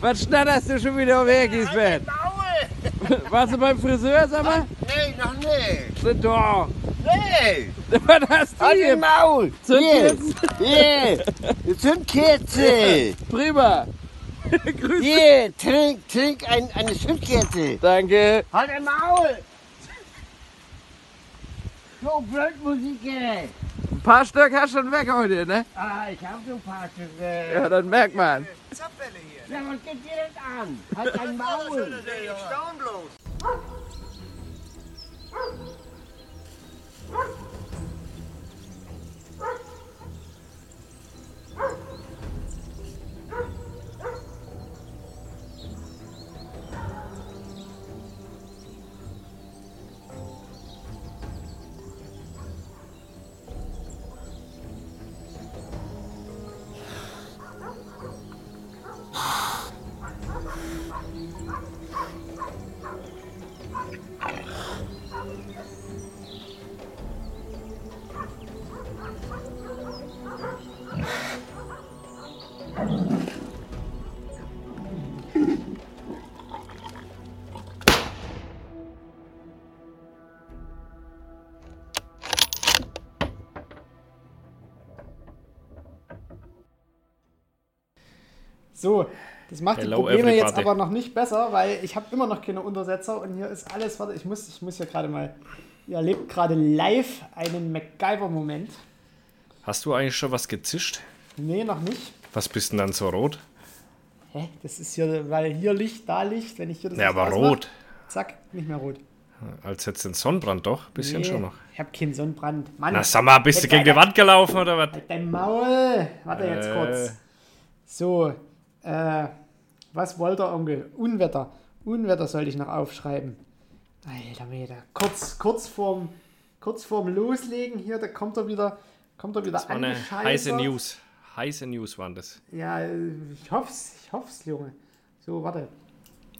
Was schnatterst du schon wieder weg, Isbeth? Maul! Warst du beim Friseur, sag mal? Nee, noch nicht. Doch. Nee! Was hast du Halt hier? Maul! Hier! Die Zündkerze! Prima. Grüß dich. Hier! Trink, trink ein, eine Zündkerze! Danke. Halt den Maul! So blöd Musik, ey! Ein paar Stück hast du schon weg heute, ne? Ah, ich hab so ein paar Stücke. Ja, dann merkt man. Na, was geht dir das an? Halt dein Maul! Ich staun bloß! Ah! So, das macht Hello, die Probleme jetzt everybody. aber noch nicht besser, weil ich habe immer noch keine Untersetzer und hier ist alles, warte, ich muss, ich muss hier gerade mal, ihr erlebt gerade live einen MacGyver-Moment. Hast du eigentlich schon was gezischt? Nee, noch nicht. Was bist denn dann so rot? Hä? Das ist hier, weil hier Licht, da Licht, wenn ich hier das Ja, aber ausmach, rot. Zack, nicht mehr rot. Als jetzt den Sonnenbrand doch. Bisschen Nee, schon noch. Ich habe keinen Sonnenbrand. Mann, Na, sag mal, bist du Jetzt, gegen die. Wand gelaufen oder was? halt dein Maul. Warte jetzt Äh. kurz. So, äh, was wollte der Onkel? Unwetter. Unwetter sollte ich noch aufschreiben. Alter Meter. Kurz, kurz vorm, kurz vorm Loslegen hier, da kommt er wieder, kommt er wieder Das war eine angescheißert. heiße News. Heiße News waren das. Ja, ich hoff's, ich hoff's, Junge. So, warte.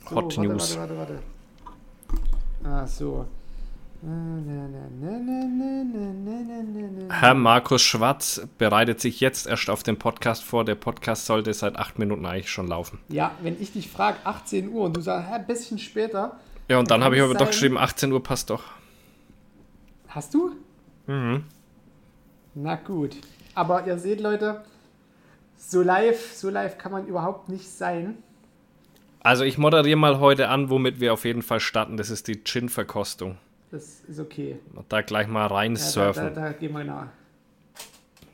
So, Hot warte, News. Warte, warte, warte. Ah, so. Herr Markus Schwarz bereitet sich jetzt erst auf den Podcast vor. Der Podcast sollte seit acht Minuten eigentlich schon laufen. Ja, wenn ich dich frage, 18 Uhr und du sagst, ein bisschen später, Ja, und dann habe ich aber doch geschrieben, 18 Uhr passt doch. hast du? Mhm. Na gut. Aber ihr seht, Leute, so live, so live kann man überhaupt nicht sein. Also ich moderiere mal heute an, womit wir auf jeden Fall starten. Das ist die Gin-Verkostung. Das ist okay. Da gleich mal rein Ja, da, da, surfen. da gehen wir nach.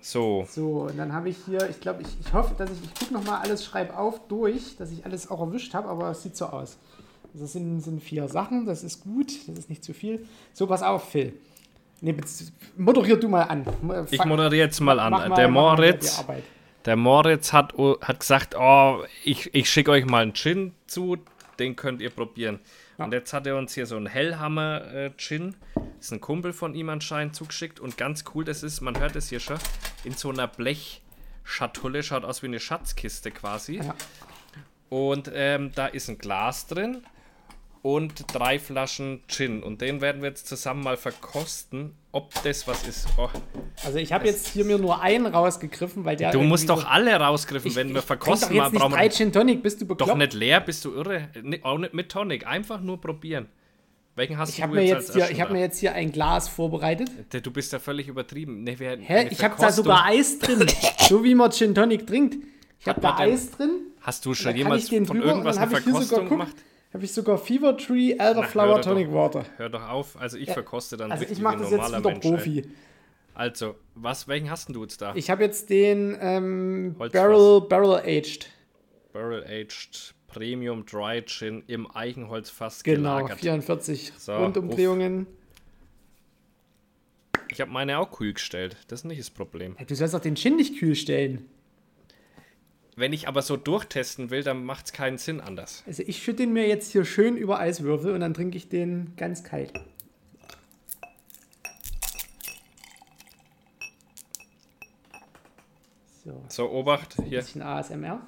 So, So, und dann habe ich hier, ich glaube, ich, ich hoffe, dass ich, ich gucke nochmal alles, schreibe auf, durch, dass ich alles auch erwischt habe, aber es sieht so aus. Das sind, sind vier Sachen, das ist gut, das ist nicht zu viel. So, pass auf, Phil. Nee, moderier du mal an. ich Fang- moderiere jetzt mal an. mal- der Moritz, der Moritz hat, hat gesagt, oh, ich, ich schicke euch mal einen Gin zu, den könnt ihr probieren. Und jetzt hat er uns hier so einen Hellhammer äh, ist ein Kumpel von ihm anscheinend zugeschickt. Und ganz cool, das ist, man hört es hier schon, in so einer Blechschatulle, schaut aus wie eine Schatzkiste quasi. Ja. Und ähm, da ist ein Glas drin und drei Flaschen Gin. Und den werden wir jetzt zusammen mal verkosten, ob das was ist. Oh, Also ich habe jetzt hier mir nur einen rausgegriffen, weil der du musst doch alle rausgriffen, Ich, wenn wir ich trink verkosten. mal brauchen wir drei Gin Tonic, bist du bekloppt? doch nicht leer, bist du irre. Ni- Auch nicht mit Tonic, einfach nur probieren. Welchen hast Ich du habe mir, jetzt jetzt hier, ich hab da? mir jetzt hier ein Glas vorbereitet. Du bist ja völlig übertrieben. Nee, wir, Hä? Ich habe da sogar Eis drin. so wie man Gin Tonic trinkt. Ich habe da Eis drin. Hast du schon jemals von irgendwas eine habe Verkostung gemacht? Habe ich sogar Fever Tree Elderflower doch. Tonic Water. Hör doch auf. Also ich verkoste dann Also ich mache das jetzt wieder Mensch, ey. Profi. Also, was, welchen hast denn du jetzt da? Ich habe jetzt den ähm. Barrel, Barrel Aged. Barrel Aged Premium Dry Gin im Eichenholzfass Genau, gelagert. 44 So, Rundumdrehungen. Ich habe meine auch kühl gestellt. Das ist nicht das Problem. Hey, Du sollst doch den Gin nicht kühl stellen. Wenn ich aber so durchtesten will, dann macht es keinen Sinn anders. Also ich schütte den mir jetzt hier schön über Eiswürfel und dann trinke ich den ganz kalt. So, ein So, Obacht, hier. bisschen ASMR.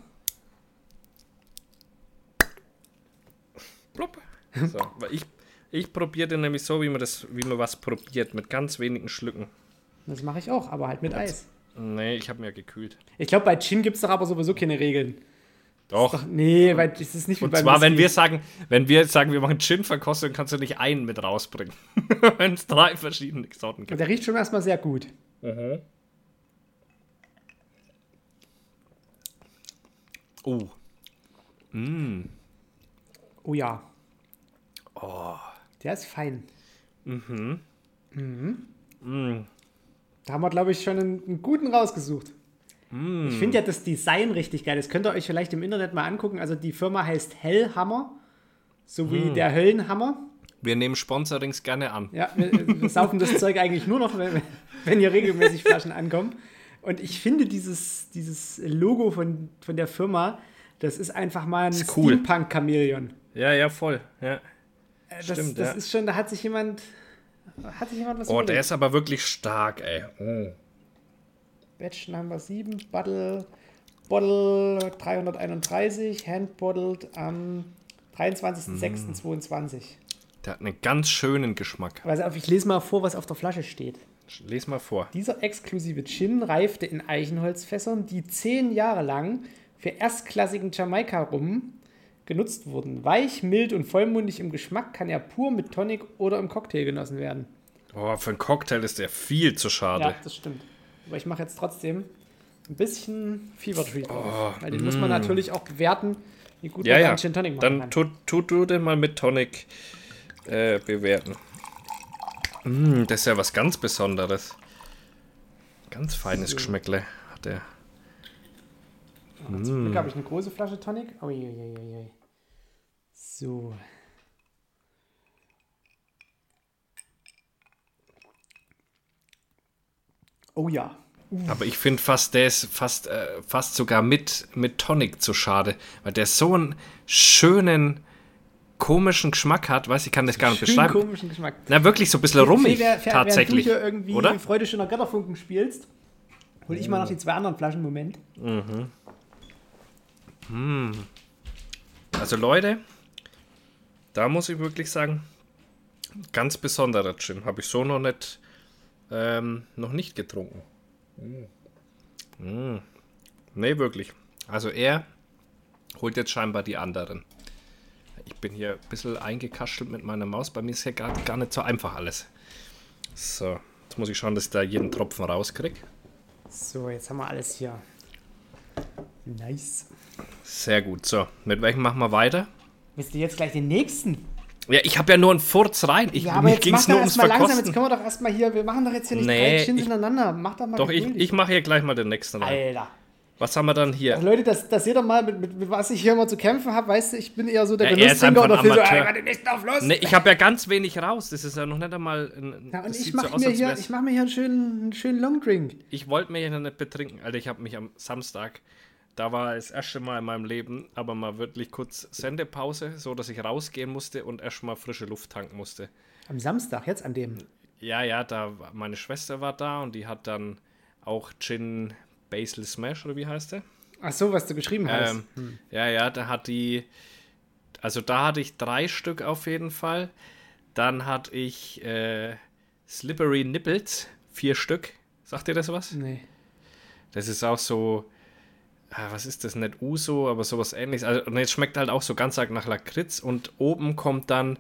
Plupp. So, ich, ich probiere den nämlich so, wie man, das, wie man was probiert, mit ganz wenigen Schlücken. Das mache ich auch, aber halt mit Eis. Nee, ich habe mir gekühlt. Ich glaube, bei Gin gibt es doch aber sowieso keine Regeln. Doch. Nee, weil das ist nicht wie Und beim zwar, wenn Whisky. wir sagen, wenn wir sagen, wir machen Gin-Verkostung, kannst du nicht einen mit rausbringen. wenn es drei verschiedene Sorten gibt. Der riecht schon erstmal sehr gut. Oh. Oh ja. Der ist fein. Mhm. Da haben wir, glaube ich, schon einen, einen guten rausgesucht. Ich finde ja das Design richtig geil. Das könnt ihr euch vielleicht im Internet mal angucken. Also die Firma heißt Hellhammer, so wie der Höllenhammer. Wir nehmen Sponsorings gerne an. Ja, wir, wir saufen das Zeug eigentlich nur noch, wenn, wenn hier regelmäßig Flaschen ankommen. Und ich finde dieses, dieses Logo von, von der Firma, das ist einfach mal ein cool. Steampunk-Chamäleon. Ja, ja, voll. Ja. Äh, Das, Stimmt, das ja. ist schon, da hat sich jemand, hat sich jemand was Oh, der ist aber wirklich stark, ey. Oh. Batch Number 7, Bottle, Bottle 331, handbottled am 23.06.22. Der hat einen ganz schönen Geschmack. Auf, ich lese mal vor, was auf der Flasche steht. Les mal vor. Dieser exklusive Gin reifte in Eichenholzfässern, die zehn Jahre lang für erstklassigen Jamaika-Rum genutzt wurden. Weich, mild und vollmundig im Geschmack kann er pur mit Tonic oder im Cocktail genossen werden. Oh, für einen Cocktail ist der viel zu schade. Ja, das stimmt. Aber ich mache jetzt trotzdem ein bisschen Fever Tree drauf. weil den muss man natürlich auch bewerten, wie gut Ja, man ja. einen Gin Tonic machen Dann kann. tut, tut du den mal mit Tonic äh, bewerten. Mm, das ist ja was ganz Besonderes. Ganz feines Geschmäckle hat der. Zum Glück habe ich eine große Flasche Tonic. Uiuiuiui. So. Oh ja. Aber ich finde fast, der ist fast, äh, fast sogar mit, mit Tonic zu schade, weil der so einen schönen, komischen Geschmack hat. Weiß ich kann das gar nicht Schön beschreiben. komischen Geschmack. Na, wirklich so ein bisschen rummig, wer- wer- tatsächlich. Während du hier irgendwie oder? Freude schöner Götterfunken spielst, hol ich mal noch die zwei anderen Flaschen. Moment. Also Leute, da muss ich wirklich sagen, ganz besonderer Gin. Habe ich so noch nicht, ähm, noch nicht getrunken. Mm. Nee, wirklich. Also er holt jetzt scheinbar die anderen. Ich bin hier ein bisschen eingekaschelt mit meiner Maus. Bei mir ist ja gar, gar nicht so einfach alles. So, jetzt muss ich schauen, dass ich da jeden Tropfen rauskriege. So, jetzt haben wir alles hier. Nice. Sehr gut. So, mit welchem machen wir weiter? Willst du jetzt gleich den nächsten? Ja, ich habe ja nur einen Furz rein. Ich, Ja, aber jetzt ging mach nur ums erstmal langsam. Jetzt können wir doch erstmal hier. Wir machen doch jetzt hier nicht Nee, drei Gins ich- hintereinander. Mach doch mal Doch, ich, ich mache hier gleich mal den nächsten rein. Alter. Was haben wir dann hier? Leute, das, das seht ihr mal, mit, mit, mit was ich hier immer zu kämpfen habe. Weißt du, ich bin eher so der Ja, er Genusstrinker oder viel so, ey, warte, nicht auf los. Ne, ich habe ja ganz wenig raus. Das ist ja noch nicht einmal. Ein, ja, und ich mache so mir, hier, ich mach mir hier einen schönen, einen schönen Longdrink. Ich wollte mir ja nicht betrinken. Alter, ich habe mich am Samstag. Da war das erste Mal in meinem Leben, aber mal wirklich kurz Sendepause, so dass ich rausgehen musste und erstmal frische Luft tanken musste. Am Samstag, jetzt an dem. Ja, ja, da war- meine Schwester war da und die hat dann auch Gin Basil Smash oder wie heißt der? Ach so, was du geschrieben hast. Ähm, Ja, ja, da hat die. Also da hatte ich drei Stück auf jeden Fall. Dann hatte ich äh, Slippery Nipples, vier Stück. Sagt ihr das was? Nee. Das ist auch so. Ah, Was ist das? Nicht Uso, aber sowas ähnliches. Also, und es schmeckt halt auch so ganz arg nach Lakritz und oben kommt dann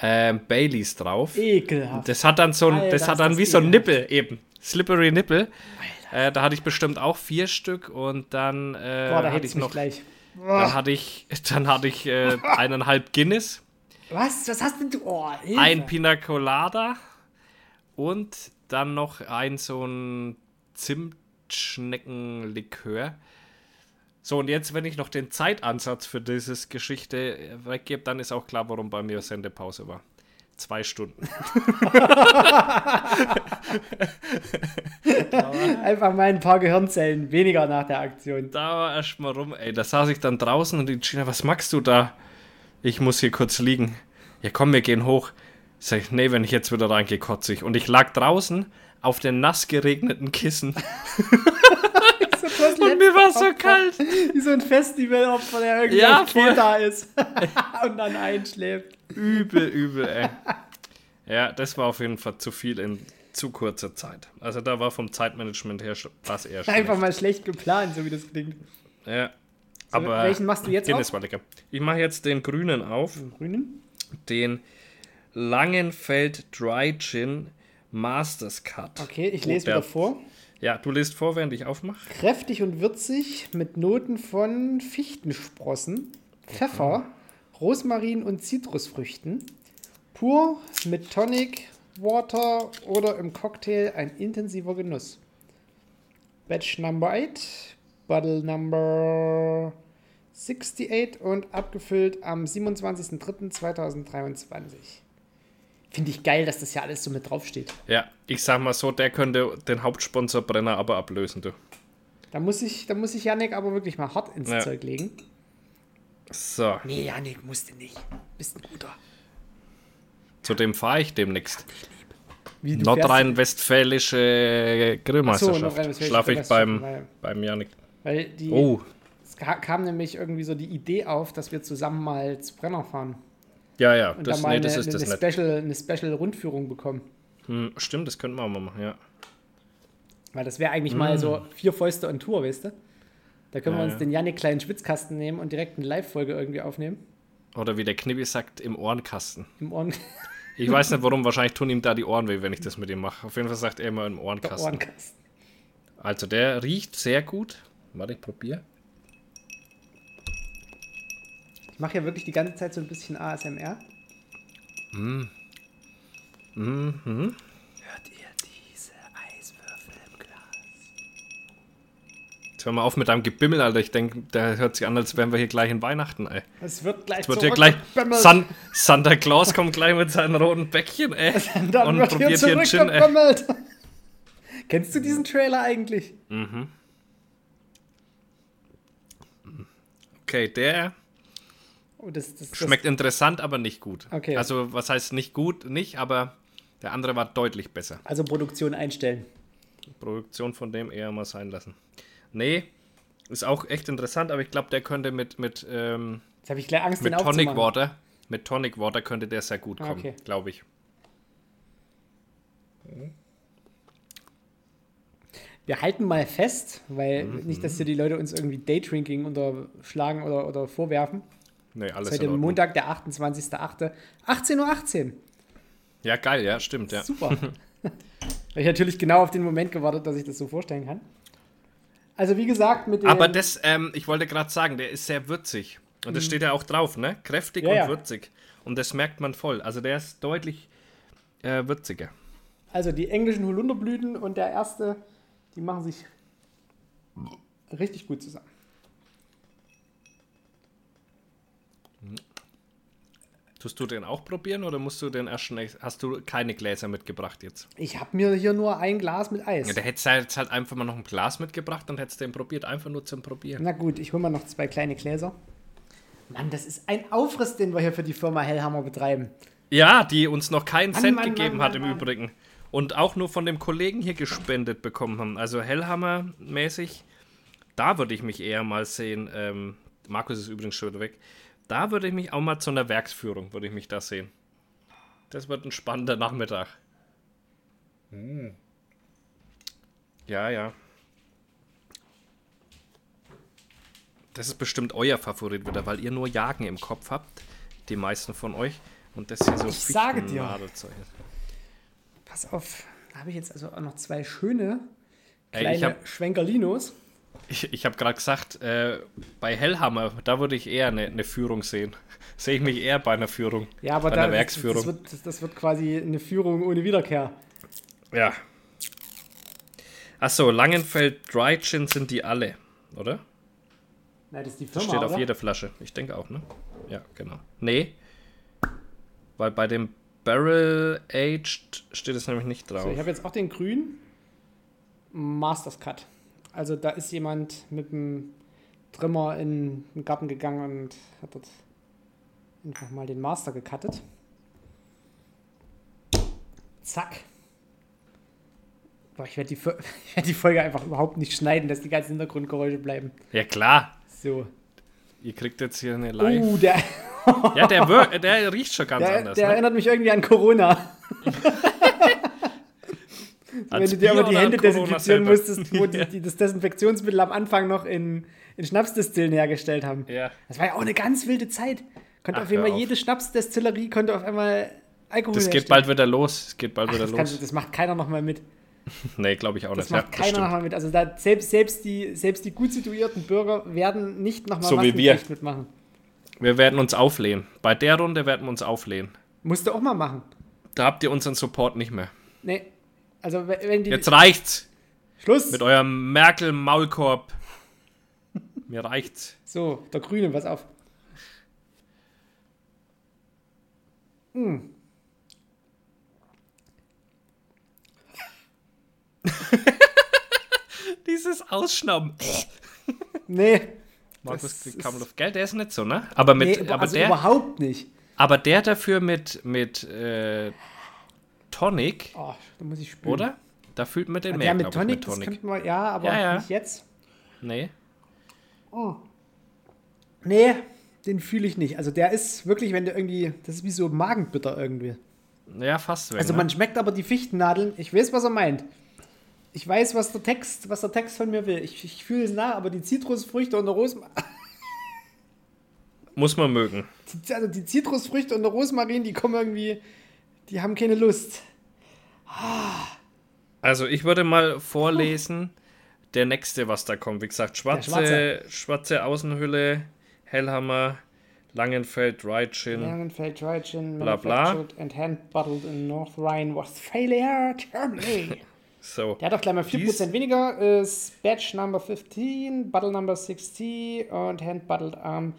ähm, Baileys drauf. Ekelhaft. Das hat dann so ein, Alter, das hat dann das wie so ein. Nippel eben. Slippery Nippel. Äh, da hatte ich bestimmt auch vier Stück und dann äh, Boah, da hatte hätte ich noch. gleich. Dann hatte ich, dann hatte ich äh, eineinhalb Guinness, Was? Was hast denn du? Oh, Hilfe. ein Pina Colada und dann noch ein so ein Zimtschneckenlikör. So, und jetzt, wenn ich noch den Zeitansatz für dieses Geschichte äh, weggebe, dann ist auch klar, warum bei mir Sendepause war. Zwei Stunden. Einfach mal ein paar Gehirnzellen weniger nach der Aktion. Da war erstmal rum, ey. Da saß ich dann draußen und die Gina, was machst du da? Ich muss hier kurz liegen. Ja, komm, wir gehen hoch. Sag ich, nee, wenn ich jetzt wieder reingehe, kotze ich. Und ich lag draußen auf den nass geregneten Kissen. Und mir war so kalt. Wie so ein Festivalopfer, der irgendwie Ja, voll. Kreta ist und dann einschläft. Übel, übel, ey. Ja, das war auf jeden Fall zu viel in zu kurzer Zeit. Also da war vom Zeitmanagement her was eher schlecht. Einfach mal schlecht geplant, so wie das klingt. Ja. Aber welchen machst du jetzt Guinness auf? war lecker. Ich mache jetzt den grünen auf. Grünen? Den Langenfeld Dry Gin Masters Cut. Okay, ich lese Der- wieder vor. Ja, du liest vor, während ich aufmache. Kräftig und würzig mit Noten von Fichtensprossen, Pfeffer, Rosmarin und Zitrusfrüchten. Pur mit Tonic, Water oder im Cocktail ein intensiver Genuss. Batch Number 8, Bottle Number 68 und abgefüllt am 27.03.2023. Finde ich geil, dass das ja alles so mit draufsteht. Ja, ich sag mal so, der könnte den Hauptsponsor Brenner aber ablösen, du. Da muss ich, da muss ich Yannick aber wirklich mal hart ins Ja. Zeug legen. So, Nee, Janik, musste nicht. Bist ein guter. zu dem fahre ich demnächst. Nordrhein-Westfälische Grillmeisterschaft. Nordrhein-Westfälische Schlafe ich beim, beim Janik. Weil die, Oh, es ka- kam nämlich irgendwie so die Idee auf, dass wir zusammen mal zu Brenner fahren. Ja, ja, Und das, da mal nee, eine, das ist eine, das eine, nicht. Special, eine Special-Rundführung bekommen. Hm, stimmt, das könnten wir auch mal machen, ja. Weil das wäre eigentlich mal so vier Fäuste on Tour, weißt du? Da können wir. Ja, uns ja. den Yannick kleinen Schwitzkasten nehmen und direkt eine Live-Folge irgendwie aufnehmen. Oder wie der Knibbi sagt, im Ohrenkasten. Im Ohren Ich weiß nicht warum, wahrscheinlich tun ihm da die Ohren weh, wenn ich das mit ihm mache. Auf jeden Fall sagt er immer im der Ohrenkasten. Ohrenkasten. Also der riecht sehr gut. Warte, ich probiere. Ich mache ja wirklich die ganze Zeit so ein bisschen ASMR. Mhm. Hört ihr diese Eiswürfel im Glas? Jetzt hör mal auf mit deinem Gebimmel, Alter. Ich denke, der hört sich an, als wären wir hier gleich in Weihnachten, ey. Es wird gleich Es wird hier gleich. San Santa Claus kommt gleich mit seinen roten Bäckchen, ey. Dann und wird hier probiert hier einen Gin, ey. Kennst du diesen Trailer eigentlich? Okay, der das, das, das, schmeckt interessant, aber nicht gut. Okay. Also, was heißt nicht gut? Nicht, aber der andere war deutlich besser. Also Produktion einstellen. Produktion von dem eher mal sein lassen. Nee, ist auch echt interessant, aber ich glaube, der könnte mit, mit, ähm, Jetzt habe ich gleich Angst, mit Tonic. Water, mit Tonic Water könnte der sehr gut Ah, kommen, okay. glaube ich. Wir halten mal fest, weil Mhm. nicht, dass hier die Leute uns irgendwie Daydrinking unterschlagen oder, oder vorwerfen. Nee, alles Heute in Ordnung. Montag, der 28.08. 18.18 Uhr. Ja, geil, ja, stimmt, ja. Super. Ich natürlich genau auf den Moment gewartet, dass ich das so vorstellen kann. Also wie gesagt, mit dem... Aber das, ähm, ich wollte gerade sagen, der ist sehr würzig. Und das steht ja auch drauf, ne? Kräftig Mhm. Ja, und ja. würzig. Und das merkt man voll. Also der ist deutlich äh, würziger. Also die englischen Holunderblüten und der erste, die machen sich richtig gut zusammen. Tust du den auch probieren oder musst du den erst schnell. Hast du keine Gläser mitgebracht jetzt? Ich habe mir hier nur ein Glas mit Eis. Ja, der hätte jetzt halt einfach mal noch ein Glas mitgebracht und hättest den probiert, einfach nur zum Probieren. Na gut, ich hole mal noch zwei kleine Gläser. Mann, das ist ein Aufriss, den wir hier für die Firma Hellhammer betreiben. Ja, die uns noch keinen Mann, Cent Mann, gegeben Mann, hat im. Übrigen. Und auch nur von dem Kollegen hier gespendet bekommen haben. Also Hellhammer-mäßig, da würde ich mich eher mal sehen. Ähm, Markus ist übrigens schon wieder weg. Da würde ich mich auch mal zu einer Werksführung, würde ich mich da sehen. Das wird ein spannender Nachmittag. Hm. Ja, ja. Das ist bestimmt euer Favorit wieder, weil ihr nur Jagen im Kopf habt. Die meisten von euch. Und das hier so Ich sage dir. Pass auf, da habe ich jetzt also auch noch zwei schöne Ey, kleine ich hab- Schwenkalinos. Ich, ich habe gerade gesagt, äh, bei Hellhammer, da würde ich eher eine, eine Führung sehen. Sehe ich mich eher bei einer Führung. Ja, aber bei da, einer das, Werksführung. das, wird, das, das wird quasi eine Führung ohne Wiederkehr. ja. Achso, Langenfeld Dry Gin sind die alle, oder? Nein, das ist die Das Firma, steht auf oder? jeder Flasche. Ich denke auch, ne? Ja, genau. Nee. Weil bei dem Barrel Aged steht es nämlich nicht drauf. So, ich habe jetzt auch den grünen Masters Cut. Also da ist jemand mit dem Trimmer in den Garten gegangen und hat dort einfach mal den Master gecuttet. Zack. Boah, ich werde die, ich werd die Folge einfach überhaupt nicht schneiden, dass die ganzen Hintergrundgeräusche bleiben. ja, klar. So. Ihr kriegt jetzt hier eine Live. Uh, der, Ja, der, wir- der riecht schon ganz der, anders. der ne? erinnert mich irgendwie an Corona. Wenn Als du dir aber die Hände desinfizieren musstest, wo die, die das Desinfektionsmittel am Anfang noch in, in Schnapsdestillen hergestellt haben. Ja. Das war ja auch eine ganz wilde Zeit. Konnte Ach, auf einmal auf. jede Schnapsdestillerie konnte auf einmal Alkohol Das geht bald wieder los. Es geht bald Ach, wieder das, los. das macht keiner nochmal mit. nee, glaube ich auch Das nicht. macht keiner nochmal mit. Also da, selbst, selbst, die, selbst die gut situierten Bürger werden nicht nochmal So wie wir. mitmachen. Wir werden uns auflehnen. Bei der Runde werden wir uns auflehnen. Musst du auch mal machen. Da habt ihr unseren Support nicht mehr. Nee. Also wenn die... Jetzt reicht's Schluss! mit eurem Merkel-Maulkorb. Mir reicht's. So, der Grüne, pass auf. Dieses Ausschnauben. Nee. Markus kaum Luft. Gell, der ist nicht so, ne? Aber, mit, nee, aber, also der, überhaupt nicht. aber der dafür mit, mit äh, Tonic, Oh, da muss ich spüren. oder? Da fühlt man den Ah, mehr, der mit Tonic, mit das Tonic. könnten wir, ja, aber Ja, ja. nicht jetzt. Nee. Nee, den fühle ich nicht. Also der ist wirklich, wenn der irgendwie, das ist wie so Magenbitter irgendwie. Ja, fast. Weg, Also ne? man schmeckt aber die Fichtennadeln. Ich weiß, was er meint. Ich weiß, was der Text, was der Text von mir will. Ich, ich fühle es nach, aber die Zitrusfrüchte und der Rosmarin, Muss man mögen. also die Zitrusfrüchte und der Rosmarin, die kommen irgendwie, die haben keine Lust. Also ich würde mal vorlesen, der nächste, was da kommt. Wie gesagt, schwarze, schwarze. schwarze Außenhülle, Hellhammer, Langenfeld, Chin. Langenfeld Gin, Bla, bla. and hand bottled in North Rhine-Westphalia, Germany. So. Der hat auch gleich mal 4% Dies- weniger. Ist Batch Number 15, Bottle Number 60 und Hand Bottled am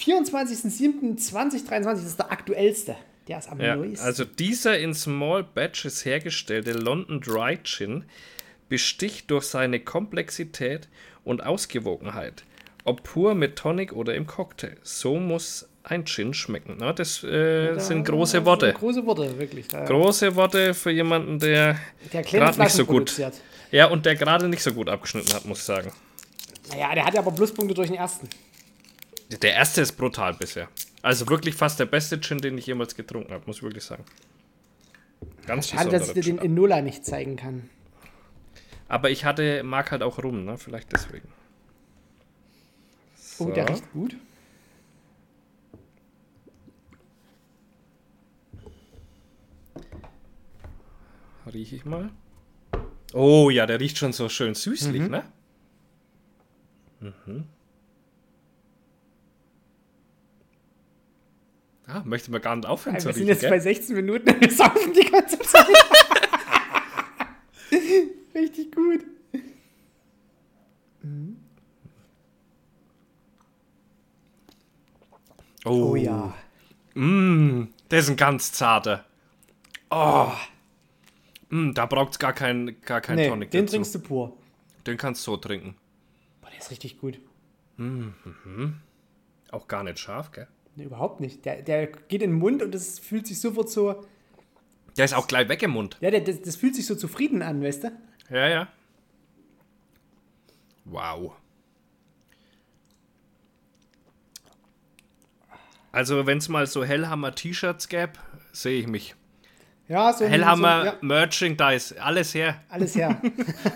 24.07.2023. Das ist der aktuellste. Der ist am Ja, neuesten. also dieser in Small Batches hergestellte London Dry Gin besticht durch seine Komplexität und Ausgewogenheit. Ob pur mit Tonic oder im Cocktail. So muss ein Gin schmecken. Ne? Das äh, sind große Das Worte. sind Große Worte, wirklich. Da, Große Worte für jemanden, der der gerade nicht so gut. produziert. Ja, und der gerade nicht so gut abgeschnitten hat, muss ich sagen. Naja, der hat ja aber Pluspunkte durch den ersten. Der erste ist brutal bisher. Also wirklich fast der beste Gin, den ich jemals getrunken habe, muss ich wirklich sagen. Ganz Schade, dass ich dir den Gin. Enola nicht zeigen kann. Aber ich hatte, mag halt auch rum, ne? Vielleicht deswegen. Oh, der riecht gut. Rieche ich mal. Oh ja, der riecht schon so schön süßlich, ne? Mhm. Ah, möchte man gar nicht aufhören zu Wir sind riechen, jetzt gell? bei 16 Minuten und wir saufen die ganze Zeit. Richtig gut. oh, Oh ja. Mm, der ist ein ganz zarter. Oh. Mm, da braucht es gar kein, gar kein Nee, Tonic den dazu. trinkst du pur. Den kannst du so trinken. Boah, der ist richtig gut. Auch gar nicht scharf, gell? Nee, überhaupt nicht. Der, der geht in den Mund und das fühlt sich sofort so. Der ist auch gleich weg im Mund. Ja, der, das, das fühlt sich so zufrieden an, weißt du? Ja, ja. Wow. Also, wenn es mal so Hellhammer-T-Shirts gäbe, sehe ich mich. Ja, so. Hellhammer, So, ja, Merchandise, alles her. alles her.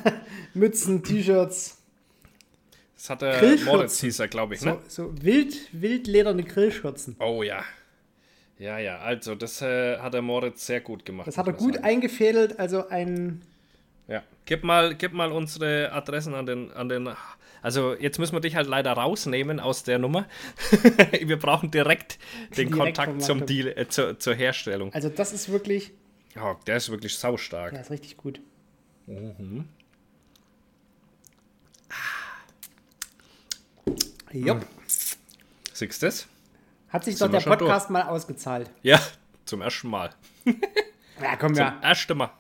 Mützen, T-Shirts, Das hat der. Moritz hieß er, glaube ich, ne? so, so wild, wildlederne Grillschürzen. Oh ja. Ja, ja, also das äh, hat der Moritz sehr gut gemacht. Das hat er gut sagen. eingefädelt, also ein. Ja. Gib mal, gib mal unsere Adressen an den, an den. Also jetzt müssen wir dich halt leider rausnehmen aus der Nummer. wir brauchen direkt den Kontakt zum. Deal, äh, zur, zur Herstellung. Also, das ist wirklich. Oh, der ist wirklich saustark. Der ist richtig gut. Mhm. Jupp. Siehst du das? Hat sich Sind doch der Podcast mal ausgezahlt. Ja, zum ersten Mal. Ja, komm, Zum ja. ersten Mal.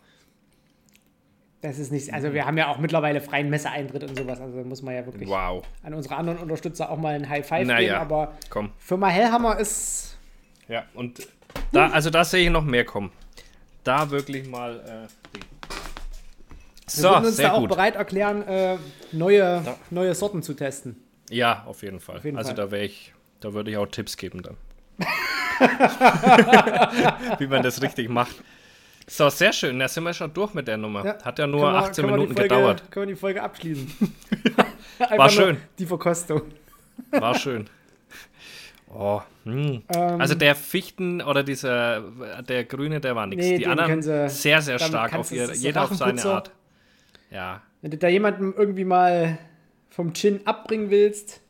Das ist nicht. Also, wir haben ja auch mittlerweile freien Messeeintritt und sowas. Also, da muss man ja wirklich Wow. an unsere anderen Unterstützer auch mal ein High Five Naja. geben. Aber Komm. Firma Hellhammer ist. Ja, und da, also da sehe ich noch mehr kommen. Da wirklich mal. Äh. Wir so, würden uns da auch gut. bereit erklären, äh, neue, Da. neue Sorten zu testen. Ja, auf jeden Fall. jeden also Fall. da wäre ich, da würde ich auch Tipps geben dann. Wie man das richtig macht. So, sehr schön. Da sind wir schon durch mit der Nummer. Ja. Hat ja nur wir- 18 können wir die Minuten Folge, gedauert. Können wir die Folge abschließen? Nur schön. Die Verkostung. War schön. Oh, hm. Ähm, Also der Fichten oder dieser, der Grüne, der war nichts. Nee, Die anderen sie- sehr, sehr stark auf ihr, jeder auf seine. Art. Ja, Wenn du da jemanden irgendwie mal vom Gin abbringen willst,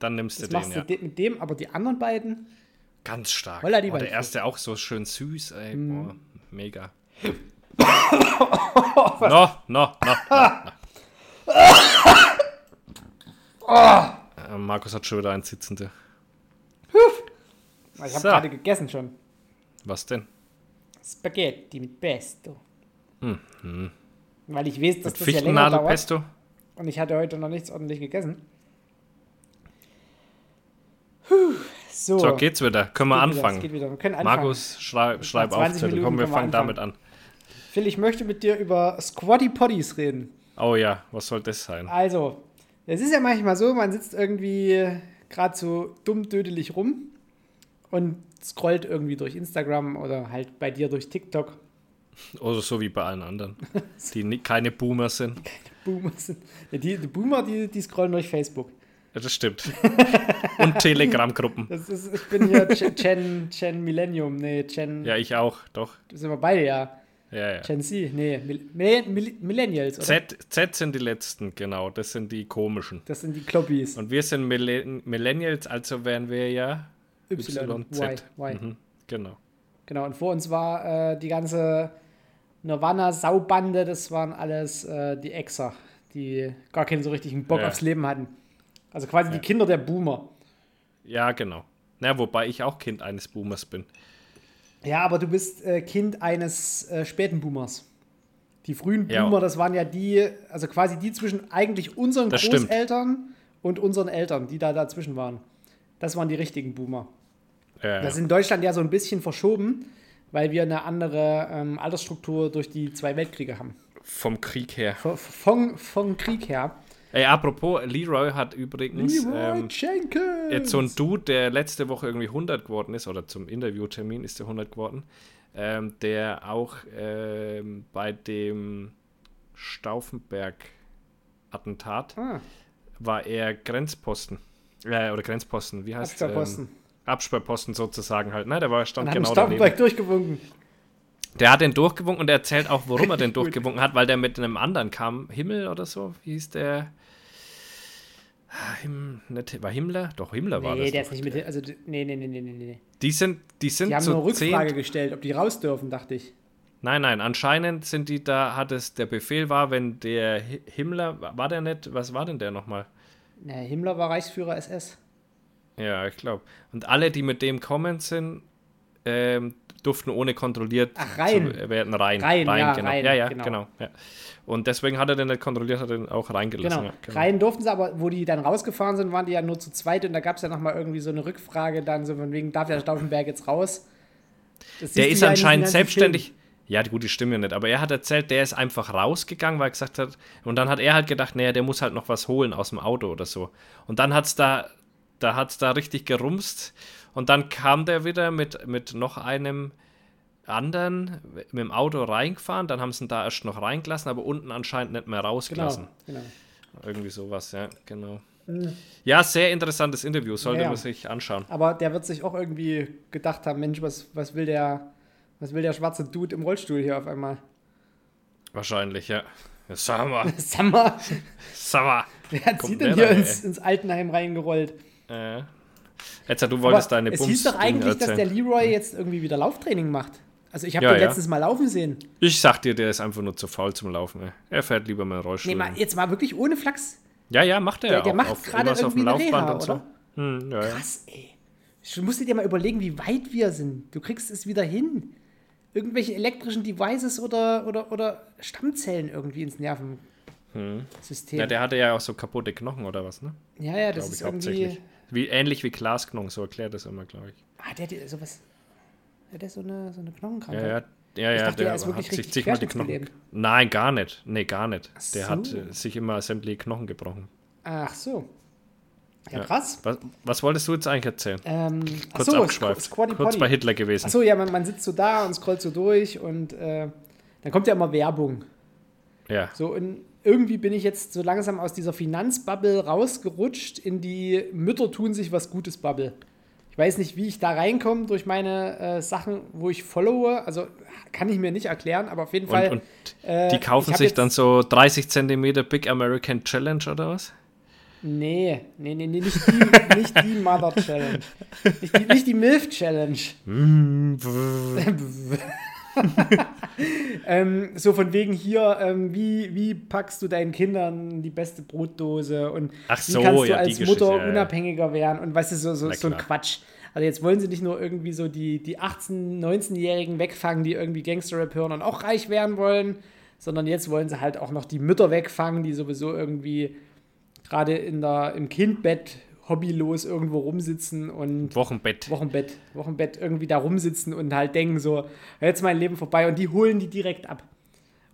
dann nimmst du das den, machst ja. du mit dem, aber die anderen beiden, Ganz stark. Holla die oh, der erste auch so schön süß, ey. Mhm. Boah, mega. no, no, no, no. Äh, Markus hat schon wieder einen Sitzende. ich habe So. gerade gegessen schon. Was denn? Spaghetti mit Pesto. Weil ich weiß, dass Mit das ja länger dauert Fichtennadelpesto? Und ich hatte heute noch nichts ordentlich gegessen. Puh, so, So, geht's wieder. Können wir wieder, anfangen. geht wieder. Wir können anfangen. Markus, schrei, schreib auf 20 Zettel. Minuten Komm, wir fangen damit an. Phil, ich möchte mit dir über Squatty Potties reden. Oh ja, was soll das sein? Also, es ist ja manchmal so, man sitzt irgendwie gerade so dumm dödelig rum und scrollt irgendwie durch Instagram oder halt bei dir durch TikTok. Oder so wie bei allen anderen, die keine Boomer sind. Boomer sind. Ja, die, die Boomer, die, die scrollen durch Facebook. Ja, das stimmt. Und Telegram-Gruppen. Ich bin hier Gen, Gen, Millennium, nee, Gen, Ja, ich auch, doch. das sind wir beide ja. Ja, ja. Gen Z, nee, Mil, Mil, Mil, Millennials, oder? Z, Z sind die letzten, genau. Das sind die komischen. Das sind die Kloppis. Und wir sind Millen Millennials, also wären wir ja Y, Y, Y. Mhm, genau. Genau, und vor uns war äh, die ganze Nirvana-Saubande, das waren alles äh, die Exer, die gar keinen so richtigen Bock Ja. aufs Leben hatten. Also quasi die Kinder der Boomer. Ja, genau. Na, wobei ich auch Kind eines Boomers bin. Ja, aber du bist äh, Kind eines äh, späten Boomers. Die frühen Ja. Boomer, das waren ja die, also quasi die zwischen eigentlich unseren Das stimmt. Großeltern und unseren Eltern, die da dazwischen waren. Das waren die richtigen Boomer. Ja, Das ist in Deutschland ja so ein bisschen verschoben, weil wir eine andere ähm, Altersstruktur durch die zwei Weltkriege haben. vom Krieg her. V- Von, vom Krieg her. Ey, apropos, Leroy hat übrigens ähm, Jenkins. jetzt so ein Dude, der letzte Woche irgendwie 100 geworden ist, oder zum Interviewtermin ist der 100 geworden, ähm, der auch ähm, bei dem Stauffenberg-Attentat Ah, war er Grenzposten. Äh, oder Grenzposten, wie heißt Absperrposten. Ähm, Absperrposten sozusagen halt. Ne, der war, stand genau daneben. Stauffenberg durchgewunken. Der hat den durchgewunken und er erzählt auch, warum er den durchgewunken hat, weil der mit einem anderen kam. Himmel oder so, wie hieß der? Him, nicht, war Himmler? Doch, Himmler war Nee, das. der doch. ist nicht mit. Also, nee, nee, nee, nee, nee, nee. Die sind, die sind Die haben so nur Rückfrage zehn. gestellt, ob die raus dürfen, dachte ich. Nein, nein, anscheinend sind die da, hat es, der Befehl war, wenn der Hi- Himmler, war der nicht, was war denn der nochmal? Na, Himmler war Reichsführer SS. Ja, ich glaube. Und alle, die mit dem kommen sind, ähm, durften ohne kontrolliert Ach, rein. zu werden rein. Rein, ja, genau. rein, ja, ja, genau. genau. ja. Und deswegen hat er den nicht kontrolliert, hat er den auch reingelassen. Genau. Ja, Rein durften sie, aber wo die dann rausgefahren sind, waren die ja nur zu zweit und da gab es ja nochmal irgendwie so eine Rückfrage dann, so von wegen, darf der Stauffenberg jetzt raus? Das Der ist ja anscheinend selbstständig. Ja, gut, die stimmen ja nicht. Aber er hat erzählt, der ist einfach rausgegangen, weil er gesagt hat, und dann hat er halt gedacht, naja, der muss halt noch was holen aus dem Auto oder so. Und dann hat's da, da hat's da richtig gerumst. Und dann kam der wieder mit, mit noch einem anderen mit dem Auto reingefahren. Dann haben sie ihn da erst noch reingelassen, aber unten anscheinend nicht mehr Genau, rausgelassen. genau. Irgendwie sowas, ja, genau. Ja, sehr interessantes Interview, sollte Ja, man sich anschauen. Aber der wird sich auch irgendwie gedacht haben, Mensch, was, was will der, was will der schwarze Dude im Rollstuhl hier auf einmal? Wahrscheinlich, ja. ja sag mal, Sag mal, sag mal. wer hat sie denn hier ins, ins Altenheim reingerollt? Äh. Jetzt, du wolltest Aber deine es Bums hieß doch eigentlich, dass der. Leroy jetzt irgendwie wieder Lauftraining macht. Also ich habe Ja, den ja. letztens mal laufen sehen. Ich sag dir, der ist einfach nur zu faul zum Laufen. Ey. Er fährt lieber dem Rollstuhl. Nee, mal, jetzt mal wirklich ohne Flachs. ja, ja, macht er Der, ja der auch. macht gerade irgendwas auf dem irgendwie Laufband Reha, und so. oder? Hm, ja. Krass, ey. Du musst dir mal überlegen, wie weit wir sind. Du kriegst es wieder hin. Irgendwelche elektrischen Devices oder, oder, oder Stammzellen irgendwie ins Nervensystem. Hm. ja, der hatte ja auch so kaputte Knochen oder was, ne? ja, ja, das Glaube ist irgendwie. Wie, ähnlich wie Glasknochen, so erklärt das immer, glaube ich. Ah, der hat sowas. Hat der so eine, so eine Ja, Knochenkrankheit? ja. Ja, Ich ja, dachte, der er wirklich hat sich richtig zigmal die Knochen. Nein, gar nicht. Nee, gar nicht. Ach Der so. hat äh, sich immer sämtliche Knochen gebrochen. Ach so. Ja, krass. Was, was wolltest du jetzt eigentlich erzählen? Ähm, Kurz achso, abgeschweift. Squatty Kurz Potty. bei Hitler gewesen. Achso, ja, man, man sitzt so da und scrollt so durch und äh, dann kommt ja immer Werbung. Ja. So, und irgendwie bin ich jetzt so langsam aus dieser Finanzbubble rausgerutscht in die Mütter tun sich was Gutes Bubble. Ich weiß nicht, wie ich da reinkomme durch meine äh, Sachen, wo ich followe. Also kann ich mir nicht erklären, aber auf jeden Fall. Und, und äh, die kaufen sich dann so 30 Zentimeter Big American Challenge oder was? Nee, nee, nee, nee nicht, die, nicht die Mother Challenge. Nicht die, nicht die Milf Challenge. ähm, so von wegen hier, ähm, wie, wie packst du deinen Kindern die beste Brotdose und Ach wie so, kannst du ja, als Mutter ja, unabhängiger werden und weißt du, so, so, so ein. Quatsch. Also jetzt wollen sie nicht nur irgendwie so die, die 18-, 19-Jährigen wegfangen, die irgendwie Gangster-Rap hören und auch reich werden wollen, sondern jetzt wollen sie halt auch noch die Mütter wegfangen, die sowieso irgendwie gerade in der, im Kindbett hobbylos irgendwo rumsitzen und Wochenbett. Wochenbett, Wochenbett irgendwie da rumsitzen und halt denken so, jetzt mein Leben vorbei und die holen die direkt ab.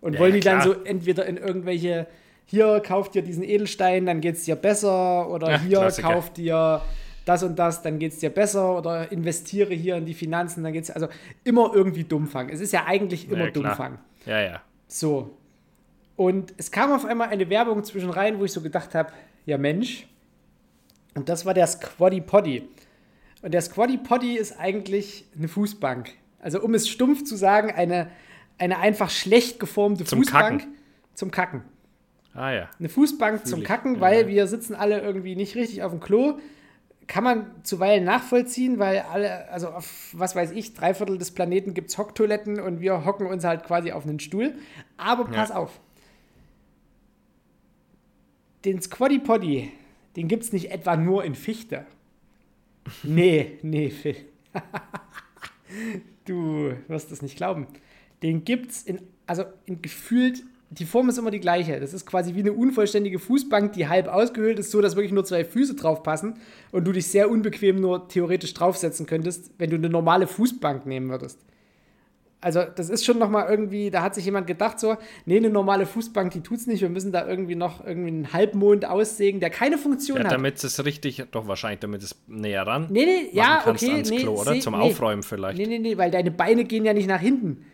Und Ja, wollen die klar. dann so entweder in irgendwelche, hier kauft dir diesen Edelstein, dann geht's dir besser oder Ja, hier Klassiker. kauft dir das und das, dann geht's dir besser oder investiere hier in die Finanzen, dann geht's also immer irgendwie Dummfang. Es ist ja eigentlich immer Ja. Dummfang. Ja, ja. So. Und es kam auf einmal eine Werbung zwischen rein, wo ich so gedacht habe, ja Mensch. Und das war der Squatty Potty. Und der Squatty Potty ist eigentlich eine Fußbank. Also um es stumpf zu sagen, eine, eine einfach schlecht geformte Zum Fußbank Kacken. zum Kacken. Ah ja. Eine Fußbank zum ich, Kacken, ja. weil wir sitzen alle irgendwie nicht richtig auf dem Klo. Kann man zuweilen nachvollziehen, weil alle, also auf, was weiß ich, drei Viertel des Planeten gibt es Hocktoiletten und wir hocken uns halt quasi auf einen Stuhl. Aber pass auf. Den Squatty Potty, den gibt es nicht etwa nur in Fichte. Nee, nee, Phil. du wirst es nicht glauben. Den gibt's in, also in gefühlt, die Form ist immer die gleiche. Das ist quasi wie eine unvollständige Fußbank, die halb ausgehöhlt ist, so dass wirklich nur zwei Füße drauf passen und du dich sehr unbequem nur theoretisch draufsetzen könntest, wenn du eine normale Fußbank nehmen würdest. Also, das ist schon nochmal irgendwie, da hat sich jemand gedacht, so, nee, eine normale Fußbank, die tut's nicht, wir müssen da irgendwie noch irgendwie einen Halbmond aussägen, der keine Funktion Ja, hat. damit es richtig, doch wahrscheinlich, damit es näher ran Nee, nee, ja, okay, ans nee, Klo, oder? Zum nee. Aufräumen vielleicht. Nee, nee, nee, weil deine Beine gehen ja nicht nach hinten.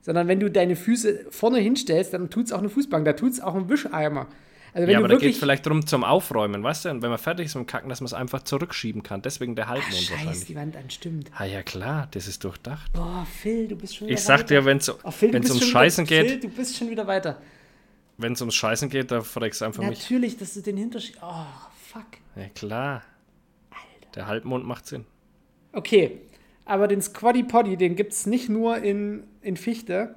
Sondern wenn du deine Füße vorne hinstellst, dann tut's auch eine Fußbank, da tut's auch ein Wischeimer. Also wenn ja, aber da geht wirklich. vielleicht drum zum Aufräumen, weißt du? Und wenn man fertig ist mit dem Kacken, dass man es einfach zurückschieben kann. Deswegen der Ach, Halbmond scheiß wahrscheinlich. die Wand an, stimmt. Ah ja, klar, das ist durchdacht. Boah, Phil, du bist schon wieder Ich sag weiter. dir, wenn es Oh, ums Scheißen wieder, geht, Phil, du bist schon wieder weiter. wenn es ums Scheißen geht, da fragst du einfach mich. Natürlich, dass du den Hinterschied. Oh, fuck. Ja, klar. Der Halbmond macht Sinn. Okay, aber den Squatty Potty, den gibt es nicht nur in, in Fichte,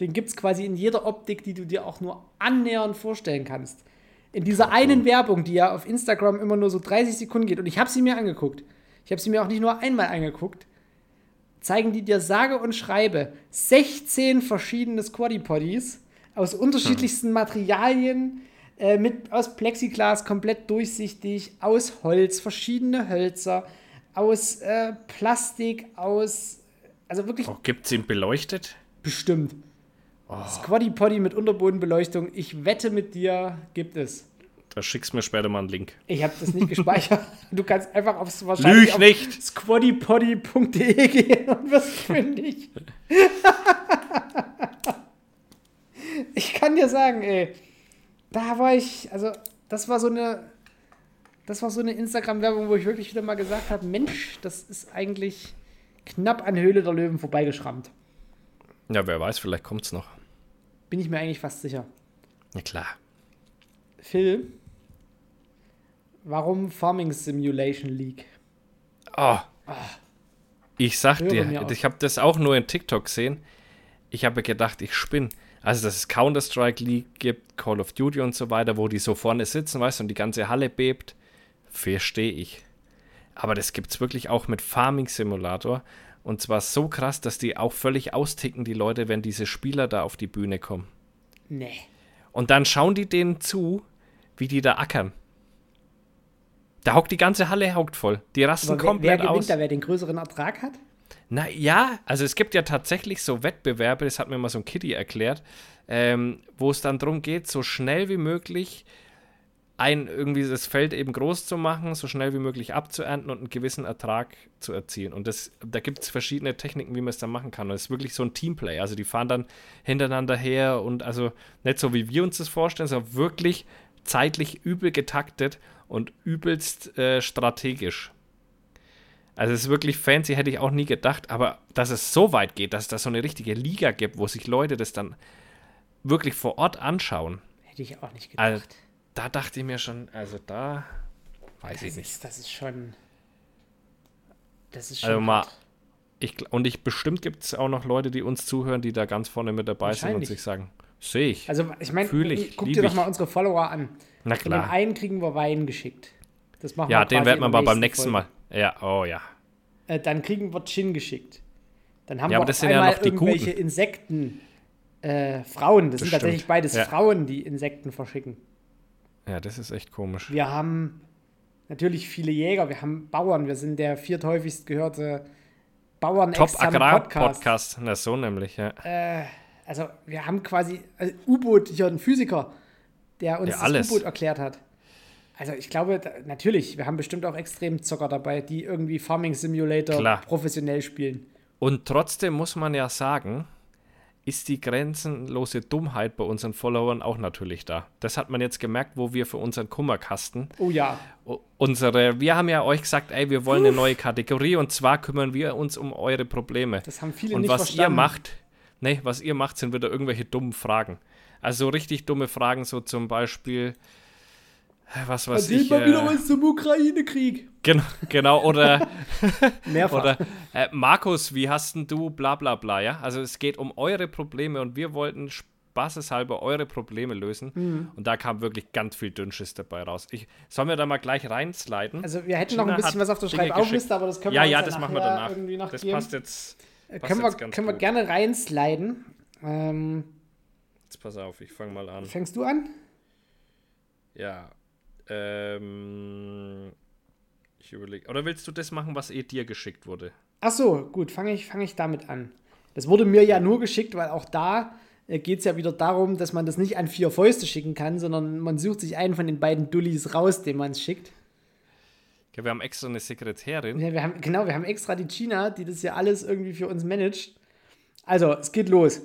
den gibt es quasi in jeder Optik, die du dir auch nur annähernd vorstellen kannst. In dieser einen Werbung, die ja auf Instagram immer nur so 30 Sekunden geht, und ich habe sie mir angeguckt, ich habe sie mir auch nicht nur einmal angeguckt, zeigen die dir sage und schreibe 16 verschiedene Squatty Potties aus unterschiedlichsten Materialien, äh, mit, aus Plexiglas, komplett durchsichtig, aus Holz, verschiedene Hölzer, aus äh, Plastik, aus. Also wirklich Oh, gibt's ihn beleuchtet? bestimmt. Squatty Potty mit Unterbodenbeleuchtung. Ich wette mit dir, gibt es. Da schickst du mir später mal einen Link. Ich habe das nicht gespeichert. Du kannst einfach aufs wahrscheinlich Lüg auf nicht! squattypotty.de gehen und wirst fündig. ich kann dir sagen, ey, da war ich, also das war so eine, das war so eine Instagram-Werbung, wo ich wirklich wieder mal gesagt habe, Mensch, das ist eigentlich knapp an Höhle der Löwen vorbeigeschrammt. Ja, wer weiß, vielleicht kommt's noch. Bin ich mir eigentlich fast sicher. Ja, klar. Phil, warum Farming Simulation League? Oh. Ich sag Höre dir, ich habe das auch nur in TikTok gesehen. Ich habe gedacht, ich spinne. Also, dass es Counter-Strike League gibt, Call of Duty und so weiter, wo die so vorne sitzen, weißt du, und die ganze Halle bebt, verstehe ich. Aber das gibt's wirklich auch mit Farming Simulator. Und zwar so krass, dass die auch völlig austicken, die Leute, wenn diese Spieler da auf die Bühne kommen. Nee. Und dann schauen die denen zu, wie die da ackern. Da hockt die ganze Halle haukt voll. Die rasten Aber wer, wer komplett gewinnt aus. da, wer den größeren Ertrag hat? Na ja, also es gibt ja tatsächlich so Wettbewerbe, das hat mir mal so ein Kitty erklärt, ähm, wo es dann darum geht, so schnell wie möglich ein irgendwie das Feld eben groß zu machen, so schnell wie möglich abzuernten und einen gewissen Ertrag zu erzielen. Und das, da gibt es verschiedene Techniken, wie man es dann machen kann. Und es ist wirklich so ein Teamplay. Also die fahren dann hintereinander her und also nicht so, wie wir uns das vorstellen, sondern wirklich zeitlich übel getaktet und übelst äh, strategisch. Also es ist wirklich fancy, hätte ich auch nie gedacht, aber dass es so weit geht, dass es da so eine richtige Liga gibt, wo sich Leute das dann wirklich vor Ort anschauen. Hätte ich auch nicht gedacht. Also, da dachte ich mir schon, also da weiß das, ich nicht. ist, das ist schon. Das ist schon. Also mal, ich, und ich bestimmt gibt es auch noch Leute, die uns zuhören, die da ganz vorne mit dabei sind und sich sagen, sehe ich. Also, ich meine, guck dir doch ich. mal unsere Follower an. Na Von klar. einen kriegen wir Wein geschickt. Das machen Ja, wir den werden wir beim nächsten Folge. Mal. Ja, oh ja. Äh, dann kriegen wir Gin geschickt. Dann haben Ja, wir das sind ja noch die irgendwelche Guten. Insekten. Äh, Frauen, das, Das sind tatsächlich stimmt. beides Ja. Frauen, die Insekten verschicken. Ja, das ist echt komisch. Wir haben natürlich viele Jäger, wir haben Bauern, wir sind der vierthäufigst gehörte bauern Top externe Agrar-Podcast. Na, so nämlich, ja. Also wir haben quasi also U-Boot, hier ein Physiker, der uns Ja, das. U-Boot erklärt hat. Also ich glaube, da, natürlich, wir haben bestimmt auch Extremzocker dabei, die irgendwie Farming Simulator Klar. professionell spielen. Und trotzdem muss man ja sagen, ist die grenzenlose Dummheit bei unseren Followern auch natürlich da. Das hat man jetzt gemerkt, wo wir für unseren Kummerkasten Oh ja, unsere, wir haben ja euch gesagt, ey, wir wollen eine neue Kategorie und zwar kümmern wir uns um eure Probleme. das haben viele und nicht was ihr verstanden. macht, nee, was ihr macht, sind wieder irgendwelche dummen Fragen. Also so richtig dumme Fragen, so zum Beispiel, was weiß Erzählt ich. mal wieder Äh, was zum Ukraine-Krieg. genau, genau, oder Mehrfach. oder äh, Markus, wie hast denn du bla bla bla, ja? Also es geht um eure Probleme und wir wollten spaßeshalber eure Probleme lösen. Mhm. Und da kam wirklich ganz viel Dünnschiss dabei raus. Ich, sollen wir da mal gleich reinsliden? also wir hätten noch China ein bisschen was auf der Schreibaufliste, aber das können ja, wir uns ja, ja das machen wir nachher danach. irgendwie noch das passt jetzt. Äh, passt können wir, jetzt ganz können wir gut. gerne reinsliden. Ähm, Jetzt pass auf, ich fange mal an. fängst du an? Ja. Ähm, ich überlege. Oder willst du das machen, was eh dir geschickt wurde? Ach so, gut, fange ich, fang ich damit an. Das wurde mir ja nur geschickt, weil auch da äh, geht es ja wieder darum, dass man das nicht an vier Fäuste schicken kann, sondern man sucht sich einen von den beiden Dullis raus, dem man es schickt. Ja, wir haben extra eine Sekretärin. Ja, wir haben, genau, wir haben extra die China, die das ja alles irgendwie für uns managt. Also, es geht los.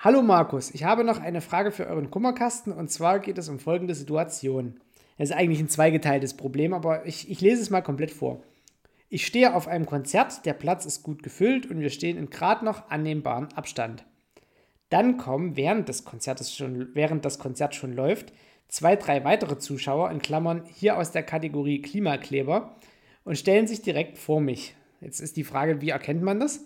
Hallo Markus, ich habe noch eine Frage für euren Kummerkasten und zwar geht es um folgende Situation. Das ist eigentlich ein zweigeteiltes Problem, aber ich, ich lese es mal komplett vor. Ich stehe auf einem Konzert, der Platz ist gut gefüllt und wir stehen in gerade noch annehmbaren Abstand. Dann kommen, während Konzertes schon, während das Konzert schon läuft, zwei, drei weitere Zuschauer, in Klammern hier aus der Kategorie Klimakleber, und stellen sich direkt vor mich. Jetzt ist die Frage, wie erkennt man das?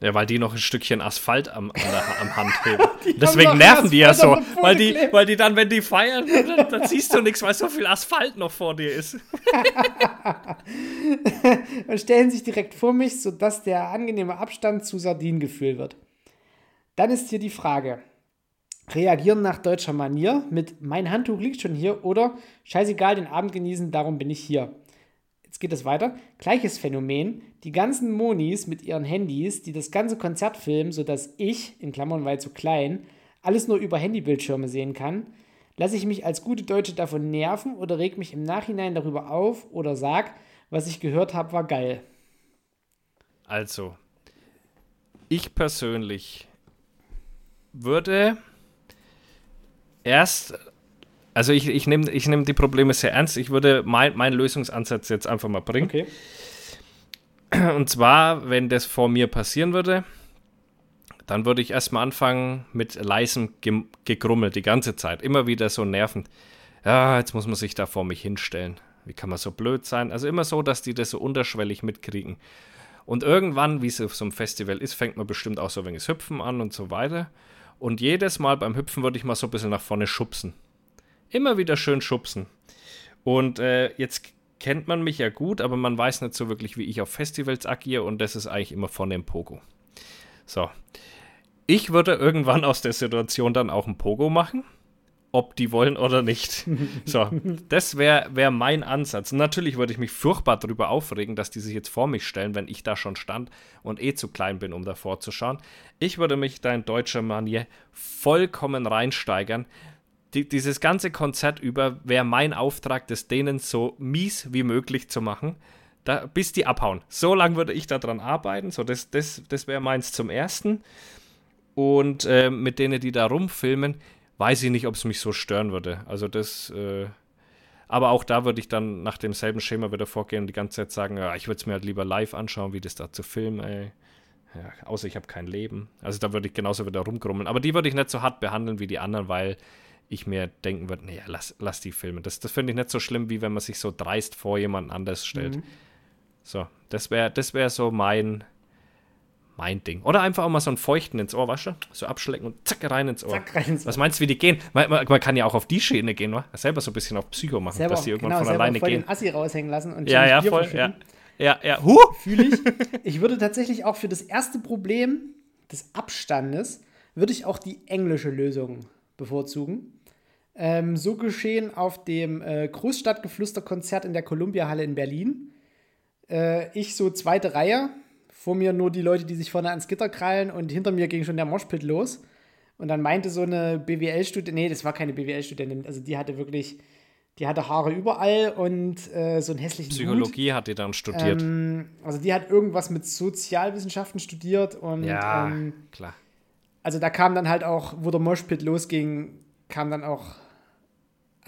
Ja, weil die noch ein Stückchen Asphalt am, der, am Hand heben. Deswegen nerven die ja so. Weil die, weil die dann, wenn die feiern, dann, dann siehst du nichts, weil so viel Asphalt noch vor dir ist. und stellen sich direkt vor mich, sodass der angenehme Abstand zu Sardinengefühl wird. Dann ist hier die Frage: Reagieren nach deutscher Manier mit Mein Handtuch liegt schon hier oder Scheißegal, den Abend genießen, darum bin ich hier. Jetzt geht es weiter. Gleiches Phänomen. Die ganzen Monis mit ihren Handys, die das ganze Konzert filmen, sodass ich, in Klammern weil zu klein, alles nur über Handybildschirme sehen kann. Lasse ich mich als gute Deutsche davon nerven oder reg mich im Nachhinein darüber auf oder sag, was ich gehört habe, war geil. Also, ich persönlich würde erst, also ich, ich nehme ich nehm die Probleme sehr ernst. Ich würde mein, meinen Lösungsansatz jetzt einfach mal bringen. Okay. Und zwar, wenn das vor mir passieren würde, dann würde ich erstmal anfangen mit leisem Ge Gegrummel die ganze Zeit. Immer wieder so nervend. Ja, jetzt muss man sich da vor mich hinstellen. Wie kann man so blöd sein? Also immer so, dass die das so unterschwellig mitkriegen. Und irgendwann, wie es auf so einem Festival ist, fängt man bestimmt auch so ein wenig Hüpfen an und so weiter. Und jedes Mal beim Hüpfen würde ich mal so ein bisschen nach vorne schubsen. Immer wieder schön schubsen. Und äh, jetzt kennt man mich ja gut, aber man weiß nicht so wirklich, wie ich auf Festivals agiere und das ist eigentlich immer vorne im Pogo. So. Ich würde irgendwann aus der Situation dann auch ein Pogo machen, ob die wollen oder nicht. So, das wäre wär mein Ansatz. Und natürlich würde ich mich furchtbar darüber aufregen, dass die sich jetzt vor mich stellen, wenn ich da schon stand und eh zu klein bin, um davor zu schauen. Ich würde mich da in deutscher Manier vollkommen reinsteigern. Die, dieses ganze Konzert über wäre mein Auftrag, das denen so mies wie möglich zu machen, da, bis die abhauen. So lange würde ich daran arbeiten. So, das, das, das wäre meins zum Ersten. Und äh, mit denen, die da rumfilmen, weiß ich nicht, ob es mich so stören würde. Also das, äh, aber auch da würde ich dann nach demselben Schema wieder vorgehen und die ganze Zeit sagen, ja, ich würde es mir halt lieber live anschauen, wie das da zu filmen, ey. Ja, außer ich habe kein Leben. Also da würde ich genauso wieder rumgrummeln. Aber die würde ich nicht so hart behandeln wie die anderen, weil ich mir denken würde, naja, lass, lass die filmen. Das, das finde ich nicht so schlimm, wie wenn man sich so dreist vor jemanden anders stellt. Mhm. So, das wäre das wär so mein, mein Ding. Oder einfach auch mal so ein Feuchten ins Ohr, weißt du? So abschlecken und zack rein ins Ohr. Zack, rein ins Ohr. Was meinst du, wie die gehen? Man, man, man kann ja auch auf die Schiene gehen, wa? Selber so ein bisschen auf Psycho machen, Selber, dass die irgendwann genau, von alleine voll gehen. den Assi raushängen lassen und Ja, ja, Bier voll. Ja, ja, ja. Huh! Fühle ich. Ich würde tatsächlich auch für das erste Problem des Abstandes, würde ich auch die englische Lösung bevorzugen. Ähm, so geschehen auf dem äh, Großstadtgeflüster-Konzert in der Columbia-Halle in Berlin. Äh, ich so zweite Reihe, vor mir nur die Leute, die sich vorne ans Gitter krallen und hinter mir ging schon der Moshpit los. Und dann meinte so eine BWL-Studentin, nee, das war keine BWL-Studentin, also die hatte wirklich, die hatte Haare überall und äh, so einen hässlichen Hut. Psychologie hat die dann studiert. Ähm, also die hat irgendwas mit Sozialwissenschaften studiert und ja, ähm, klar. also da kam dann halt auch, wo der Moshpit losging, kam dann auch,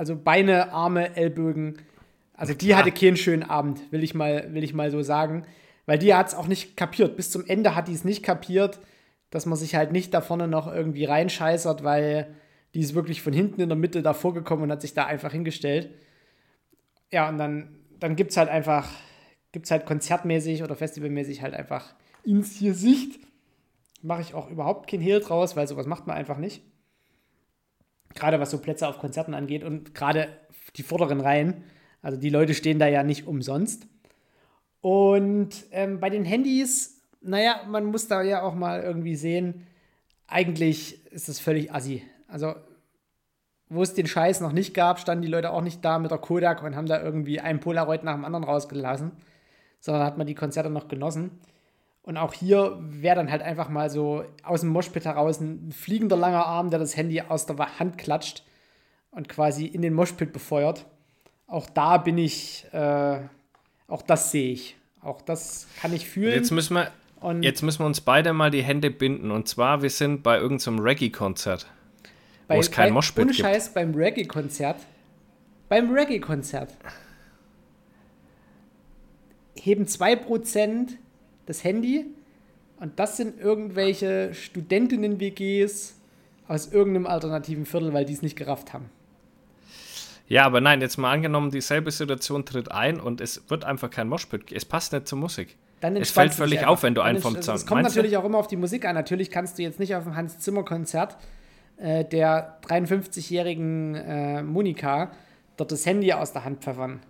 also Beine, Arme, Ellbogen. Also die hatte keinen schönen Abend, will ich mal, will ich mal so sagen. Weil die hat es auch nicht kapiert. Bis zum Ende hat die es nicht kapiert, dass man sich halt nicht da vorne noch irgendwie reinscheißert, weil die ist wirklich von hinten in der Mitte davor gekommen und hat sich da einfach hingestellt. Ja, und dann, dann gibt es halt einfach, gibt es halt konzertmäßig oder festivalmäßig halt einfach ins Gesicht. Mache ich auch überhaupt kein Hehl draus, weil sowas macht man einfach nicht. Gerade was so Plätze auf Konzerten angeht und gerade die vorderen Reihen. Also die Leute stehen da ja nicht umsonst. Und ähm, bei den Handys, naja, man muss da ja auch mal irgendwie sehen, eigentlich ist das völlig assi. Also, wo es den Scheiß noch nicht gab, standen die Leute auch nicht da mit der Kodak und haben da irgendwie ein Polaroid nach dem anderen rausgelassen, sondern hat man die Konzerte noch genossen. Und auch hier wäre dann halt einfach mal so aus dem Moshpit heraus ein fliegender langer Arm, der das Handy aus der Hand klatscht und quasi in den Moshpit befeuert. Auch da bin ich, äh, auch das sehe ich. Auch das kann ich fühlen. Jetzt müssen wir, und jetzt müssen wir uns beide mal die Hände binden. Und zwar, wir sind bei irgendeinem Reggae-Konzert. bei, es kein Moshpit ohne gibt. Scheiß beim Reggae-Konzert. Beim Reggae-Konzert heben 2% das Handy und das sind irgendwelche Studentinnen-WGs aus irgendeinem alternativen Viertel, weil die es nicht gerafft haben. Ja, aber nein, jetzt mal angenommen, dieselbe Situation tritt ein und es wird einfach kein Moshpit. Es passt nicht zur Musik. Es fällt völlig auf, wenn du einen vom Zaun- es kommt Meinst du? natürlich auch immer auf die Musik an. Natürlich kannst du jetzt nicht auf dem Hans-Zimmer-Konzert äh, der 53-jährigen äh, Monika dort das Handy aus der Hand pfeffern.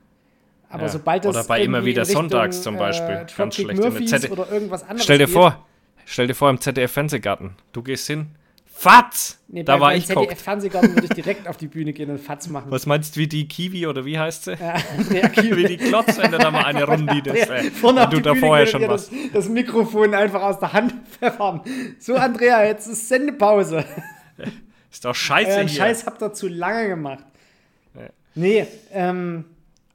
Aber Ja. sobald das Oder bei immer wieder Richtung, sonntags zum Beispiel. Äh, Ganz schlecht. Murphys ZD oder irgendwas anderes Stell dir geht. vor, stell dir vor im ZDF-Fernsehgarten. Du gehst hin. Fatz! Nee, da war ich guckt. ZDF-Fernsehgarten würde ich direkt auf die Bühne gehen und Fatz machen. Was meinst du, wie die Kiwi oder wie heißt sie? Ja, Andrea Kiel. Wie die Klotz, wenn du da mal eine Runde das, äh, vorne auf du da vorher schon und was. das, das Mikrofon einfach aus der Hand pfeffern. So, Andrea, jetzt ist Sendepause. Ist doch scheiße Euren hier. Scheiß habt ihr zu lange gemacht. Ja. Nee, ähm,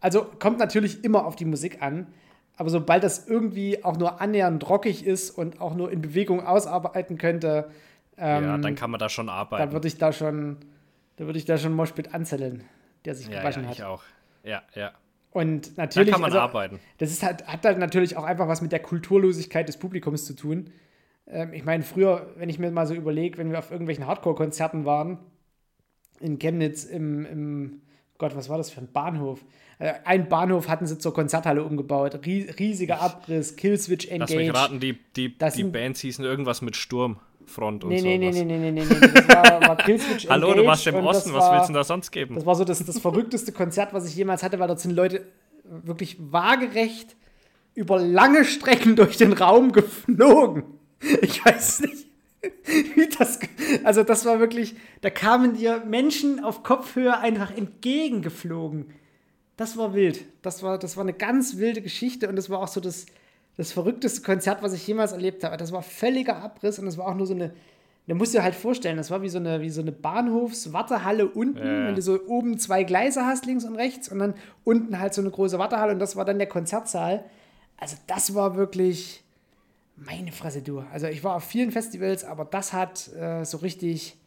also kommt natürlich immer auf die Musik an. Aber sobald das irgendwie auch nur annähernd rockig ist und auch nur in Bewegung ausarbeiten könnte, ähm, ja, dann kann man da schon da arbeiten. würde ich da schon, da würde ich da schon Moshpit anzetteln, der sich Ja, gewaschen ja, hat. ich auch. Ja, ja. Und Da natürlich, kann man also, arbeiten. das ist halt, hat halt natürlich auch einfach was mit der Kulturlosigkeit des Publikums zu tun. Ähm, ich meine, früher, wenn ich mir mal so überlege, wenn wir auf irgendwelchen Hardcore-Konzerten waren, in Chemnitz im, im, Gott, was war das für ein Bahnhof? Äh, ein Bahnhof hatten sie zur Konzerthalle umgebaut. Ries, riesiger Abriss, Killswitch Lass mich Engage. raten, die, die, Das die Bands hießen irgendwas mit Sturmfront und Nee, nee, nee, sowas. nee, nee, nee, nee, nee. Das war, war Killswitch Hallo, Engage du warst im Osten, was war, willst du denn da sonst geben? Das war so das, das verrückteste Konzert, was ich jemals hatte, weil dort sind Leute wirklich waagerecht über lange Strecken durch den Raum geflogen. Ich weiß nicht, wie das. Also, das war wirklich. Da kamen dir Menschen auf Kopfhöhe einfach entgegengeflogen. Das war wild. Das war, das war eine ganz wilde Geschichte und das war auch so das, das verrückteste Konzert, was ich jemals erlebt habe. Das war völliger Abriss und es war auch nur so eine Da musst du dir halt vorstellen, das war wie so eine, wie so eine Bahnhofswartehalle unten, Ja. wenn du so oben zwei Gleise hast, links und rechts, und dann unten halt so eine große Wartehalle und das war dann der Konzertsaal. Also das war wirklich meine Fresse, du. Also ich war auf vielen Festivals, aber das hat äh, so richtig,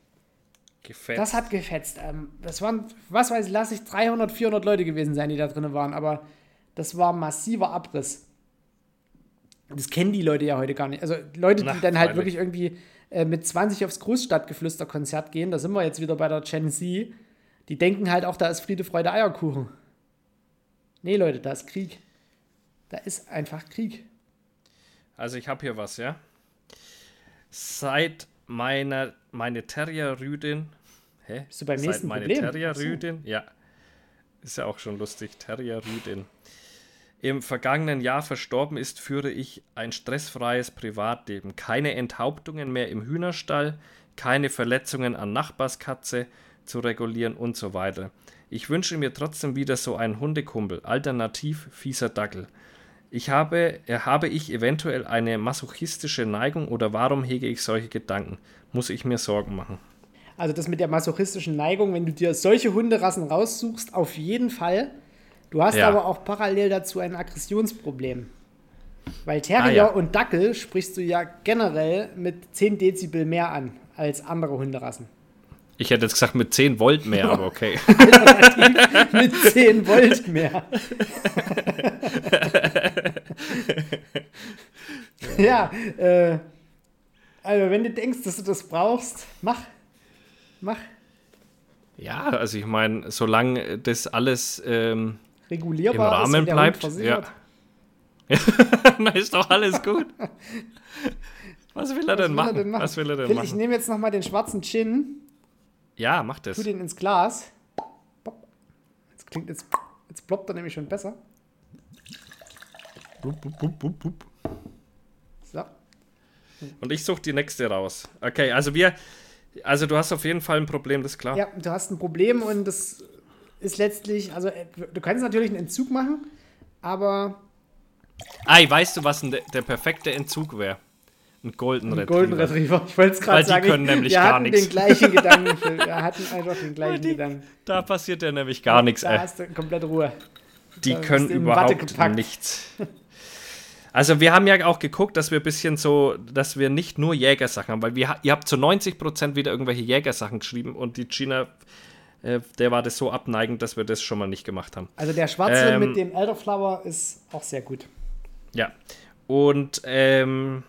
Gefällt. das hat gefetzt. Ähm, das waren, was weiß ich, lass ich 300, 400 Leute gewesen sein, die da drin waren, aber das war massiver Abriss. Das kennen die Leute ja heute gar nicht. Also Leute, die Na, dann halt wirklich irgendwie äh, mit 20 aufs Großstadtgeflüster-Konzert gehen, da sind wir jetzt wieder bei der Gen Z, die denken halt auch, da ist Friede, Freude, Eierkuchen. Nee, Leute, da ist Krieg. Da ist einfach Krieg. Also ich habe hier was, ja. Seit meiner meine Terrier-Rüdin. Hä? Bist du beim Seit nächsten meine Problem? Terrier-Rüdin, ja. Ist ja auch schon lustig, Terrier-Rüdin. Im vergangenen Jahr verstorben ist, führe ich ein stressfreies Privatleben. Keine Enthauptungen mehr im Hühnerstall, keine Verletzungen an Nachbarskatze zu regulieren und so weiter. Ich wünsche mir trotzdem wieder so einen Hundekumpel, alternativ fieser Dackel. Ich habe, äh, habe ich eventuell eine masochistische Neigung oder warum hege ich solche Gedanken? Muss ich mir Sorgen machen? Also das mit der masochistischen Neigung, wenn du dir solche Hunderassen raussuchst, auf jeden Fall. Du hast Ja. aber auch parallel dazu ein Aggressionsproblem. Weil Terrier Ah, ja. und Dackel sprichst du ja generell mit 10 Dezibel mehr an als andere Hunderassen. Ich hätte jetzt gesagt mit 10 Volt mehr, aber okay. mit 10 Volt mehr. ja, äh, also wenn du denkst, dass du das brauchst, mach. Mach. Ja, also ich meine, solange das alles ähm, Regulierbar Im ist Rahmen der bleibt, versichert. dann ist doch alles gut. Was will er denn, Was will er machen? denn machen? Was will er denn Phil, ich machen? nehme jetzt nochmal den schwarzen Gin, Ja, mach das. tu den ins Glas. Jetzt klingt jetzt, jetzt ploppt er nämlich schon besser. Bup, bup, bup, bup. So. Und ich suche die nächste raus. Okay, also wir, also du hast auf jeden Fall ein Problem, das ist klar. Ja, du hast ein Problem und das ist letztlich, also äh, du kannst natürlich einen Entzug machen, aber Ei, weißt du, was denn der, perfekte Entzug wäre? Ein Golden ein Retriever. Golden Retriever. Ich wollte es Weil gerade die sagen. können ich- nämlich wir gar hatten nichts. den gleichen Gedanken. Wir hatten einfach den gleichen Die- Gedanken. Da passiert ja nämlich gar nichts, Da ey. hast du komplett Ruhe. Die da können überhaupt nichts. Also wir haben ja auch geguckt, dass wir ein bisschen so, dass wir nicht nur Jägersachen haben, weil wir, ihr habt zu 90% wieder irgendwelche Jägersachen geschrieben und die Gina, äh, der war das so abneigend, dass wir das schon mal nicht gemacht haben. Also der schwarze Ähm, mit dem Elderflower ist auch sehr gut. Ja. Und ähm,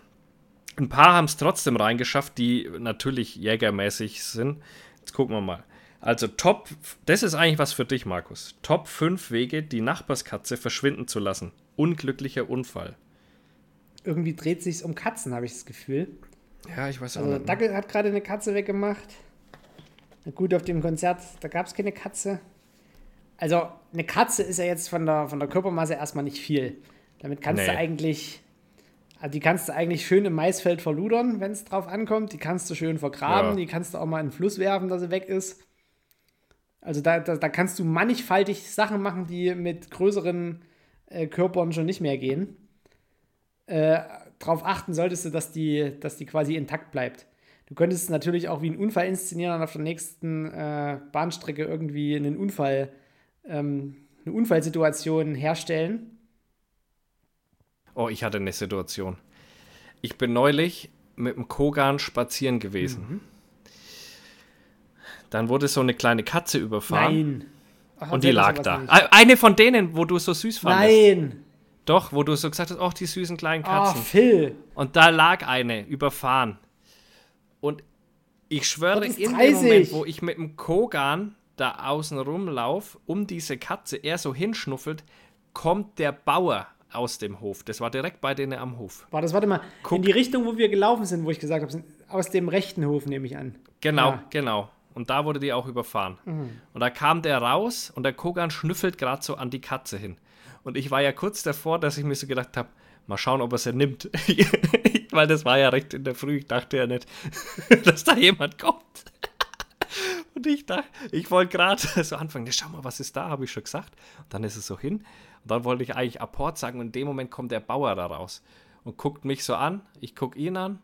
ein paar haben es trotzdem reingeschafft, die natürlich jägermäßig sind. Jetzt gucken wir mal. Also Top, das ist eigentlich was für dich, Markus. Top 5 Wege, die Nachbarskatze verschwinden zu lassen. Unglücklicher Unfall. Irgendwie dreht sich um Katzen, habe ich das Gefühl. Ja, ich weiß auch Also nicht. Dackel hat gerade eine Katze weggemacht. Na gut, auf dem Konzert, da gab es keine Katze. Also eine Katze ist ja jetzt von der, von der Körpermasse erstmal nicht viel. Damit kannst du Nee. eigentlich, also die kannst du eigentlich schön im Maisfeld verludern, wenn es drauf ankommt. Die kannst du schön vergraben, Ja. die kannst du auch mal in den Fluss werfen, dass sie weg ist. Also da, da, da kannst du mannigfaltig Sachen machen, die mit größeren äh, Körpern schon nicht mehr gehen. Äh, darauf achten solltest du, dass die, dass die quasi intakt bleibt. Du könntest es natürlich auch wie einen Unfall inszenieren und auf der nächsten äh, Bahnstrecke irgendwie einen Unfall, ähm, eine Unfallsituation herstellen. Oh, ich hatte eine Situation. Ich bin neulich mit dem Kogan spazieren gewesen. Mhm. Dann wurde so eine kleine Katze überfahren Nein. Ach, und die lag da. nicht. Eine von denen, wo du so süß fandest. Nein. Doch, wo du so gesagt hast, oh, die süßen kleinen Oh, Katzen. Phil. Und da lag eine überfahren. Und ich schwöre, in dem 30. Moment, wo ich mit dem Kogan da außen rumlauf, um diese Katze, er so hinschnuffelt, kommt der Bauer aus dem Hof. Das war direkt bei denen am Hof. War das, warte mal, Guck. in die Richtung, wo wir gelaufen sind, wo ich gesagt habe, aus dem rechten Hof, nehme ich an. Genau, Ja. genau. Und da wurde die auch überfahren. Mhm. Und da kam der raus und der Kogan schnüffelt gerade so an die Katze hin. Und ich war ja kurz davor, dass ich mir so gedacht habe, mal schauen, ob er sie nimmt. Weil das war ja recht in der Früh. Ich dachte ja nicht, dass da jemand kommt. Und ich dachte, ich wollte gerade so anfangen, ja, schau mal, was ist da, habe ich schon gesagt. Und dann ist es so hin. Und dann wollte ich eigentlich Apport sagen und in dem Moment kommt der Bauer da raus und guckt mich so an. Ich gucke ihn an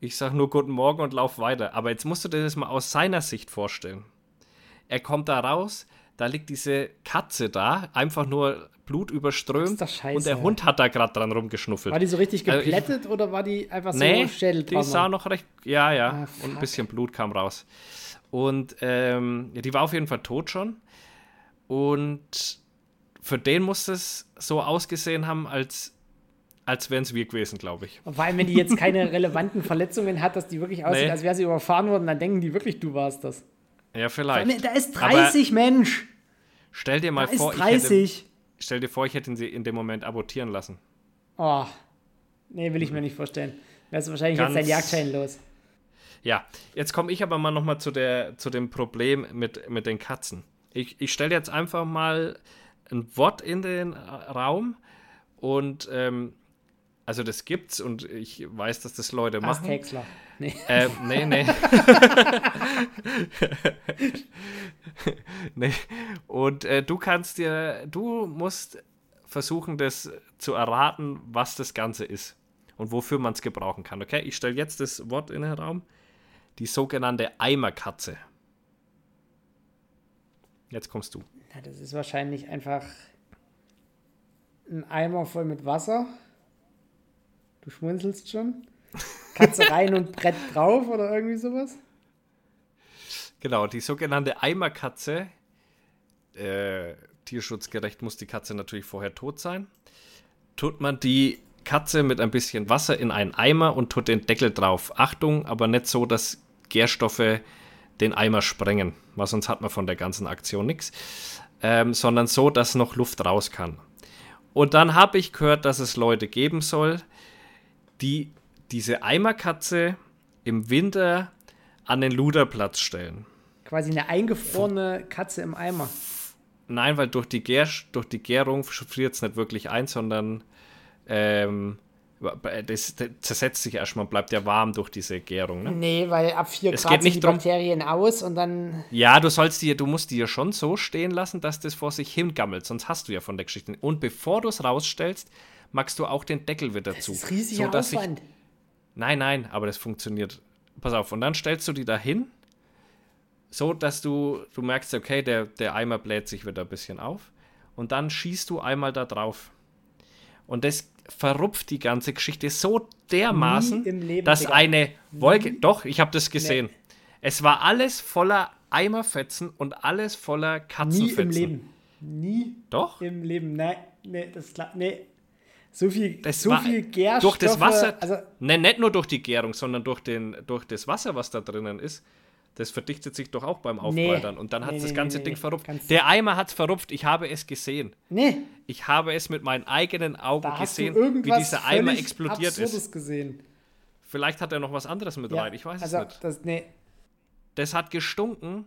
Ich sag nur Guten Morgen und lauf weiter. Aber jetzt musst du dir das mal aus seiner Sicht vorstellen. Er kommt da raus, da liegt diese Katze da, einfach nur blutüberströmt. Doch scheiße. Und der Hund hat da gerade dran rumgeschnuffelt. War die so richtig Also ich- geplättet oder war die einfach so Nee, Schädeltrauma? die sah noch recht, ja, ja, Ah, und ein bisschen Blut kam raus. Und ähm, ja, die war auf jeden Fall tot schon. Und für den muss es so ausgesehen haben, als, als wären es wir gewesen, glaube ich. Und vor allem, wenn die jetzt keine relevanten Verletzungen hat, dass die wirklich aussieht, Nee. als wäre sie überfahren worden, dann denken die wirklich, du warst das. Ja, vielleicht. Da ist Aber 30 Mensch. Stell dir Da mal ist vor, ich hätte, 30. stell dir vor, ich hätte ihn sie in dem Moment abortieren lassen. Oh. Nee, will ich mir nicht vorstellen. Wärst du wahrscheinlich Ganz- jetzt dein Jagdschein los. Ja, jetzt komme ich aber mal nochmal zu, der- zu dem Problem mit, mit den Katzen. Ich, ich stelle jetzt einfach mal ein Wort in den Raum und ähm, also das gibt's und ich weiß, dass das Leute machen. Asthäcksler. Nee. Ähm, nee, nee. nee. Und äh, du kannst dir, du musst versuchen, das zu erraten, was das Ganze ist und wofür man es gebrauchen kann. Okay, ich stelle jetzt das Wort in den Raum. Die sogenannte Eimerkatze. Jetzt kommst du. Na, das ist wahrscheinlich einfach ein Eimer voll mit Wasser. Du schmunzelst schon. Katze rein und Brett drauf oder irgendwie sowas. Genau, die sogenannte Eimerkatze. Äh, tierschutzgerecht muss die Katze natürlich vorher tot sein. Tut man die Katze mit ein bisschen Wasser in einen Eimer und tut den Deckel drauf. Achtung, aber nicht so, dass Gärstoffe den Eimer sprengen, weil sonst hat man von der ganzen Aktion nichts. Ähm, sondern so, dass noch Luft raus kann. Und dann habe ich gehört, dass es Leute geben soll, die diese Eimerkatze im Winter an den Luderplatz stellen. Quasi eine eingefrorene Katze im Eimer. Nein, weil durch die, Gär, durch die Gärung friert es nicht wirklich ein, sondern ähm, das, das zersetzt sich erstmal, bleibt ja warm durch diese Gärung. Ne? Nee, weil ab 4 Es Grad geht sind nicht die drum- Bakterien aus und dann. Ja, du sollst die, du musst die ja schon so stehen lassen, dass das vor sich hingammelt, sonst hast du ja von der Geschichte. Und bevor du es rausstellst, machst du auch den Deckel wieder Das zu. ist riesiger so, Aufwand. Nein, nein, aber das funktioniert. Pass auf, und dann stellst du die da hin, so dass du, du merkst, okay, der, der Eimer bläht sich wieder ein bisschen auf. Und dann schießt du einmal da drauf. Und das verrupft die ganze Geschichte so dermaßen, Nie Leben, dass Digga. eine Wolke. Doch, ich habe das gesehen. Es war alles voller Eimerfetzen und alles voller Nie Katzenfetzen. im Leben. Nie Doch? im Leben. Nein, nee, das klar. Nee. So viel, Das so viel Gärstoffe. durch das Wasser, Also, ne, nicht nur durch die Gärung, sondern durch, den, durch das Wasser, was da drinnen ist, das verdichtet sich doch auch beim Aufprall Nee. dann. Und dann hat Nee, das ganze nee, Ding verrupft. Der Eimer hat es verrupft, ich habe es gesehen. nee, Ich habe es mit meinen eigenen Augen da gesehen, wie dieser Eimer explodiert Absurdes ist. gesehen. Vielleicht hat er noch was anderes mit Ja, rein, ich weiß also, es nicht. Das, nee. Das hat gestunken,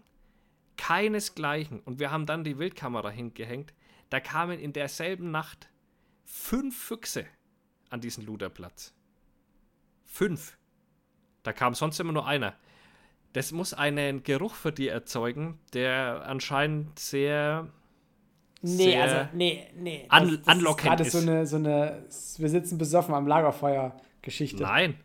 keinesgleichen. Und wir haben dann die Wildkamera hingehängt. Da kamen in derselben Nacht fünf Füchse an diesen Luderplatz. Fünf. Da kam sonst immer nur einer. Das muss einen Geruch für die erzeugen, der anscheinend sehr. Nee, Sehr also, nee, nee. an- das, das ist anlockend gerade ist. so eine, so eine, wir sitzen besoffen am Lagerfeuer Geschichte. Nein.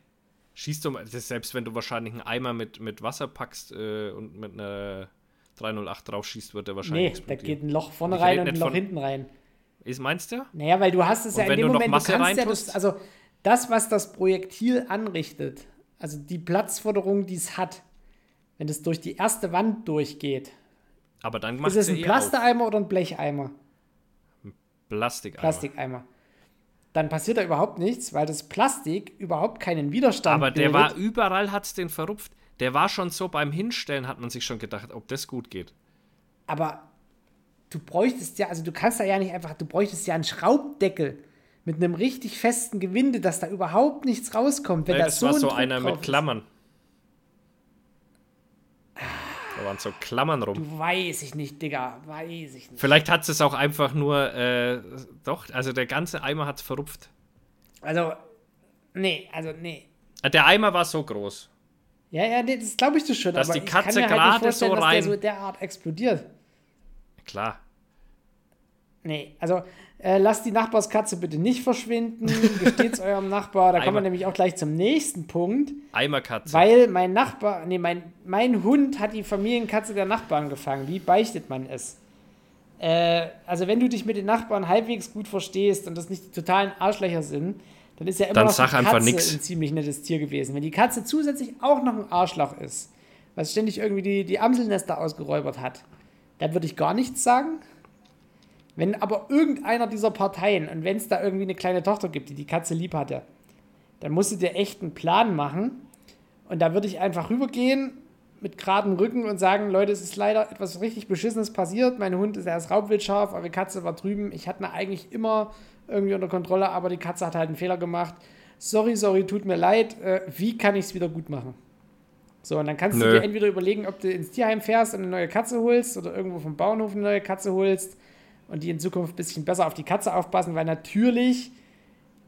Schießt du mal, selbst wenn du wahrscheinlich einen Eimer mit, mit Wasser packst äh, und mit einer 308 drauf schießt, wird der wahrscheinlich Nee, da explodieren. geht ein Loch vorne rein und ein Loch hinten rein. Ist, meinst du? Naja, weil du hast es Und ja in wenn dem du noch Moment, Masse du kannst ja das, also das, was das Projektil anrichtet, also die Platzforderung, die es hat, wenn es durch die erste Wand durchgeht, Aber dann macht ist es ein eh Plastikeimer oder ein Blecheimer? auf. Plastikeimer. Plastikeimer. Dann passiert da überhaupt nichts, weil das Plastik überhaupt keinen Widerstand Aber der bildet. war überall, hat's den verrupft. Der war schon so beim Hinstellen, hat man sich schon gedacht, ob das gut geht. Aber du bräuchtest ja, also du kannst da ja nicht einfach, du bräuchtest ja einen Schraubdeckel mit einem richtig festen Gewinde, dass da überhaupt nichts rauskommt. Wenn Nee, da das so war ein so Druck einer mit. Klammern. Da waren so Klammern rum. Du weiß ich nicht, Digga, weiß ich nicht. Vielleicht hat es auch einfach nur, äh, doch, also der ganze Eimer hat's verrupft. Also, nee, also, nee. Äh, Der Eimer war so groß. Ja, ja, nee, das glaube ich das schon. Dass aber die ich kann Katze halt gerade nicht vorstellen, so dass rein- der so derart explodiert. Klar. Nee, also Äh, lasst die Nachbarskatze bitte nicht verschwinden. Gesteht's eurem Nachbar. Da kommen wir nämlich auch gleich zum nächsten Punkt. Eimerkatze. Weil mein Nachbar, nee, mein, mein Hund hat die Familienkatze der Nachbarn gefangen. Wie beichtet man es? Äh, also wenn du dich mit den Nachbarn halbwegs gut verstehst und das nicht die totalen Arschlöcher sind, dann ist ja immer Dann noch sag die Katze nix. ein ziemlich nettes Tier gewesen. Wenn die Katze zusätzlich auch noch ein Arschloch ist, was ständig irgendwie die, die Amselnester ausgeräubert hat, dann würde ich gar nichts sagen. Wenn aber irgendeiner dieser Parteien, und wenn es da irgendwie eine kleine Tochter gibt, die die Katze lieb hatte, dann musst du dir echt einen Plan machen. Und da würde ich einfach rübergehen mit geradem Rücken und sagen, Leute, es ist leider etwas richtig Beschissenes passiert. Mein Hund ist erst raubwildscharf, eure Katze war drüben. Ich hatte ihn eigentlich immer irgendwie unter Kontrolle, aber die Katze hat halt einen Fehler gemacht. Sorry, sorry, tut mir leid. Äh, wie kann ich es wieder gut machen? So, und dann kannst du Nö. dir entweder überlegen, ob du ins Tierheim fährst und eine neue Katze holst oder irgendwo vom Bauernhof eine neue Katze holst und die in Zukunft ein bisschen besser auf die Katze aufpassen, weil natürlich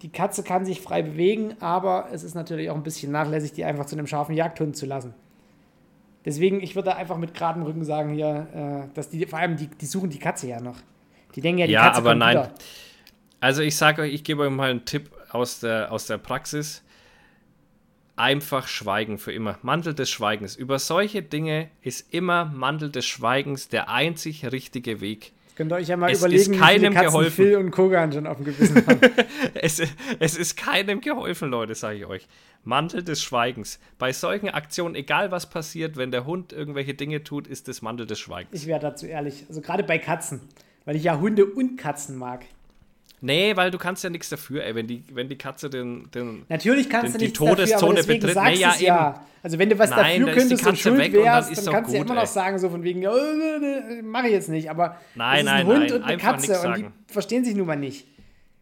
die Katze kann sich frei bewegen, aber es ist natürlich auch ein bisschen nachlässig, die einfach zu einem scharfen Jagdhund zu lassen. Deswegen, ich würde einfach mit geradem Rücken sagen hier, äh, dass die, vor allem, die, die suchen die Katze ja noch. Die denken ja, die Ja, Katze aber kommt nein. wieder. Also ich sage euch, ich gebe euch mal einen Tipp aus der, aus der Praxis. Einfach schweigen für immer. Mantel des Schweigens. Über solche Dinge ist immer Mantel des Schweigens der einzig richtige Weg. Könnt ihr euch ja mal Es überlegen, ist wie keinem Katzen geholfen. Phil und Kogan schon auf dem Gewissen haben. Es, es ist keinem geholfen, Leute, sage ich euch. Mantel des Schweigens. Bei solchen Aktionen, egal was passiert, wenn der Hund irgendwelche Dinge tut, ist es Mantel des Schweigens. Ich wäre dazu ehrlich. Also gerade bei Katzen. Weil ich ja Hunde und Katzen mag. Nee, weil du kannst ja nichts dafür, ey. Wenn die, wenn die Katze den, den Natürlich kannst Den- du die nichts dafür, aber Todeszone deswegen betritt. Nee, ja, ja. Also wenn du was Nein, dafür die könntest und schuld weg und dann wärst, ist dann doch kannst du ja immer noch ey. sagen, so von wegen, äh, mach ich jetzt nicht. Aber Nein, ist ein nein, Hund nein, und eine Katze und die verstehen sich nun mal nicht.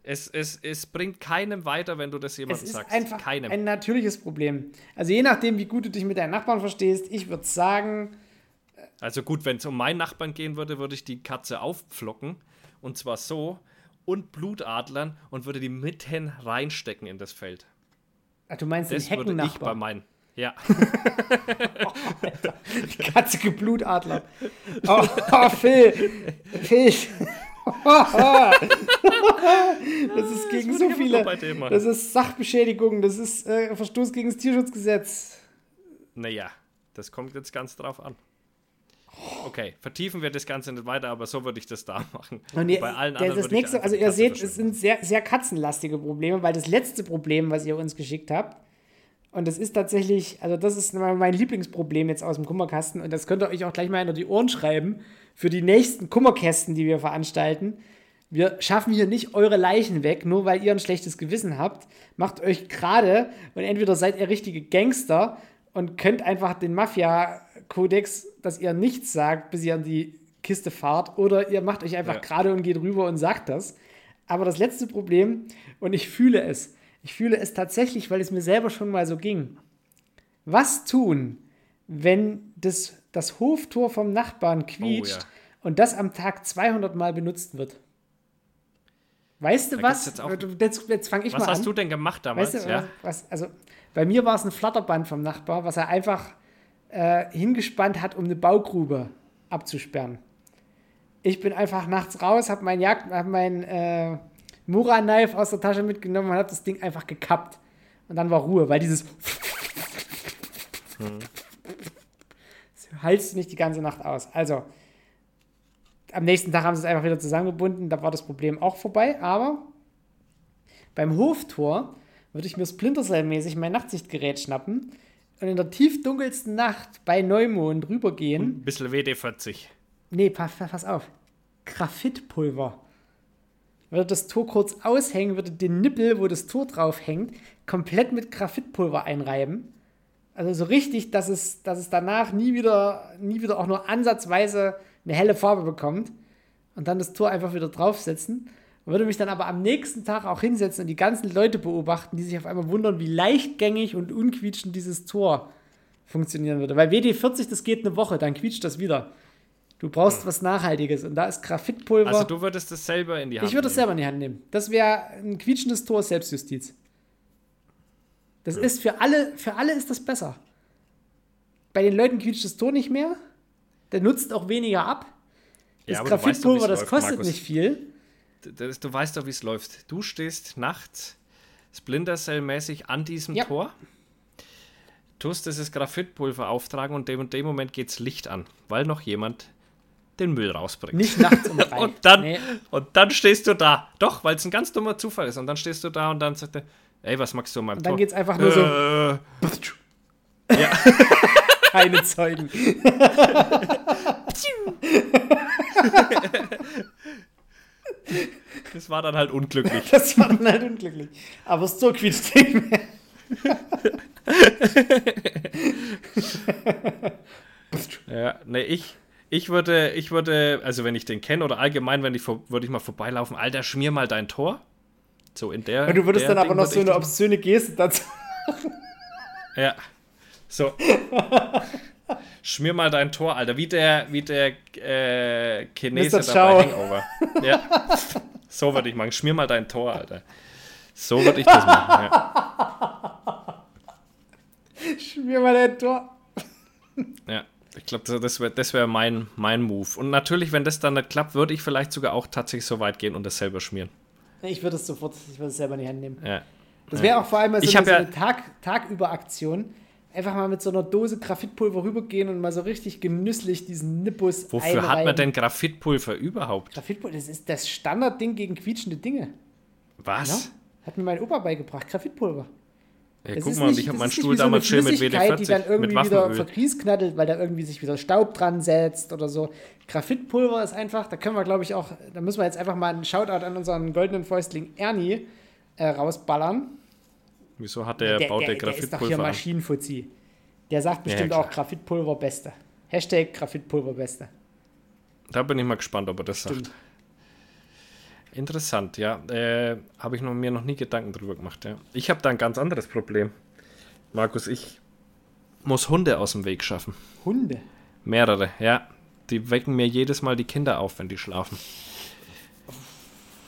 Es, es, es bringt keinem weiter, wenn du das Es jemandem ist sagst. einfach keinem. ein natürliches Problem. Also je nachdem, wie gut du dich mit deinen Nachbarn verstehst, ich würde sagen, Also gut, wenn es um meinen Nachbarn gehen würde, würde ich die Katze aufpflocken. Und zwar so und Blutadlern und würde die mitten reinstecken in das Feld. ach, du meinst den Das würde ich bei Heckennachbar. meinen. Ja, Katze Blutadler. Oh, oh Phil. Phil. das ist gegen würde so viele. Das ist Sachbeschädigung, das ist äh, Verstoß gegen das Tierschutzgesetz. naja, das kommt jetzt ganz drauf an. Okay, vertiefen wir das Ganze nicht weiter, aber so würde ich das da machen. Und ihr, bei allen der, anderen das nächste, also ihr seht, es sind sehr, sehr katzenlastige Probleme, weil das letzte Problem, was ihr uns geschickt habt, und das ist tatsächlich, also das ist mein Lieblingsproblem jetzt aus dem Kummerkasten, und das könnt ihr euch auch gleich mal hinter die Ohren schreiben, für die nächsten Kummerkästen, die wir veranstalten. Wir schaffen hier nicht eure Leichen weg, nur weil ihr ein schlechtes Gewissen habt. Macht euch gerade und entweder seid ihr richtige Gangster und könnt einfach den Mafia-Kodex, dass ihr nichts sagt, bis ihr an die Kiste fahrt, oder ihr macht euch einfach Ja. gerade und geht rüber und sagt das. Aber das letzte Problem, und ich fühle es, ich fühle es tatsächlich, weil es mir selber schon mal so ging. Was tun, wenn das, das Hoftor vom Nachbarn quietscht Oh, ja. und das am Tag 200 Mal benutzt wird? Weißt du Da was? gibt's jetzt Jetzt, jetzt, fange ich Was mal hast an. du denn gemacht damals? Weißt du, ja? was, also bei mir war es ein Flatterband vom Nachbar, was er einfach äh, hingespannt hat, um eine Baugrube abzusperren. Ich bin einfach nachts raus, habe mein Jagd, hab mein äh, Mura-Knife aus der Tasche mitgenommen und habe das Ding einfach gekappt. Und dann war Ruhe, weil dieses das halst du nicht die ganze Nacht aus. Also, am nächsten Tag haben sie es einfach wieder zusammengebunden, da war das Problem auch vorbei, aber beim Hoftor würde ich mir Splinter-Cell-mäßig mein Nachtsichtgerät schnappen und in der tiefdunkelsten Nacht bei Neumond rübergehen. Ein bisschen WD-40. Nee, pass, pass auf. Graphitpulver. Würde das Tor kurz aushängen, würde den Nippel, wo das Tor drauf hängt, komplett mit Graphitpulver einreiben. Also so richtig, dass es, dass es danach nie wieder, nie wieder auch nur ansatzweise eine helle Farbe bekommt. Und dann das Tor einfach wieder draufsetzen. Würde mich dann aber am nächsten Tag auch hinsetzen und die ganzen Leute beobachten, die sich auf einmal wundern, wie leichtgängig und unquietschend dieses Tor funktionieren würde. Weil WD-40, das geht eine Woche, dann quietscht das wieder. Du brauchst was Nachhaltiges und da ist Graphitpulver. Also du würdest das selber in die Hand ich würde es nehmen. selber in die Hand nehmen. Das wäre ein quietschendes Tor Selbstjustiz. Das ist für alle, für alle ist das besser. Bei den Leuten quietscht das Tor nicht mehr. Der nutzt auch weniger ab. Das Ja, weißt Graphitpulver, wie's das kostet Markus. nicht viel. Das, du weißt doch, wie es läuft. Du stehst nachts Splinter Cell-mäßig an diesem Ja. Tor, tust dieses Graphitpulver auftragen und dem und dem Moment geht's Licht an, weil noch jemand den Müll rausbringt. Nicht nachts um drei. Und dann, Nee. und dann stehst du da. Doch, weil es ein ganz dummer Zufall ist. Und dann stehst du da und dann sagt er, ey, was magst du an meinem Und dann Tor? geht's einfach nur so, Äh, ja. keine Zeugen. Das war dann halt unglücklich. Das war dann halt unglücklich. Aber es so quietscht nicht mehr. Ja, nee, ich, ich würde, ich würde, also wenn ich den kenne oder allgemein, wenn ich würde ich mal vorbeilaufen, Alter, schmier mal dein Tor. So in der. Und du würdest dann aber Ding noch würde so eine das- obszöne Geste dazu. Ja. So. Schmier mal dein Tor, Alter. Wie der, wie der äh, Chinese da bei Hangover. Ja. So würde ich machen. Schmier mal dein Tor, Alter. So würde ich das machen. Ja. Schmier mal dein Tor. ja. Ich glaube, das wäre das wär mein, mein Move. Und natürlich, wenn das dann nicht klappt, würde ich vielleicht sogar auch tatsächlich so weit gehen und das selber schmieren. Ich würde es sofort, ich würde es selber nicht annehmen. Ja. Das wäre auch vor allem mal so Ich eine, so ja- eine Tag, Tagüber-Aktion. Einfach mal mit so einer Dose Graphitpulver rübergehen und mal so richtig genüsslich diesen Nippus Wofür hat einreiben. man denn Graphitpulver überhaupt? Graphitpulver, das ist das Standardding gegen quietschende Dinge. Was? Ja? Hat mir mein Opa beigebracht, Graphitpulver. Ja, Das guck ist mal, nicht- ich habe meinen Stuhl so damals schön mit Flüssigkeit, die dann WD-40 irgendwie mit wieder verkriesknattelt, weil da irgendwie sich wieder Staub dran setzt oder so. Graphitpulver ist einfach, da können wir, glaube ich, auch, da müssen wir jetzt einfach mal einen Shoutout an unseren goldenen Fäustling Ernie äh, rausballern. Wieso hat der, baut der, der ist doch hier Graphitpulver? Maschinenfuzzi. Der sagt bestimmt klar. auch Graphitpulver Beste. Hashtag Graphitpulver Beste. Da bin ich mal gespannt, ob er das Stimmt. sagt. Interessant, ja. Äh, habe ich noch, mir noch nie Gedanken drüber gemacht, ja. Ich habe da ein ganz anderes Problem. Markus, ich muss Hunde aus dem Weg schaffen. Hunde. Mehrere, ja. Die wecken mir jedes Mal die Kinder auf, wenn die schlafen.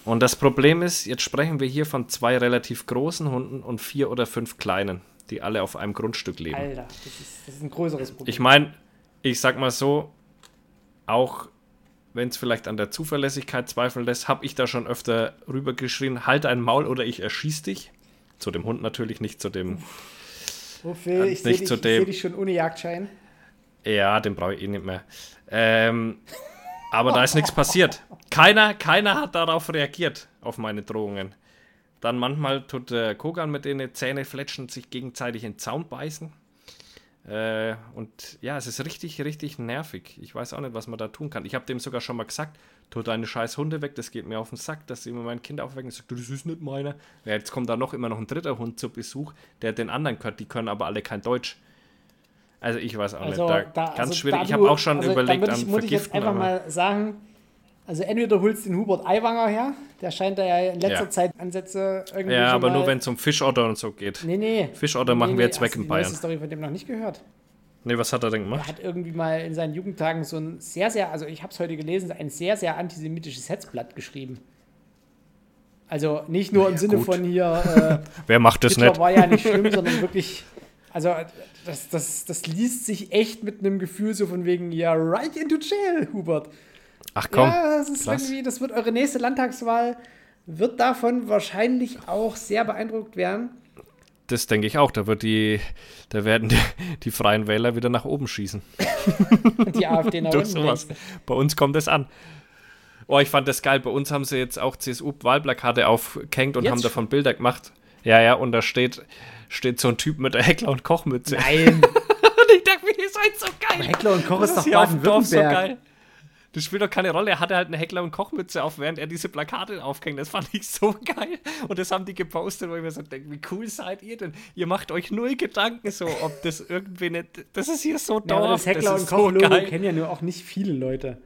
Und das Problem ist, jetzt sprechen wir hier von zwei relativ großen Hunden und vier oder fünf kleinen, die alle auf einem Grundstück leben. Alter, das ist, das ist ein größeres Problem. Ich meine, ich sag mal so, auch wenn es vielleicht an der Zuverlässigkeit zweifeln lässt, habe ich da schon öfter rübergeschrien, halt ein Maul oder ich erschieß dich. Zu dem Hund natürlich, nicht zu dem. Wofür? Ich sehe dich, zu ich dem- seh dich schon ohne Jagdschein. Ja, den brauche ich eh nicht mehr. Ähm, aber da ist nichts passiert. Keiner, keiner hat darauf reagiert, auf meine Drohungen. Dann manchmal tut der Kogan mit denen Zähne fletschen, sich gegenseitig in den Zaun beißen. Äh, und ja, es ist richtig, richtig nervig. Ich weiß auch nicht, was man da tun kann. Ich habe dem sogar schon mal gesagt, tu deine scheiß Hunde weg, das geht mir auf den Sack, dass sie immer mein Kind aufwecken. Ich sage, das ist nicht meiner. Ja, jetzt kommt da noch immer noch ein dritter Hund zu Besuch, der den anderen gehört. Die können aber alle kein Deutsch. Also ich weiß auch Also, nicht. Da, da, ganz also, schwierig. Ich habe auch schon also, überlegt da an ich, muss ich jetzt Vergiften. einfach mal sagen, also entweder holst du den Hubert Aiwanger her, der scheint da ja in letzter Ja. Zeit Ansätze irgendwie ja, aber nur wenn es um Fischotter und so geht. Nee, nee. Fischotter nee, machen nee, wir jetzt weg du in die Bayern. neueste Story von dem noch nicht gehört. Nee, was hat er denn Er gemacht? hat irgendwie mal in seinen Jugendtagen so ein sehr, sehr, also ich habe es heute gelesen, ein sehr, sehr antisemitisches Hetzblatt geschrieben. Also nicht nur im Sinne gut. von hier, äh, Wer macht das Hitler nicht? war ja nicht schlimm, sondern wirklich, also das, das, das liest sich echt mit einem Gefühl so von wegen, ja, right into jail, Hubert. Ach komm. ja, das ist krass. irgendwie, das wird eure nächste Landtagswahl, wird davon wahrscheinlich auch sehr beeindruckt werden. Das denke ich auch. Da wird die, da werden die, die Freien Wähler wieder nach oben schießen. Und die AfD nach unten. sowas. Bei uns kommt es an. Oh, ich fand das geil. Bei uns haben sie jetzt auch CSU-Wahlplakate aufgehängt und Jetzt haben davon Bilder gemacht. Ja, ja, und da steht, steht so ein Typ mit der Heckler- und Kochmütze. Nein, Und ich dachte mir, ihr seid so geil. Heckler und Koch ist doch hier auf dem Dorf so Baden-Württemberg. geil. Das spielt doch keine Rolle. Er hatte halt eine Heckler- und Kochmütze auf, während er diese Plakate aufhängt. Das fand ich so geil. Und das haben die gepostet, wo ich mir so denke, wie cool seid ihr denn? Ihr macht euch null Gedanken so, ob das irgendwie nicht. Das ist hier so ja, Dorf. das Heckler das und Koch-Logo geil. kennen ja nur auch nicht viele Leute.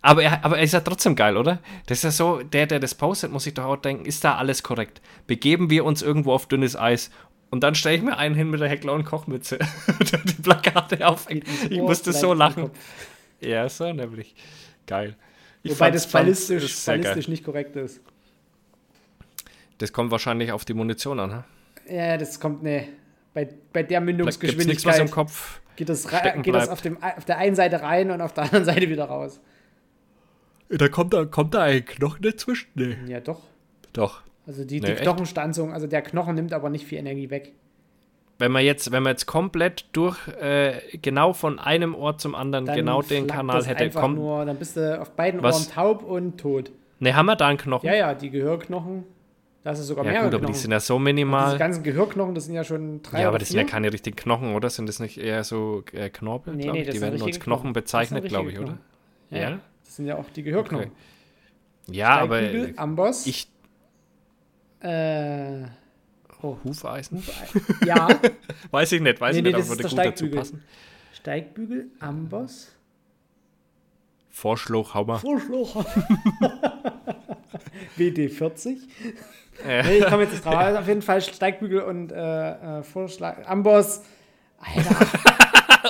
Aber er, aber er ist ja trotzdem geil, oder? Das ist ja so, der, der das postet, muss sich doch auch denken, ist da alles korrekt? Begeben wir uns irgendwo auf dünnes Eis? Und dann stelle ich mir einen hin mit der Heckler- und Kochmütze, der die Plakate aufhängt. Ich musste so lachen. Ja, so nämlich. Geil. Ich Wobei das ballistisch, geil. ballistisch nicht korrekt ist. Das kommt wahrscheinlich auf die Munition an. Hm? Ja, das kommt, ne. Bei, bei der gibt's nichts, was im Mündungsgeschwindigkeit Kopf geht das, geht das auf, dem, auf der einen Seite rein und auf der anderen Seite wieder raus. Da kommt da, kommt da ein Knochen dazwischen? Nee. Ja, doch. Doch. Also die, Nee, die? Knochenstanzung, also der Knochen nimmt aber nicht viel Energie weg. Wenn man jetzt, wenn man jetzt komplett durch, äh, genau von einem Ort zum anderen, Dann genau den Kanal hätte, kommt. nur, dann bist du auf beiden Was? Ohren taub und tot. Ne, haben wir da einen Knochen? Ja, ja, die Gehörknochen, das ist sogar Ja, mehrere gut, aber die Knochen. sind ja so Diese minimal. ganzen Gehörknochen, das sind ja schon drei Ja, aber oder das sind ja keine richtigen Knochen, oder? Sind das nicht eher so äh, Knorpel, Nee, nee, Die sind werden als Knochen Knochen. bezeichnet, glaube ich, oder? richtige Ja? Ja, das sind ja auch die Gehörknochen. Okay. Ja, aber Steigbügel, Amboss, ich. Äh, Hufeisen? ja, Weiß ich nicht, weiß Nee, ich nee, nicht, aber würde gut dazu passen. Steigbügel, Amboss, Vorschlauchhammer. Vorschluch. WD40. Äh. Nee, ich komme jetzt nicht drauf. Also auf jeden Fall Steigbügel und äh, äh, Vorschlag. Amboss. Alter,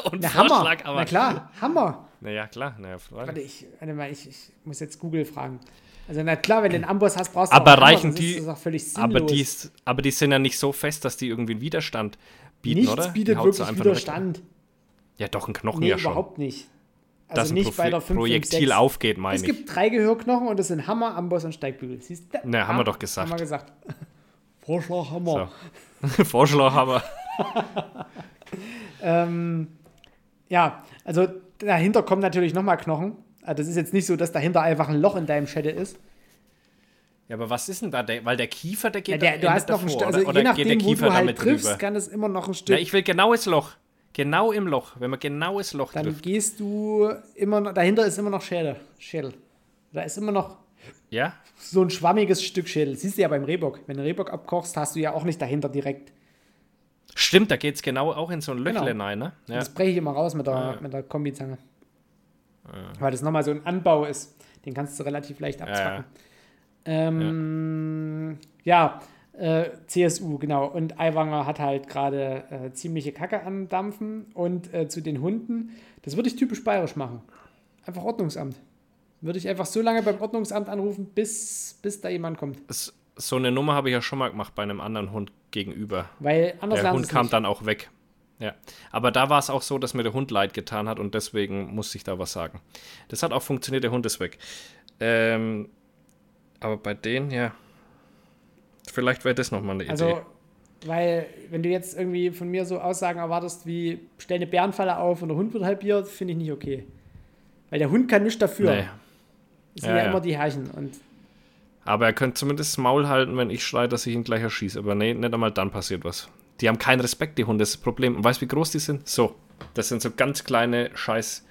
Und der Hammer. Na klar, Hammer. Naja, klar. Naja, Warte, ich, ich, ich muss jetzt Google fragen. Also, na klar, wenn du einen Amboss hast, brauchst du Aber auch reichen sonst die- aber, die, ist- aber die sind ja nicht so fest, dass die irgendwie einen Widerstand bieten, Nichts oder? Die bietet wirklich. Widerstand. Ja, doch, ein Knochen Nee, ja schon. überhaupt nicht. Also dass ein nicht bei der Profi- 5, Projektil 5, 6. aufgeht, meine Es ich. gibt drei Gehörknochen und das sind Hammer, Amboss und Steigbügel. Siehst du? Na, haben wir doch gesagt. Haben wir gesagt. Vorschlag Hammer. So. Vorschlaghammer. Ähm, ja, also dahinter kommen natürlich nochmal Knochen. Also das ist jetzt nicht so, dass dahinter einfach ein Loch in deinem Schädel ist. Ja, aber was ist denn da? Der, weil der Kiefer, der geht Ja, der, am du hast noch ein davor, Stück, also oder, je geht der nachdem, wo Kiefer du halt damit triffst, drüber? kann es immer noch ein Stück. Ja, ich will genaues Loch. Genau im Loch. Wenn man genaues Loch dann trifft. gehst du immer noch, dahinter ist immer noch Schädel. Schädel. Da ist immer noch Ja? so ein schwammiges Stück Schädel. Siehst du ja beim Rehbock. Wenn du Rehbock abkochst, hast du ja auch nicht dahinter direkt. Stimmt, da geht es genau auch in so ein Genau. Löchle rein, ne? Ja. Das breche ich immer raus mit der, Ah, mit der Kombizange. Weil das nochmal so ein Anbau ist. Den kannst du relativ leicht abzwacken. Ähm, ja, äh, CSU, genau. Und Aiwanger hat halt gerade äh, ziemliche Kacke am Dampfen. Und äh, zu den Hunden, das würde ich typisch bayerisch machen. Einfach Ordnungsamt. Würde ich einfach so lange beim Ordnungsamt anrufen, bis, bis da jemand kommt. S- So eine Nummer habe ich ja schon mal gemacht bei einem anderen Hund gegenüber. Weil anders Der Hund kam nicht. dann auch weg. Ja. Aber da war es auch so, dass mir der Hund leid getan hat und deswegen musste ich da was sagen. Das hat auch funktioniert, der Hund ist weg. Ähm, aber bei denen, ja. Vielleicht wäre das nochmal eine Idee. Also, weil, wenn du jetzt irgendwie von mir so Aussagen erwartest, wie stell eine Bärenfalle auf und der Hund wird halbiert, finde ich nicht okay. Weil der Hund kann nichts dafür. nee. Das sind Ja, ja, ja. immer die Herrchen. Und Aber er könnte zumindest das Maul halten, wenn ich schreie, dass ich ihn gleich erschieße. Aber nee, nicht einmal dann passiert was. Die haben keinen Respekt, die Hunde, das ist das Problem. Und weißt du, wie groß die sind? So. Das sind so ganz kleine, scheiß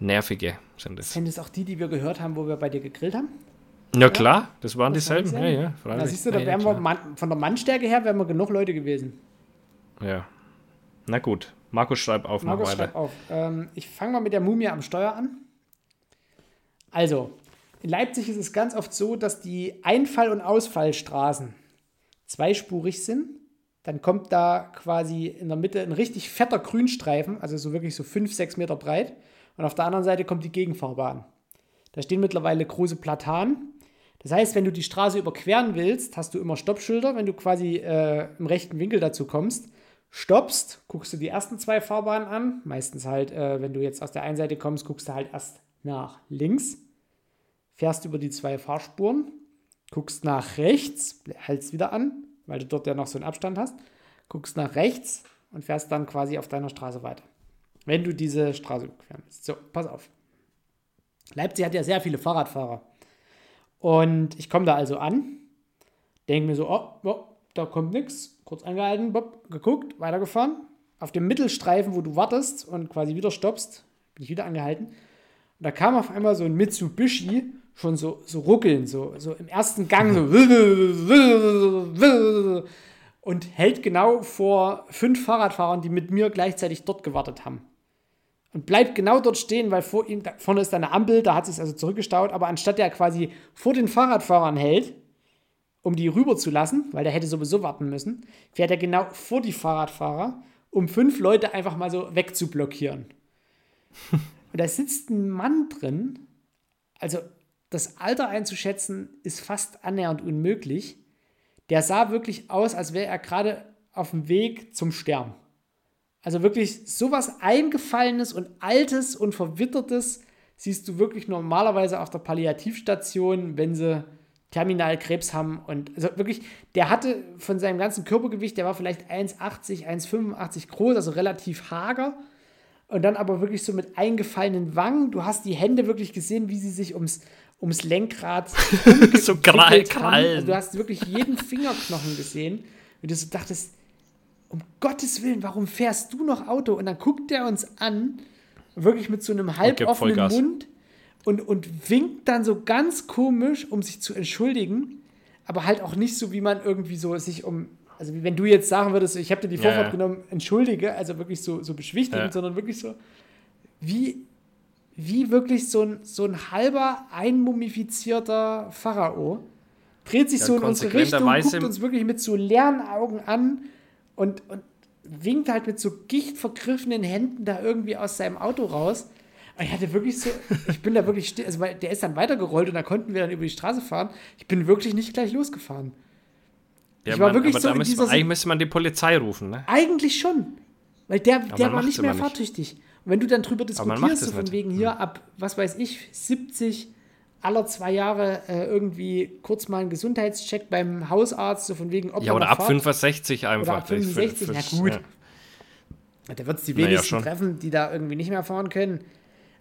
nervige sind das. sind das auch die, die wir gehört haben, wo wir bei dir gegrillt haben? Ja, klar, das waren Das waren dieselben. Ja, dieselben? ja, freilich. Da siehst du, da ja, wären ja, wir. Mann, von der Mannstärke her wären wir genug Leute gewesen. Ja. Na gut. Markus, schreib auf, Markus, schreib auf. Ähm, ich fange mal mit der Mumie am Steuer an. Also, in Leipzig ist es ganz oft so, dass die Einfall- und Ausfallstraßen zweispurig sind. Dann kommt da quasi in der Mitte ein richtig fetter Grünstreifen, also so wirklich so 5, 6 Meter breit. Und auf der anderen Seite kommt die Gegenfahrbahn. Da stehen mittlerweile große Platanen. Das heißt, wenn du die Straße überqueren willst, hast du immer Stoppschilder. Wenn du quasi äh, im rechten Winkel dazu kommst, stoppst, guckst du die ersten zwei Fahrbahnen an. Meistens halt, äh, wenn du jetzt aus der einen Seite kommst, guckst du halt erst nach links, fährst über die zwei Fahrspuren, guckst nach rechts, hältst wieder an, weil du dort ja noch so einen Abstand hast, guckst nach rechts und fährst dann quasi auf deiner Straße weiter. Wenn du diese Straße überqueren willst. So, pass auf. Leipzig hat ja sehr viele Fahrradfahrer. Und ich komme da also an, denke mir so, oh, oh da kommt nichts, kurz angehalten, bopp, geguckt, weitergefahren. Auf dem Mittelstreifen, wo du wartest und quasi wieder stoppst, bin ich wieder angehalten. Und da kam auf einmal so ein Mitsubishi schon so, so ruckeln, so, so im ersten Gang so und hält genau vor fünf Fahrradfahrern, die mit mir gleichzeitig dort gewartet haben. Und bleibt genau dort stehen, weil vor ihm, da vorne ist eine Ampel, da hat sich also zurückgestaut, aber anstatt der quasi vor den Fahrradfahrern hält, um die rüber zu lassen, weil der hätte sowieso warten müssen, fährt er genau vor die Fahrradfahrer, um fünf Leute einfach mal so wegzublockieren. Und da sitzt ein Mann drin, also das Alter einzuschätzen ist fast annähernd unmöglich. Der sah wirklich aus, als wäre er gerade auf dem Weg zum Sterben. Also wirklich sowas Eingefallenes und Altes und Verwittertes siehst du wirklich normalerweise auf der Palliativstation, wenn sie Terminalkrebs haben. Und also wirklich, der hatte von seinem ganzen Körpergewicht, der war vielleicht 1,80, 1,85 groß, also relativ hager. Und dann aber wirklich so mit eingefallenen Wangen. Du hast die Hände wirklich gesehen, wie sie sich ums, ums Lenkrad So krall, krall. Also du hast wirklich jeden Fingerknochen gesehen. Und du so dachtest, um Gottes Willen, warum fährst du noch Auto? Und dann guckt er uns an, wirklich mit so einem halboffenen. Mund und, und winkt dann so ganz komisch, um sich zu entschuldigen, aber halt auch nicht so, wie man irgendwie so sich um, also wie wenn du jetzt sagen würdest, ich habe dir die Ja, Vorfahrt ja. genommen, entschuldige, also wirklich so, so beschwichtigend, Ja. sondern wirklich so, wie, wie wirklich so ein, so ein halber einmumifizierter Pharao. Dreht sich Ja, so in unsere Richtung, konsequenterweise- guckt uns wirklich mit so leeren Augen an und, und winkt halt mit so gichtvergriffenen Händen da irgendwie aus seinem Auto raus. Und ich hatte wirklich so, ich bin da wirklich still, also der ist dann weitergerollt und da konnten wir dann über die Straße fahren. Ich bin wirklich nicht gleich losgefahren. Ja, Ich war man, wirklich aber so müsste eigentlich müsste man die Polizei rufen, ne? Eigentlich schon. Weil der, der war nicht mehr immer nicht. Und wenn du dann drüber diskutierst, so von wegen hier ab, was weiß ich, 70 aller zwei Jahre äh, irgendwie kurz mal einen Gesundheitscheck beim Hausarzt, so von wegen, ob Ja, er oder ab fährt. 65 einfach. Oder ab 65, na gut. Da wird es die wenigsten schon. treffen, die da irgendwie nicht mehr fahren können.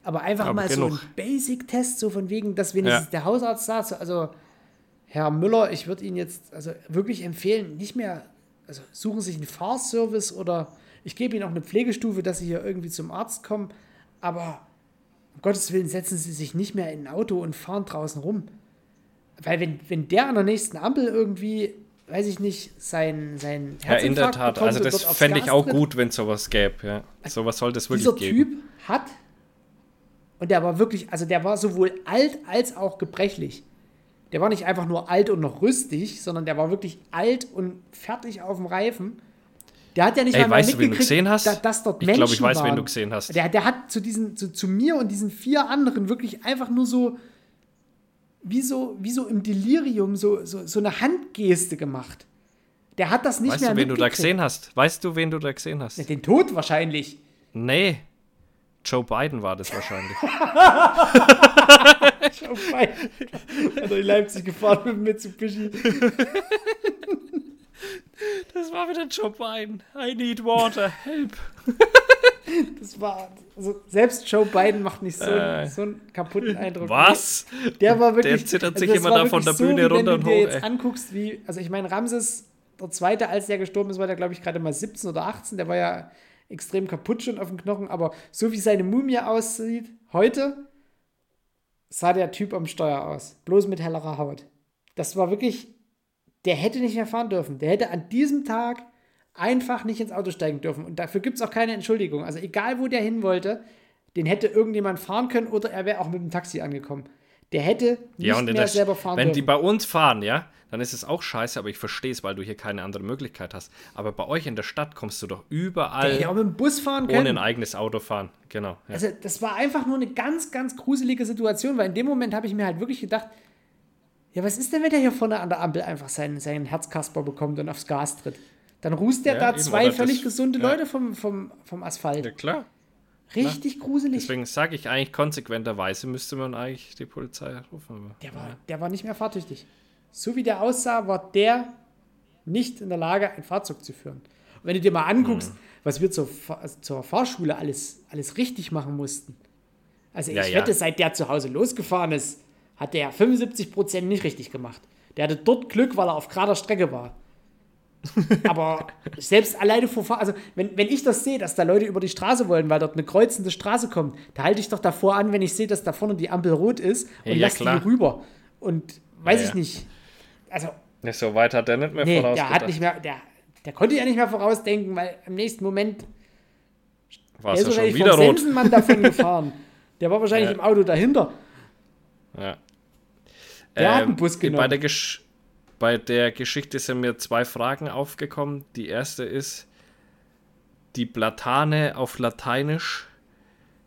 Aber einfach Aber mal so genug. ein Basic-Test, so von wegen, dass wenigstens Ja. der Hausarzt sagt, so, also Herr Müller, ich würde Ihnen jetzt also wirklich empfehlen, nicht mehr, also suchen Sie sich einen Fahrservice oder ich gebe Ihnen auch eine Pflegestufe, dass Sie hier irgendwie zum Arzt kommen, aber um Gottes Willen setzen Sie sich nicht mehr in ein Auto und fahren draußen rum. Weil wenn, wenn der an der nächsten Ampel irgendwie, weiß ich nicht, sein, sein Ja, in der Herzinfarkt Tat. bekommt Also das fände ich auch tritt, gut, wenn es sowas gäbe. Ja. Sowas sollte es wirklich dieser geben. Typ hat, und der war wirklich, also der war sowohl alt als auch gebrechlich. Der war nicht einfach nur alt und noch rüstig, sondern der war wirklich alt und fertig auf dem Reifen. Der hat ja nicht Ey, mal mehr weißt du, wen du gesehen hast? da- dass dort Ich Menschen glaube, ich weiß, waren. wen du gesehen hast. Der, der hat zu, diesen, zu, zu mir und diesen vier anderen wirklich einfach nur so, wie so, wie so im Delirium, so, so, so eine Handgeste gemacht. Der hat das nicht Weißt mehr du, wen du da gesehen hast? Weißt du, wen du da gesehen hast? Den Tod wahrscheinlich. Nee. Joe Biden war das wahrscheinlich. Joe Biden. Hat er in Leipzig gefahren mit Mitsubishi. Das war wieder Joe Biden. I need water. Help. Das war, also selbst Joe Biden macht nicht so, Äh. so einen kaputten Eindruck. Was? Der war wirklich. Der zittert also sich das immer da von der Bühne so, wie runter wenn und du dir hoch, jetzt ey. anguckst, wie, also ich meine, Ramses, der Zweite, als der gestorben ist, war der, glaube ich, gerade mal 17 oder 18. Der war ja extrem kaputt schon auf dem Knochen, aber so wie seine Mumie aussieht, heute sah der Typ am Steuer aus. Bloß mit hellerer Haut. Das war wirklich, der hätte nicht mehr fahren dürfen. Der hätte an diesem Tag einfach nicht ins Auto steigen dürfen. Und dafür gibt es auch keine Entschuldigung. Also egal, wo der hin wollte, den hätte irgendjemand fahren können oder er wäre auch mit dem Taxi angekommen. Der hätte nicht Ja, mehr selber fahren wenn dürfen. die bei uns fahren, ja, dann ist es auch scheiße, aber ich verstehe es, weil du hier keine andere Möglichkeit hast. Aber bei euch in der Stadt kommst du doch überall hätte auch mit dem Bus fahren ohne ein können. eigenes Auto fahren. Genau. Ja. Also das war einfach nur eine ganz, ganz gruselige Situation, weil in dem Moment habe ich mir halt wirklich gedacht, ja, was ist denn, wenn der hier vorne an der Ampel einfach seinen, seinen Herzkasper bekommt und aufs Gas tritt? Dann rußt der Ja, da zwei völlig das- gesunde ja. Leute vom, vom, vom Asphalt. ja, klar. Richtig gruselig. Deswegen sage ich eigentlich konsequenterweise müsste man eigentlich die Polizei rufen. Der war, der war nicht mehr fahrtüchtig. So wie der aussah, war der nicht in der Lage, ein Fahrzeug zu führen. Und wenn du dir mal anguckst, Mhm. was wir zur, zur Fahrschule alles, alles richtig machen mussten. Also ich Ja, ja. wette, seit der zu Hause losgefahren ist, hat der 75% nicht richtig gemacht. Der hatte dort Glück, weil er auf gerader Strecke war. Aber selbst alleine vor also wenn, wenn ich das sehe, dass da Leute über die Straße wollen, weil dort eine kreuzende Straße kommt, da halte ich doch davor an, wenn ich sehe, dass da vorne die Ampel rot ist und Ja, ja, lass klar. die rüber. Und weiß Ja, ich ja. nicht. Also, Ja, so weit hat der nicht mehr nee, vorausgedacht. der hat nicht mehr, der, der konnte ja nicht mehr vorausdenken, weil im nächsten Moment War der es ja schon wahrscheinlich wieder rot. Sensenmann davon gefahren. Der war wahrscheinlich im Auto dahinter. Ja. Der hat einen Bus Bei genommen. der, Gesch bei der Geschichte sind mir zwei Fragen aufgekommen. Die erste ist die Platane auf Lateinisch.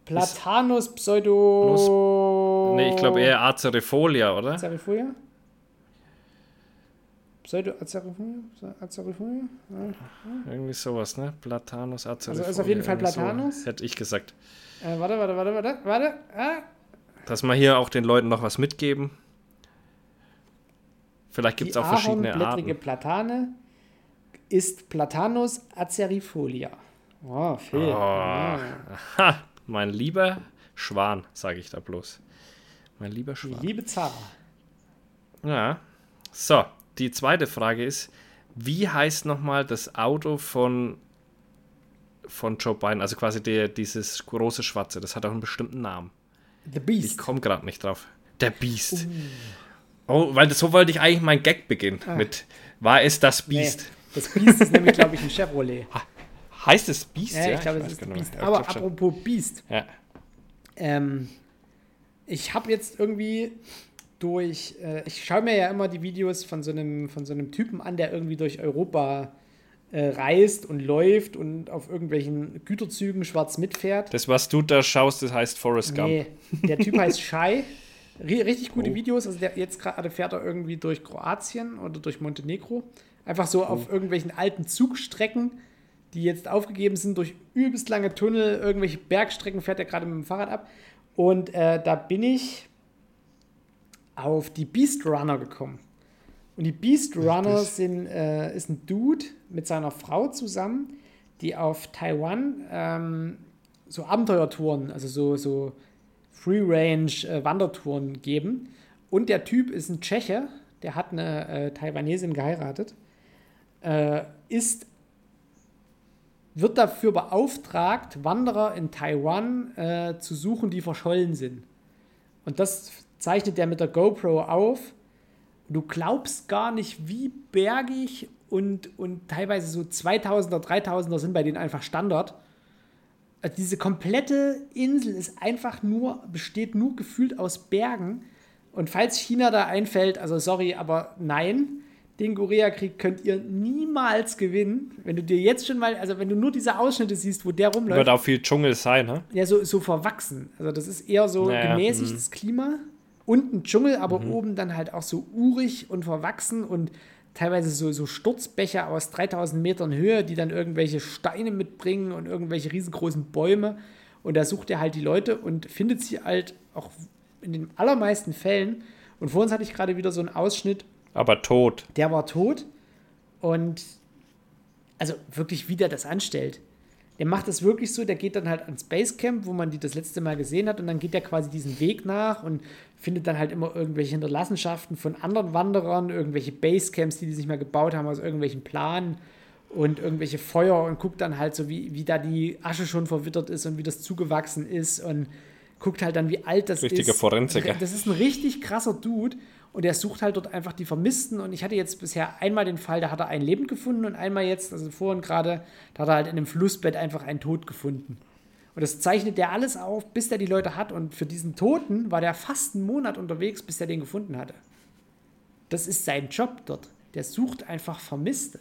Platanus Pseudo. Nee, ich glaube eher Acerifolia, oder? Acerifolia? Pseudo Acerifolia? Acerifolia? Irgendwie sowas, ne? Platanus Acerifolia. Also ist auf jeden Fall irgendwie so Platanus? hätte ich gesagt. Äh, warte, warte, warte, warte, warte. Ah, dass wir hier auch den Leuten noch was mitgeben. Vielleicht gibt es Die auch verschiedene Arten. Platane ist Platanus acerifolia. Oh, Phil. Oh. Ah. Mein lieber Schwan, sage ich da bloß. Mein lieber Die Schwan. liebe Zara. Ja. So, die zweite Frage ist, wie heißt nochmal das Auto von, von Joe Biden? Also quasi der, dieses große Schwarze, das hat auch einen bestimmten Namen. The Ich Beast. komme gerade nicht drauf. Der Beast. Oh, weil das, so wollte ich eigentlich mein Gag beginnen. Mit, war es das Nee, Beast? das Beast ist nämlich, glaube ich, ein Chevrolet. Heißt es Beast? Ja, ich glaube, es ist mehr. Ja, Aber ich glaub schon. apropos Beast. Ja. Ähm, ich habe jetzt irgendwie durch, äh, ich schaue mir ja immer die Videos von so einem, von so einem Typen an, der irgendwie durch Europa äh, reist und läuft und auf irgendwelchen Güterzügen schwarz mitfährt. Das, was du da schaust, das heißt Forrest Gump. Nee, der Typ heißt Shai. Ri- Richtig gute Oh. Videos. Also der, jetzt gerade fährt er irgendwie durch Kroatien oder durch Montenegro. Einfach so Oh. auf irgendwelchen alten Zugstrecken, die jetzt aufgegeben sind, durch übelst lange Tunnel, irgendwelche Bergstrecken fährt er gerade mit dem Fahrrad ab. Und äh, da bin ich auf die Beast Runner gekommen. Und die Beast Runner sind, äh, ist ein Dude mit seiner Frau zusammen, die auf Taiwan ähm, so Abenteuertouren, also so, so Free-Range-Wandertouren geben. Und der Typ ist ein Tscheche, der hat eine äh, Taiwanesin geheiratet, äh, ist, wird dafür beauftragt, Wanderer in Taiwan äh, zu suchen, die verschollen sind. Und das zeichnet er mit der GoPro auf. Du glaubst gar nicht, wie bergig und, und teilweise so 2000er, 3000er sind bei denen einfach Standard. Also diese komplette Insel ist einfach nur, besteht nur gefühlt aus Bergen. Und falls China da einfällt, also sorry, aber nein, den Koreakrieg könnt ihr niemals gewinnen. Wenn du dir jetzt schon mal, also wenn du nur diese Ausschnitte siehst, wo der rumläuft, Wird auch viel Dschungel sein, ne? ja, so, so verwachsen. Also das ist eher so Naja, mhm. gemäßigtes Klima. Unten Dschungel, aber oben dann halt auch so urig und verwachsen und teilweise so, so Sturzbäche aus 3000 Metern Höhe, die dann irgendwelche Steine mitbringen und irgendwelche riesengroßen Bäume. Und da sucht er halt die Leute und findet sie halt auch in den allermeisten Fällen. Und vor uns hatte ich gerade wieder so einen Ausschnitt, Aber tot. der war tot. Und also wirklich, wie der das anstellt. Der macht das wirklich so, der geht dann halt ans Basecamp, wo man die das letzte Mal gesehen hat, und dann geht er quasi diesen Weg nach und findet dann halt immer irgendwelche Hinterlassenschaften von anderen Wanderern, irgendwelche Basecamps, die die sich mal gebaut haben aus irgendwelchen Planen und irgendwelche Feuer und guckt dann halt so, wie, wie da die Asche schon verwittert ist und wie das zugewachsen ist und guckt halt dann, wie alt das Richtiger ist. Forensiker. Das ist ein richtig krasser Dude und der sucht halt dort einfach die Vermissten und ich hatte jetzt bisher einmal den Fall, da hat er ein Lebend gefunden und einmal jetzt, also vorhin gerade, da hat er halt in einem Flussbett einfach einen Tod gefunden. Und das zeichnet der alles auf, bis der die Leute hat und für diesen Toten war der fast einen Monat unterwegs, bis er den gefunden hatte. Das ist sein Job dort. Der sucht einfach Vermisste.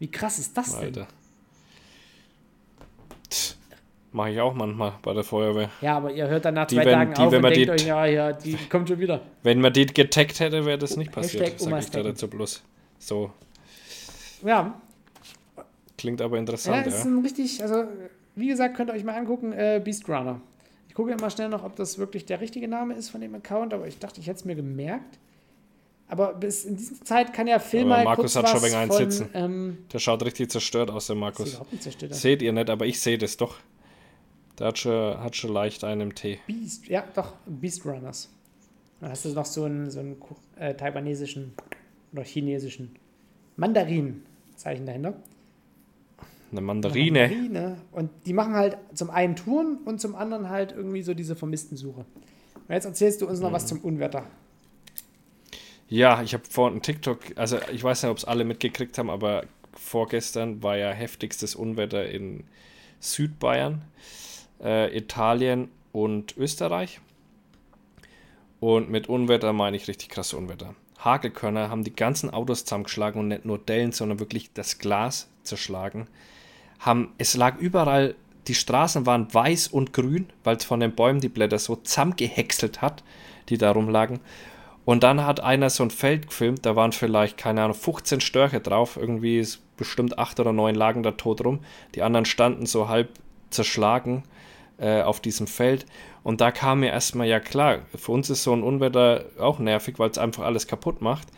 Wie krass ist das denn? Mache ich auch manchmal bei der Feuerwehr. Ja, aber ihr hört dann nach Die, zwei wenn- Tagen die, auf wenn und denkt die- euch, ja, ja, die kommt schon wieder. Wenn man die getaggt hätte, wäre das nicht passiert. Hashtag Sag ich da dazu bloß. So. Ja, Klingt aber Ja, interessant, es ist ja. ein richtig, also wie gesagt, könnt ihr euch mal angucken, äh, Beast Runner. Ich gucke mal schnell noch, ob das wirklich der richtige Name ist von dem Account, aber ich dachte, ich hätte es mir gemerkt. Aber bis in dieser Zeit kann ja Aber mal Markus kurz hat schon wenig einen von, Sitzen. Ähm, Der schaut richtig zerstört aus, der Markus. Seht ihr nicht, aber ich sehe das doch. Der hat schon, hat schon leicht einen im Tee. Beast, ja, doch, Beast Runners. Dann hast du noch so einen, so einen äh, taiwanesischen oder chinesischen Mandarin-Zeichen dahinter. Eine Mandarine. Mandarine. Und die machen halt zum einen Touren und zum anderen halt irgendwie so diese Vermisstensuche. Und jetzt erzählst du uns noch was zum Unwetter. Ja, ich habe vorhin einen TikTok, also ich weiß nicht, ob es alle mitgekriegt haben, aber vorgestern war ja heftigstes Unwetter in Südbayern, äh, Italien und Österreich. Und mit Unwetter meine ich richtig krasse Unwetter. Hagelkörner haben die ganzen Autos zusammengeschlagen und nicht nur Dellen, sondern wirklich das Glas zerschlagen. Haben, es lag überall, die Straßen waren weiß und grün, weil es von den Bäumen die Blätter so zusammengehäckselt hat, die da rumlagen. Und dann hat einer so ein Feld gefilmt, da waren vielleicht, keine Ahnung, 15 Störche drauf, irgendwie ist bestimmt acht oder neun lagen da tot rum. Die anderen standen so halb zerschlagen äh, auf diesem Feld. Und da kam mir erstmal, ja klar, für uns ist so ein Unwetter auch nervig, weil es einfach alles kaputt macht.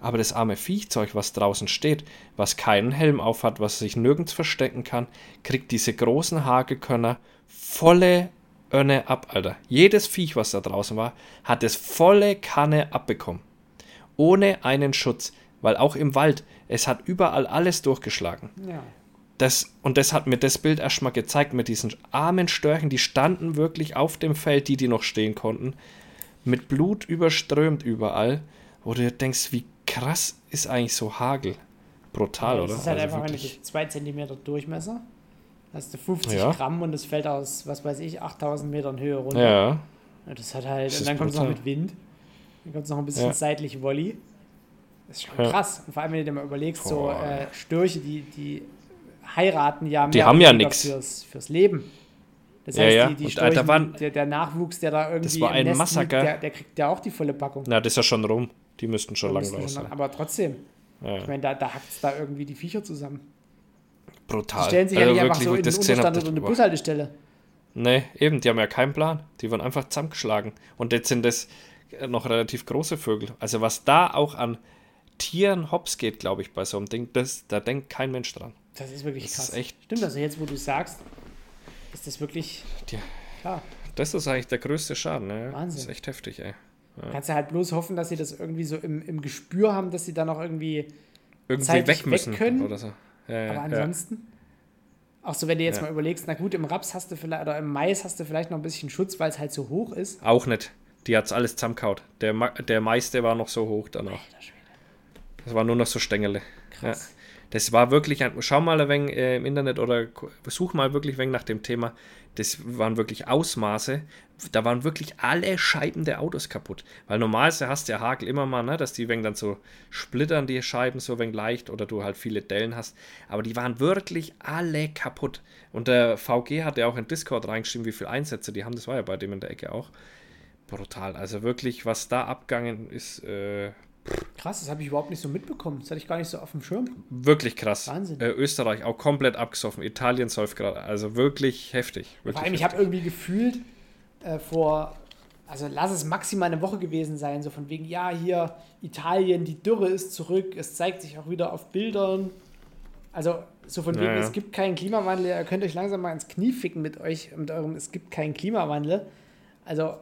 Aber das arme Viechzeug, was draußen steht, was keinen Helm aufhat, was sich nirgends verstecken kann, kriegt diese großen Hagelkörner volle Önne ab, Alter. Jedes Viech, was da draußen war, hat es volle Kanne abbekommen. Ohne einen Schutz. Weil auch im Wald, es hat überall alles durchgeschlagen. Ja. Das, und das hat mir das Bild erstmal gezeigt mit diesen armen Störchen, die standen wirklich auf dem Feld, die, die noch stehen konnten, mit Blut überströmt überall, wo du denkst, wie krass ist eigentlich so Hagel? Brutal, Das oder? ist halt Also einfach, wenn wirklich- du 2 cm Durchmesser hast du 50 Ja. Gramm und es fällt aus, was weiß ich, 8000 Metern Höhe runter. ja, Ja, Das hat halt, Das und dann kommt es noch mit Wind. Dann kommt es noch ein bisschen Ja. seitlich Volley. Das ist schon Ja. krass. Und vor allem, wenn du dir mal überlegst, so Boah. äh, Störche, die, die heiraten ja Die mehr haben oder ja nix. Fürs, fürs Leben. Das Ja, heißt, ja. die, die Und, Störche, Alter, waren- der, der Nachwuchs, der da irgendwie war im ein Massaker. liegt, der, der kriegt ja auch die volle Packung. na, das ist ja schon rum. Die müssten schon müssten raus schon- sein. Aber trotzdem, Ja, ich meine, da, da hackt es da irgendwie die Viecher zusammen. Die brutal. stellen sich ja Also nicht einfach wirklich, so wo in den das Unterstand oder das- eine. Bushaltestelle. Nee, eben, die haben ja keinen Plan. Die wurden einfach zusammengeschlagen. Und jetzt sind das noch relativ große Vögel. Also was da auch an Tieren hops geht, glaube ich, bei so einem Ding, das, da denkt kein Mensch dran. Das ist wirklich Das krass. ist echt- Stimmt, also jetzt, wo du sagst, ist das wirklich Ja. klar. Das ist eigentlich der größte Schaden. Ne? Wahnsinn. Das ist echt heftig, ey. Kannst du halt bloß hoffen, dass sie das irgendwie so im, im Gespür haben, dass sie dann auch irgendwie. Irgendwie weg müssen weg können, oder so. Ja, ja, Aber ja. ansonsten. Auch so, wenn du jetzt Ja. mal überlegst, na gut, im Raps hast du vielleicht, oder im Mais hast du vielleicht noch ein bisschen Schutz, weil es halt so hoch ist. Auch nicht. Die hat's alles zusammengehaut. Der, Ma- der meiste war noch so hoch danach. Alter Schwede. Das war nur noch so Stängele. Ja. Das war wirklich ein. Schau mal ein wenig äh, im Internet oder such mal wirklich ein wenig nach dem Thema. Das waren wirklich Ausmaße. Da waren wirklich alle Scheiben der Autos kaputt. Weil normalerweise hast du ja Hagel immer mal, ne, dass die wenn dann so splittern, die Scheiben so wenig leicht oder du halt viele Dellen hast. Aber die waren wirklich alle kaputt. Und der VG hat ja auch in Discord reingeschrieben, wie viele Einsätze die haben. Das war ja bei dem in der Ecke auch. Brutal. Also wirklich, was da abgegangen ist, äh, Krass, das habe ich überhaupt nicht so mitbekommen. Das hatte ich gar nicht so auf dem Schirm. Wirklich krass. Wahnsinn. Äh, Österreich auch komplett abgesoffen. Italien säuft gerade. Also wirklich heftig. Wirklich Vor allem, ich habe irgendwie gefühlt äh, vor, also lass es maximal eine Woche gewesen sein, so von wegen, ja, hier Italien, die Dürre ist zurück, es zeigt sich auch wieder auf Bildern. Also so von wegen, ja. es gibt keinen Klimawandel, ihr könnt euch langsam mal ins Knie ficken mit euch, mit eurem, es gibt keinen Klimawandel. Also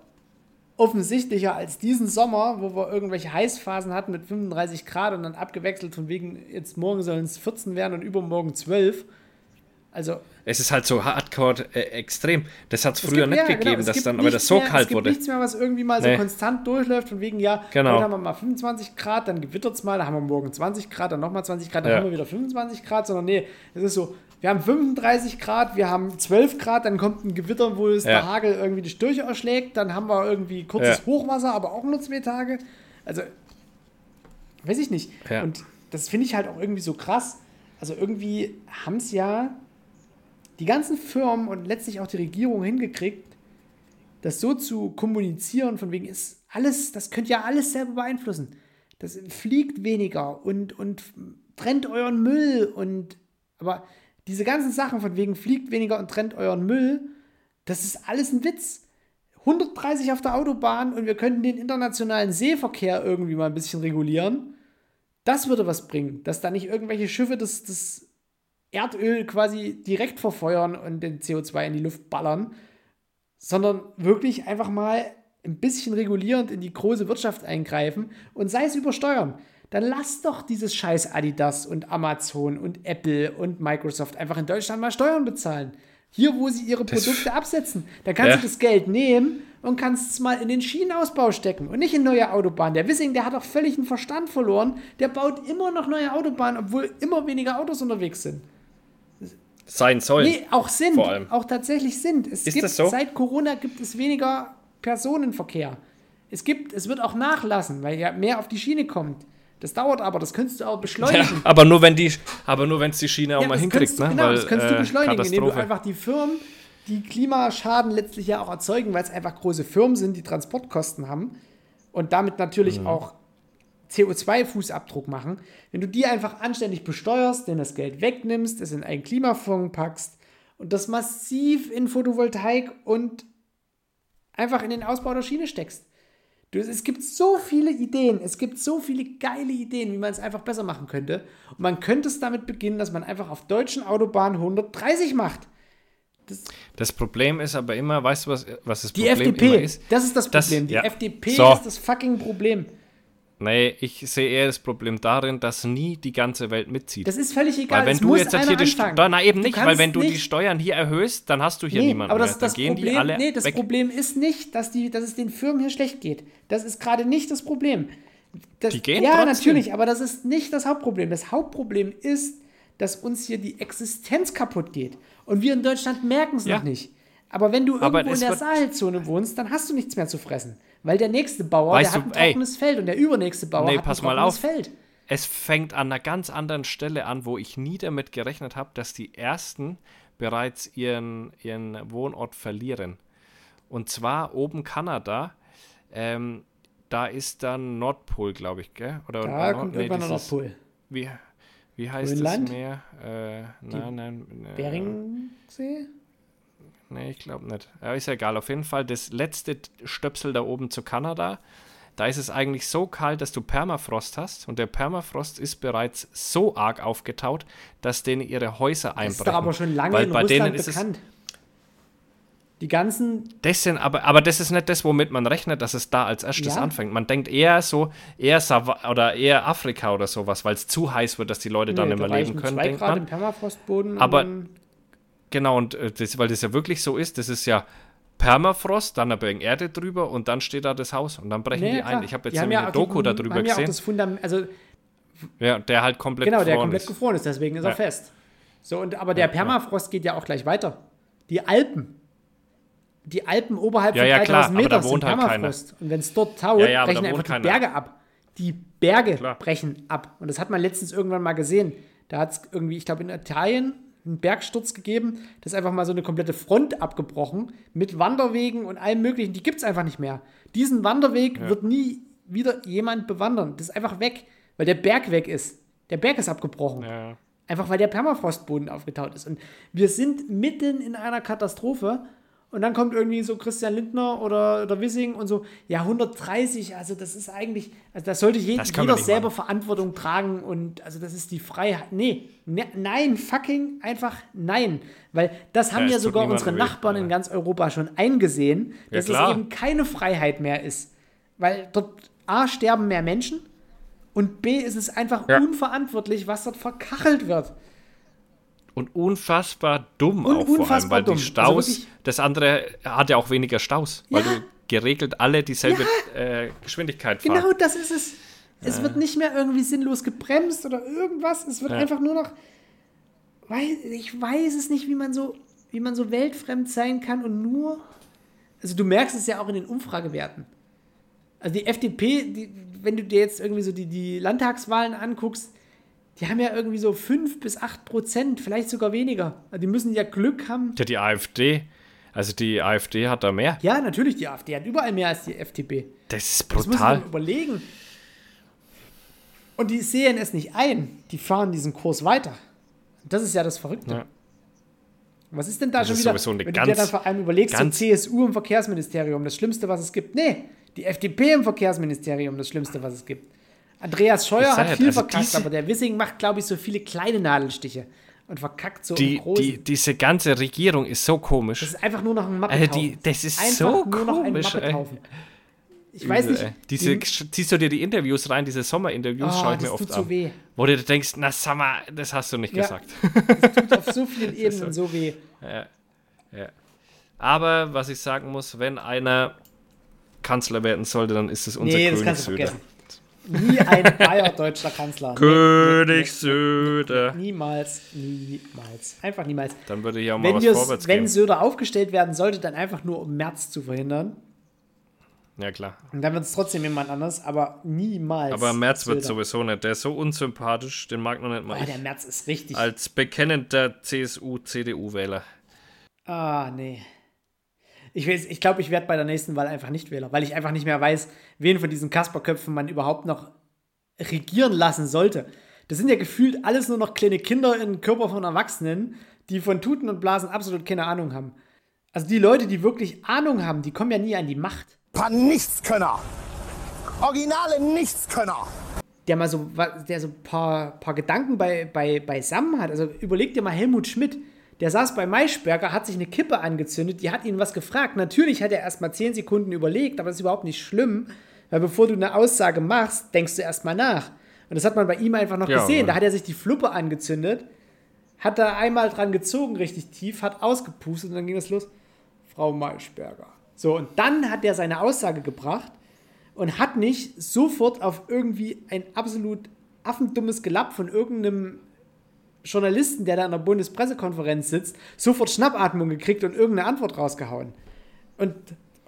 offensichtlicher als diesen Sommer, wo wir irgendwelche Heißphasen hatten mit 35 Grad und dann abgewechselt von wegen, jetzt morgen sollen es 14 werden und übermorgen 12. Also Es ist halt so hardcore äh, extrem. Das hat es früher gibt- nicht ja, genau, gegeben, es dass dann aber das so mehr, kalt es gibt wurde. nichts mehr, was irgendwie mal so Nee. konstant durchläuft, von wegen, ja, Genau. heute haben wir mal 25 Grad, dann gewittert es mal, dann haben wir morgen 20 Grad, dann nochmal 20 Grad, dann Ja. haben wir wieder 25 Grad, sondern nee, es ist so, wir haben 35 Grad, wir haben 12 Grad, dann kommt ein Gewitter, wo es Ja. der Hagel irgendwie die Störche erschlägt, dann haben wir irgendwie kurzes. Hochwasser, aber auch nur zwei Tage. Also, weiß ich nicht. Und das finde ich halt auch irgendwie so krass. Also irgendwie haben es ja die ganzen Firmen und letztlich auch die Regierung hingekriegt, das so zu kommunizieren, von wegen ist alles, das könnt ihr alles selber beeinflussen. Das fliegt weniger und, und trennt euren Müll und aber diese ganzen Sachen von wegen fliegt weniger und trennt euren Müll, das ist alles ein Witz. 130 auf der Autobahn und wir könnten den internationalen Seeverkehr irgendwie mal ein bisschen regulieren. Das würde was bringen, dass da nicht irgendwelche Schiffe das, das Erdöl quasi direkt verfeuern und den CO2 in die Luft ballern, sondern wirklich einfach mal ein bisschen regulierend in die große Wirtschaft eingreifen und sei es übersteuern. Dann lasst doch dieses scheiß Adidas und Amazon und Apple und Microsoft einfach in Deutschland mal Steuern bezahlen. Hier, wo sie ihre Produkte absetzen. Da kannst Ja. du das Geld nehmen und kannst es mal in den Schienenausbau stecken und nicht in neue Autobahnen. Der Wissing, der hat doch völlig den Verstand verloren. Der baut immer noch neue Autobahnen, obwohl immer weniger Autos unterwegs sind. Sein sollen. Nee, auch sind. Vor allem. Auch tatsächlich sind. Es Ist gibt, das so? Seit Corona gibt es weniger Personenverkehr. Es gibt, es wird auch nachlassen, weil ja mehr auf die Schiene kommt. Das dauert aber, das könntest du auch Ja, beschleunigen. aber nur wenn die, aber nur wenn es die Schiene auch Ja, mal hinkriegt, du, ne? Genau, Weil, das könntest du äh, beschleunigen, indem du einfach die Firmen, die Klimaschaden letztlich ja auch erzeugen, weil es einfach große Firmen sind, die Transportkosten haben und damit Mhm. natürlich auch CO2-Fußabdruck machen. Wenn du die einfach anständig besteuerst, denen das Geld wegnimmst, es in einen Klimafonds packst und das massiv in Photovoltaik und einfach in den Ausbau der Schiene steckst. Du, es gibt so viele Ideen, es gibt so viele geile Ideen, wie man es einfach besser machen könnte. Und man könnte es damit beginnen, dass man einfach auf deutschen Autobahnen 130 macht. Das Problem ist aber immer, weißt du, was, was das Die Problem immer FDP, ist? das ist das Das- Problem. Die ja. FDP So. ist das fucking Problem. Nee, ich sehe eher das Problem darin, dass nie die ganze Welt mitzieht. Das ist völlig egal. weil wenn es du jetzt hier die. Steuern, na eben nicht, weil wenn du die nicht- Steuern hier erhöhst, dann hast du hier Nee, niemanden aber das, mehr. das, Dann gehen Problem, die alle nee, das weg. Problem ist nicht, dass, die, dass es den Firmen hier schlecht geht. Das ist gerade nicht das Problem. Das, Die gehen ja, trotzdem. natürlich, aber das ist nicht das Hauptproblem. Das Hauptproblem ist, dass uns hier die Existenz kaputt geht. Und wir in Deutschland merken es Ja. noch nicht. Aber wenn du irgendwo in der Sahelzone wohnst, dann hast du nichts mehr zu fressen. Weil der nächste Bauer, Weißt der hat du, ein ey. trockenes Feld und der übernächste Bauer Nee, hat pass ein mal trockenes auf. Feld. Es fängt an einer ganz anderen Stelle an, wo ich nie damit gerechnet habe, dass die Ersten bereits ihren, ihren Wohnort verlieren. Und zwar oben Kanada. Ähm, da ist dann Nordpol, glaube ich, gell? Oder Da Nord- kommt nee, irgendwann der dieses- Nordpol. Wie, wie heißt Grönland? das Meer? Äh, nein, nein. Äh, Beringsee? Nee, ich glaube nicht. Ja, ist ja egal. Auf jeden Fall das letzte Stöpsel da oben zu Kanada. Da ist es eigentlich so kalt, dass du Permafrost hast. Und der Permafrost ist bereits so arg aufgetaut, dass denen ihre Häuser Das einbrechen. ist doch aber schon lange Weil in bei Russland denen ist bekannt. Die ganzen Das sind aber, aber das ist nicht das, womit man rechnet, dass es da als erstes Ja. anfängt. Man denkt eher so, eher Sava oder eher Afrika oder sowas, weil es zu heiß wird, dass die Leute dann Nee, nicht mehr leben können, zwei denkt Grad man. im Permafrostboden. Aber- dann- Genau, und äh, das, weil das ja wirklich so ist, das ist ja Permafrost, dann ein bisschen Erde drüber und dann steht da das Haus und dann brechen Nee, die klar. ein. Ich habe jetzt Die nämlich ja eine auch die- Doku darüber haben ja auch gesehen. das Fundament, also ja, der halt komplett genau, der gefroren komplett ist. gefroren ist, deswegen ist er Ja. fest. So, und, aber der Permafrost geht ja auch gleich weiter. Die Alpen. Die Alpen oberhalb Ja, von ja, 3000 klar, aber Meter da sind wohnt halt Permafrost. Und wenn es dort taut, Ja, ja, brechen einfach die keiner. Berge ab. Die Berge Klar. brechen ab. Und das hat man letztens irgendwann mal gesehen. Da hat es irgendwie, ich glaube, in Italien einen Bergsturz gegeben. Da ist einfach mal so eine komplette Front abgebrochen mit Wanderwegen und allem Möglichen. Die gibt es einfach nicht mehr. Diesen Wanderweg wird nie wieder jemand bewandern. Das ist einfach weg, weil der Berg weg ist. Der Berg ist abgebrochen. Ja. Einfach weil der Permafrostboden aufgetaut ist. Und wir sind mitten in einer Katastrophe. Und dann kommt irgendwie so Christian Lindner oder, oder Wissing und so, ja, 130, also das ist eigentlich, also da sollte je, Das jeder selber Verantwortung tragen und also das ist die Freiheit. Nee, ne, nein, fucking einfach nein. Weil das haben Ja, ja, es sogar unsere weh, Nachbarn in aber- ganz Europa schon eingesehen, Ja, dass es klar. eben keine Freiheit mehr ist. Weil dort A, sterben mehr Menschen und B, ist es einfach Ja. unverantwortlich, was dort verkachelt wird. Und unfassbar dumm Und auch vor allem, weil dumm. die Also Staus, wirklich- das andere hat ja auch weniger Staus, weil Ja. du geregelt alle dieselbe äh, Geschwindigkeit fahren. Genau das ist es. Es wird nicht mehr irgendwie sinnlos gebremst oder irgendwas. Es wird Ja. einfach nur noch. Ich weiß es nicht, wie man so, wie man so weltfremd sein kann und nur. Also du merkst es ja auch in den Umfragewerten. Also die FDP, die, wenn du dir jetzt irgendwie so die, die Landtagswahlen anguckst, die haben ja irgendwie so 5 bis 8 Prozent, vielleicht sogar weniger. Also die müssen ja Glück haben. Ja, die AfD, also die AfD hat da mehr. Ja, natürlich, die AfD hat überall mehr als die FDP. Das ist Das muss brutal. man überlegen. Und die sehen es nicht ein. Die fahren diesen Kurs weiter. Das ist ja das Verrückte. Ja. Was ist denn da Das schon ist wieder, sowieso eine wenn du dir ganz- dann vor allem überlegst, so ganz- CSU im Verkehrsministerium, das Schlimmste, was es gibt. Nee, die FDP im Verkehrsministerium, das Schlimmste, was es gibt. Andreas Scheuer hat ja, viel also verkackt, aber der Wissing macht, glaube ich, so viele kleine Nadelstiche und verkackt so Die, die, diese ganze Regierung ist so komisch. das ist einfach nur noch ein Alter, Mappethaufen. die, das ist einfach so nur noch ein komisch. ey. Mappethaufen. Ich weiß nicht, Übel, ey. Diese, die- ziehst du dir die Interviews rein, diese Sommerinterviews, Ah, schaue ich das mir oft tut so an. weh. Wo du denkst, na sag mal, das hast du nicht Ja. gesagt. tut auf so vielen Ebenen so weh. Aber was ich sagen muss, wenn einer Kanzler werden sollte, dann ist es unser Nee, das König kannst du vergessen. Nie ein bayerdeutscher Kanzler. Nee, König Söder. niemals, niemals. Einfach niemals. Dann würde hier auch mal Wenn, was vorwärts wenn gehen. Söder aufgestellt werden sollte, dann einfach nur um März zu verhindern. Ja, klar. Und dann wird es trotzdem jemand anders, aber niemals. Aber Merz wird sowieso nicht. Der ist so unsympathisch, den mag noch nicht mal Oh, ich. der März ist richtig. Als bekennender CSU-CDU-Wähler. Ah, nee. Ich, weiß- ich glaube, ich werde bei der nächsten Wahl einfach nicht Wähler, weil ich einfach nicht mehr weiß, wen von diesen Kasperköpfen man überhaupt noch regieren lassen sollte. Das sind ja gefühlt alles nur noch kleine Kinder in Körper von Erwachsenen, die von Tuten und Blasen absolut keine Ahnung haben. Also die Leute, die wirklich Ahnung haben, die kommen ja nie an die Macht. Paar Nichtskönner. Originale Nichtskönner. Der mal so, der so ein paar, paar Gedanken bei, bei, beisammen hat. Also überleg dir mal Helmut Schmidt. Der saß bei Maischberger, hat sich eine Kippe angezündet, die hat ihn was gefragt. Natürlich hat er erst mal 10 Sekunden überlegt, aber das ist überhaupt nicht schlimm, weil bevor du eine Aussage machst, denkst du erst mal nach. Und das hat man bei ihm einfach noch Ja, gesehen. Da hat er sich die Fluppe angezündet, hat da einmal dran gezogen, richtig tief, hat ausgepustet und dann ging es los. Frau Maischberger. So, und dann hat er seine Aussage gebracht und hat nicht sofort auf irgendwie ein absolut affendummes Gelapp von irgendeinem Journalisten, der da in der Bundespressekonferenz sitzt, sofort Schnappatmung gekriegt und irgendeine Antwort rausgehauen. Und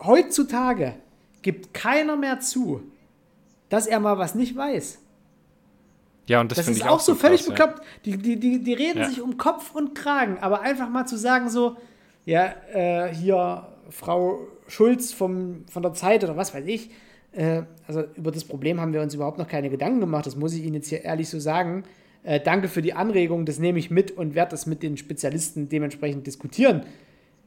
heutzutage gibt keiner mehr zu, dass er mal was nicht weiß. Ja, und das, Das, finde ist ich auch so völlig krass, ja. bekloppt. Die, die, die, die reden Ja. sich um Kopf und Kragen, aber einfach mal zu sagen so, ja, äh, hier Frau Schulz vom, von der Zeit oder was weiß ich, äh, also über das Problem haben wir uns überhaupt noch keine Gedanken gemacht, das muss ich Ihnen jetzt hier ehrlich so sagen. Äh, danke für die Anregung, das nehme ich mit und werde das mit den Spezialisten dementsprechend diskutieren.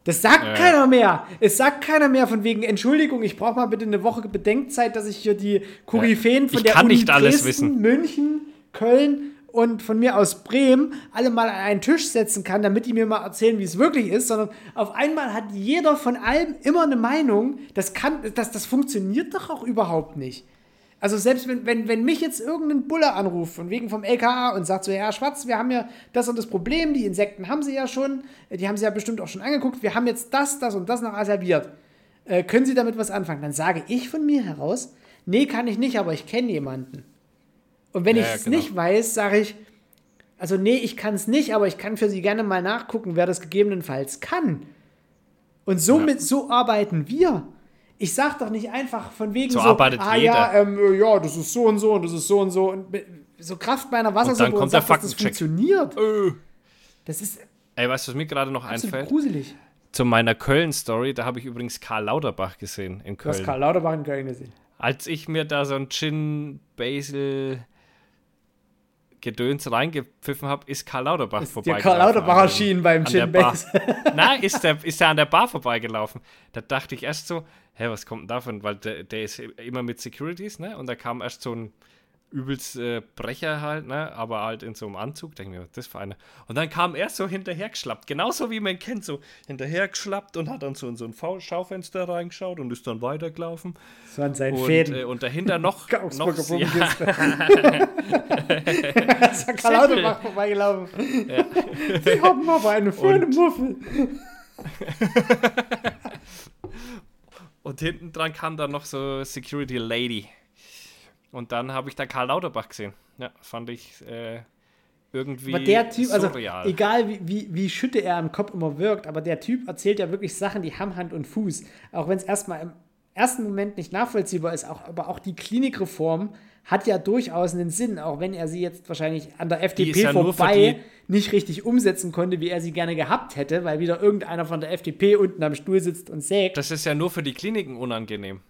Das sagt Ja. keiner mehr. Es sagt keiner mehr von wegen Entschuldigung, ich brauche mal bitte eine Woche Bedenkzeit, dass ich hier die Koryphäen von Ich der kann Uni nicht alles Dresden, wissen. München, Köln und von mir aus Bremen alle mal an einen Tisch setzen kann, damit die mir mal erzählen, wie es wirklich ist, sondern auf einmal hat jeder von allem immer eine Meinung. Das kann, das, das funktioniert doch auch überhaupt nicht. Also selbst wenn, wenn, wenn mich jetzt irgendein Bulle anruft, von wegen vom LKA und sagt so, ja, Schwarz, wir haben ja das und das Problem, die Insekten haben sie ja schon, äh, die haben sie ja bestimmt auch schon angeguckt, wir haben jetzt das, das und das noch asserviert. Äh, können Sie damit was anfangen? Dann sage ich von mir heraus, nee, kann ich nicht, aber ich kenne jemanden. Und wenn Ja, ich ja, es genau. nicht weiß, sage ich, also nee, ich kann es nicht, aber ich kann für Sie gerne mal nachgucken, wer das gegebenenfalls kann. Und somit, so arbeiten wir. Ich sag doch nicht einfach von wegen So so, arbeitet ah jeder. ja, ähm, äh, ja, das ist so und so und das ist so und so und so Kraft meiner Wassersuppe kommt und der sagt, dass das funktioniert. Äh. Das ist Ey, weißt du, was mir gerade noch einfällt? gruselig. Zu meiner Köln-Story, da habe ich übrigens Karl Lauterbach gesehen in Du hast Köln. Karl Lauterbach in Köln gesehen. Als ich mir da so ein Gin Basil Gedöns reingepfiffen habe, ist Karl Lauterbach Ist vorbeigelaufen. Karl Lauterbach erschienen beim Gin. Nein, ist der, ist der an der Bar vorbeigelaufen. Da dachte ich erst so, hä, was kommt denn davon? Weil der, der ist immer mit Securities, ne? Und da kam erst so ein übelst äh, Brecher halt, ne? Aber halt in so einem Anzug. Denke mir, was das für eine? Und dann kam er so hinterhergeschlappt. Genauso wie man kennt, so hinterhergeschlappt und hat dann so in so ein V- Schaufenster reingeschaut und ist dann weitergelaufen. Das waren seine Und, Fäden. äh, und dahinter noch, noch Augsburger ja, ist ja Karl Lauterbach vorbeigelaufen. Sie haben aber eine schöne Muffel. Und hinten dran kam dann noch so Security Lady. Und dann habe ich da Karl Lauterbach gesehen. Ja, fand ich äh, irgendwie Aber der Typ, also surreal. egal wie, wie, wie schütte er im Kopf immer wirkt, aber der Typ erzählt ja wirklich Sachen, die haben Hand und Fuß. Auch wenn es erstmal im ersten Moment nicht nachvollziehbar ist, auch, aber auch die Klinikreform hat ja durchaus einen Sinn, auch wenn er sie jetzt wahrscheinlich an der FDP ja vorbei nicht richtig umsetzen konnte, wie er sie gerne gehabt hätte, weil wieder irgendeiner von der FDP unten am Stuhl sitzt und sägt. Das ist ja nur für die Kliniken unangenehm.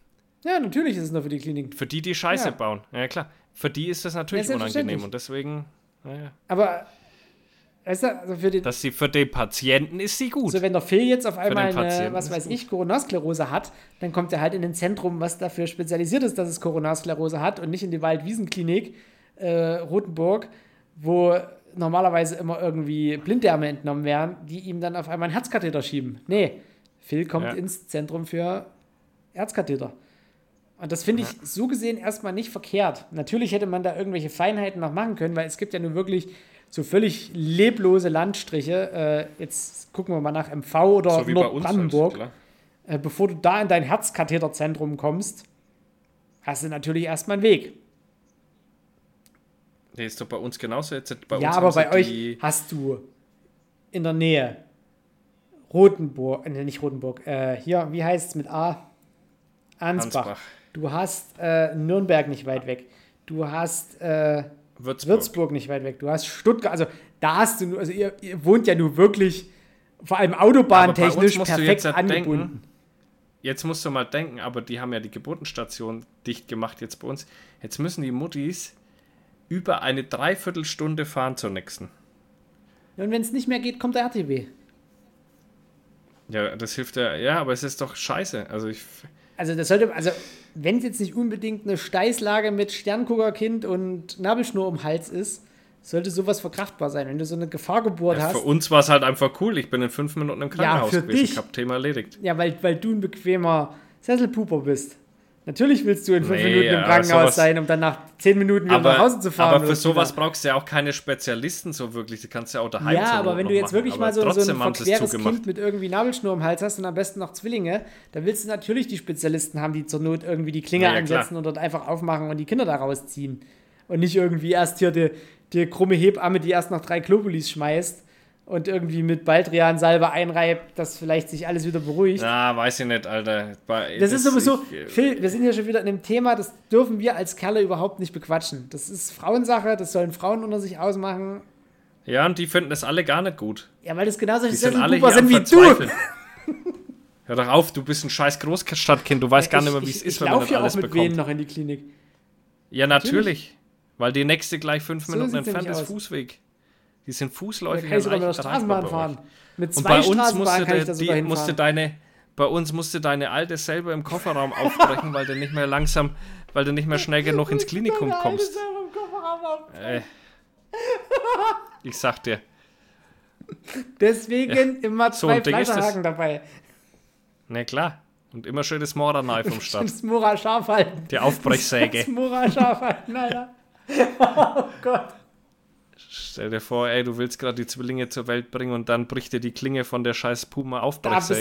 Ja, natürlich ist es nur für die Kliniken. Für die, die Scheiße Ja. bauen. Ja, klar. Für die ist das natürlich Ja, unangenehm. Und deswegen, naja, Aber, weißt du, also für den, dass sie für den Patienten ist sie gut. So, wenn der Phil jetzt auf einmal eine, was weiß ich, Coronasklerose hat, dann kommt er halt in ein Zentrum, was dafür spezialisiert ist, dass es Coronasklerose hat und nicht in die Waldwiesenklinik äh, Rotenburg, wo normalerweise immer irgendwie Blinddärme entnommen werden, die ihm dann auf einmal einen Herzkatheter schieben. Nee, Phil kommt Ja. ins Zentrum für Herzkatheter. Und das finde ich so gesehen erstmal nicht verkehrt. Natürlich hätte man da irgendwelche Feinheiten noch machen können, weil es gibt ja nun wirklich so völlig leblose Landstriche. Äh, jetzt gucken wir mal nach MV oder so uns. Nordbrandenburg. Halt, äh, bevor du da in dein Herzkatheterzentrum kommst, hast du natürlich erstmal einen Weg. Nee, ist doch bei uns genauso. Jetzt, bei ja, aber bei euch hast du in der Nähe Rotenburg, äh, nicht Rotenburg, äh, hier, wie heißt es mit A? Ansbach. Ansbach. Du hast äh, Nürnberg nicht weit weg. Du hast äh, Würzburg. Würzburg nicht weit weg. Du hast Stuttgart. Also da hast du, nur- also ihr, ihr wohnt ja nur wirklich, vor allem autobahntechnisch, perfekt jetzt angebunden. denken, Jetzt musst du mal denken, aber die haben ja die Geburtenstation dicht gemacht jetzt bei uns. Jetzt müssen die Muttis über eine Dreiviertelstunde fahren zur nächsten. Und wenn es nicht mehr geht, kommt der RTW. Ja, das hilft ja. Ja, aber es ist doch scheiße. Also ich. Also das sollte, also wenn es jetzt nicht unbedingt eine Steißlage mit Sternguckerkind und Nabelschnur um Hals ist, sollte sowas verkraftbar sein. Wenn du so eine Gefahrgeburt Ja, hast, für uns war es halt einfach cool. Ich bin in fünf Minuten im Krankenhaus für gewesen. dich. Ich habe Thema erledigt. ja, weil, weil du ein bequemer Sesselpuper bist. Natürlich willst du in fünf Nee, Minuten im aber Krankenhaus sein, um dann nach zehn Minuten wieder nach Hause zu fahren. aber für sowas wieder. brauchst du ja auch keine Spezialisten so wirklich. Die kannst du ja auch daheim Ja, aber wenn du jetzt machen. wirklich Aber mal so, so ein verqueres. Kind mit irgendwie Nabelschnur im Hals hast und am besten noch Zwillinge, dann willst du natürlich die Spezialisten haben, die zur Not irgendwie die Klinge Ja, ja, klar. ansetzen und dort einfach aufmachen und die Kinder da rausziehen. Und nicht irgendwie erst hier die, die krumme Hebamme, die erst noch drei Globulis schmeißt und irgendwie mit Baldrian-Salbe einreibt, dass vielleicht sich alles wieder beruhigt. Na, weiß ich nicht, Alter. Bei- Das ist sowieso, ich, äh, Phil, wir sind hier schon wieder in einem Thema, das dürfen wir als Kerle überhaupt nicht bequatschen. Das ist Frauensache, das sollen Frauen unter sich ausmachen. Ja, und die finden das alle gar nicht gut. Ja, weil das genauso Die sind alle sind wie du. Hör doch auf, du bist ein scheiß Großstadtkind. Du weißt gar nicht mehr, wie es ich, ist, ich wenn man das ja alles auch mit bekommt. Noch in die Klinik. Ja, natürlich. Weil die nächste gleich fünf So Minuten entfernt ist. Fußweg. Die sind Da fußläufig. kann ich sogar mit der Straßenbahn fahren. Mit Und zwei bei uns musste, kann ich da sogar die, musste deine, bei uns musste deine Alte selber im Kofferraum aufbrechen, weil du nicht mehr langsam, weil du nicht mehr schnell genug ins Klinikum kommst. Äh, ich sag dir. Deswegen immer So zwei das. Fleischerhaken dabei. Na klar. Und immer schön das Mora-Knife vom Start. Das Mora scharf halten. Die Aufbrechsäge. Das Mora scharf halten, Alter. Oh Gott. Stell dir vor, ey, du willst gerade die Zwillinge zur Welt bringen und dann bricht dir die Klinge von der scheiß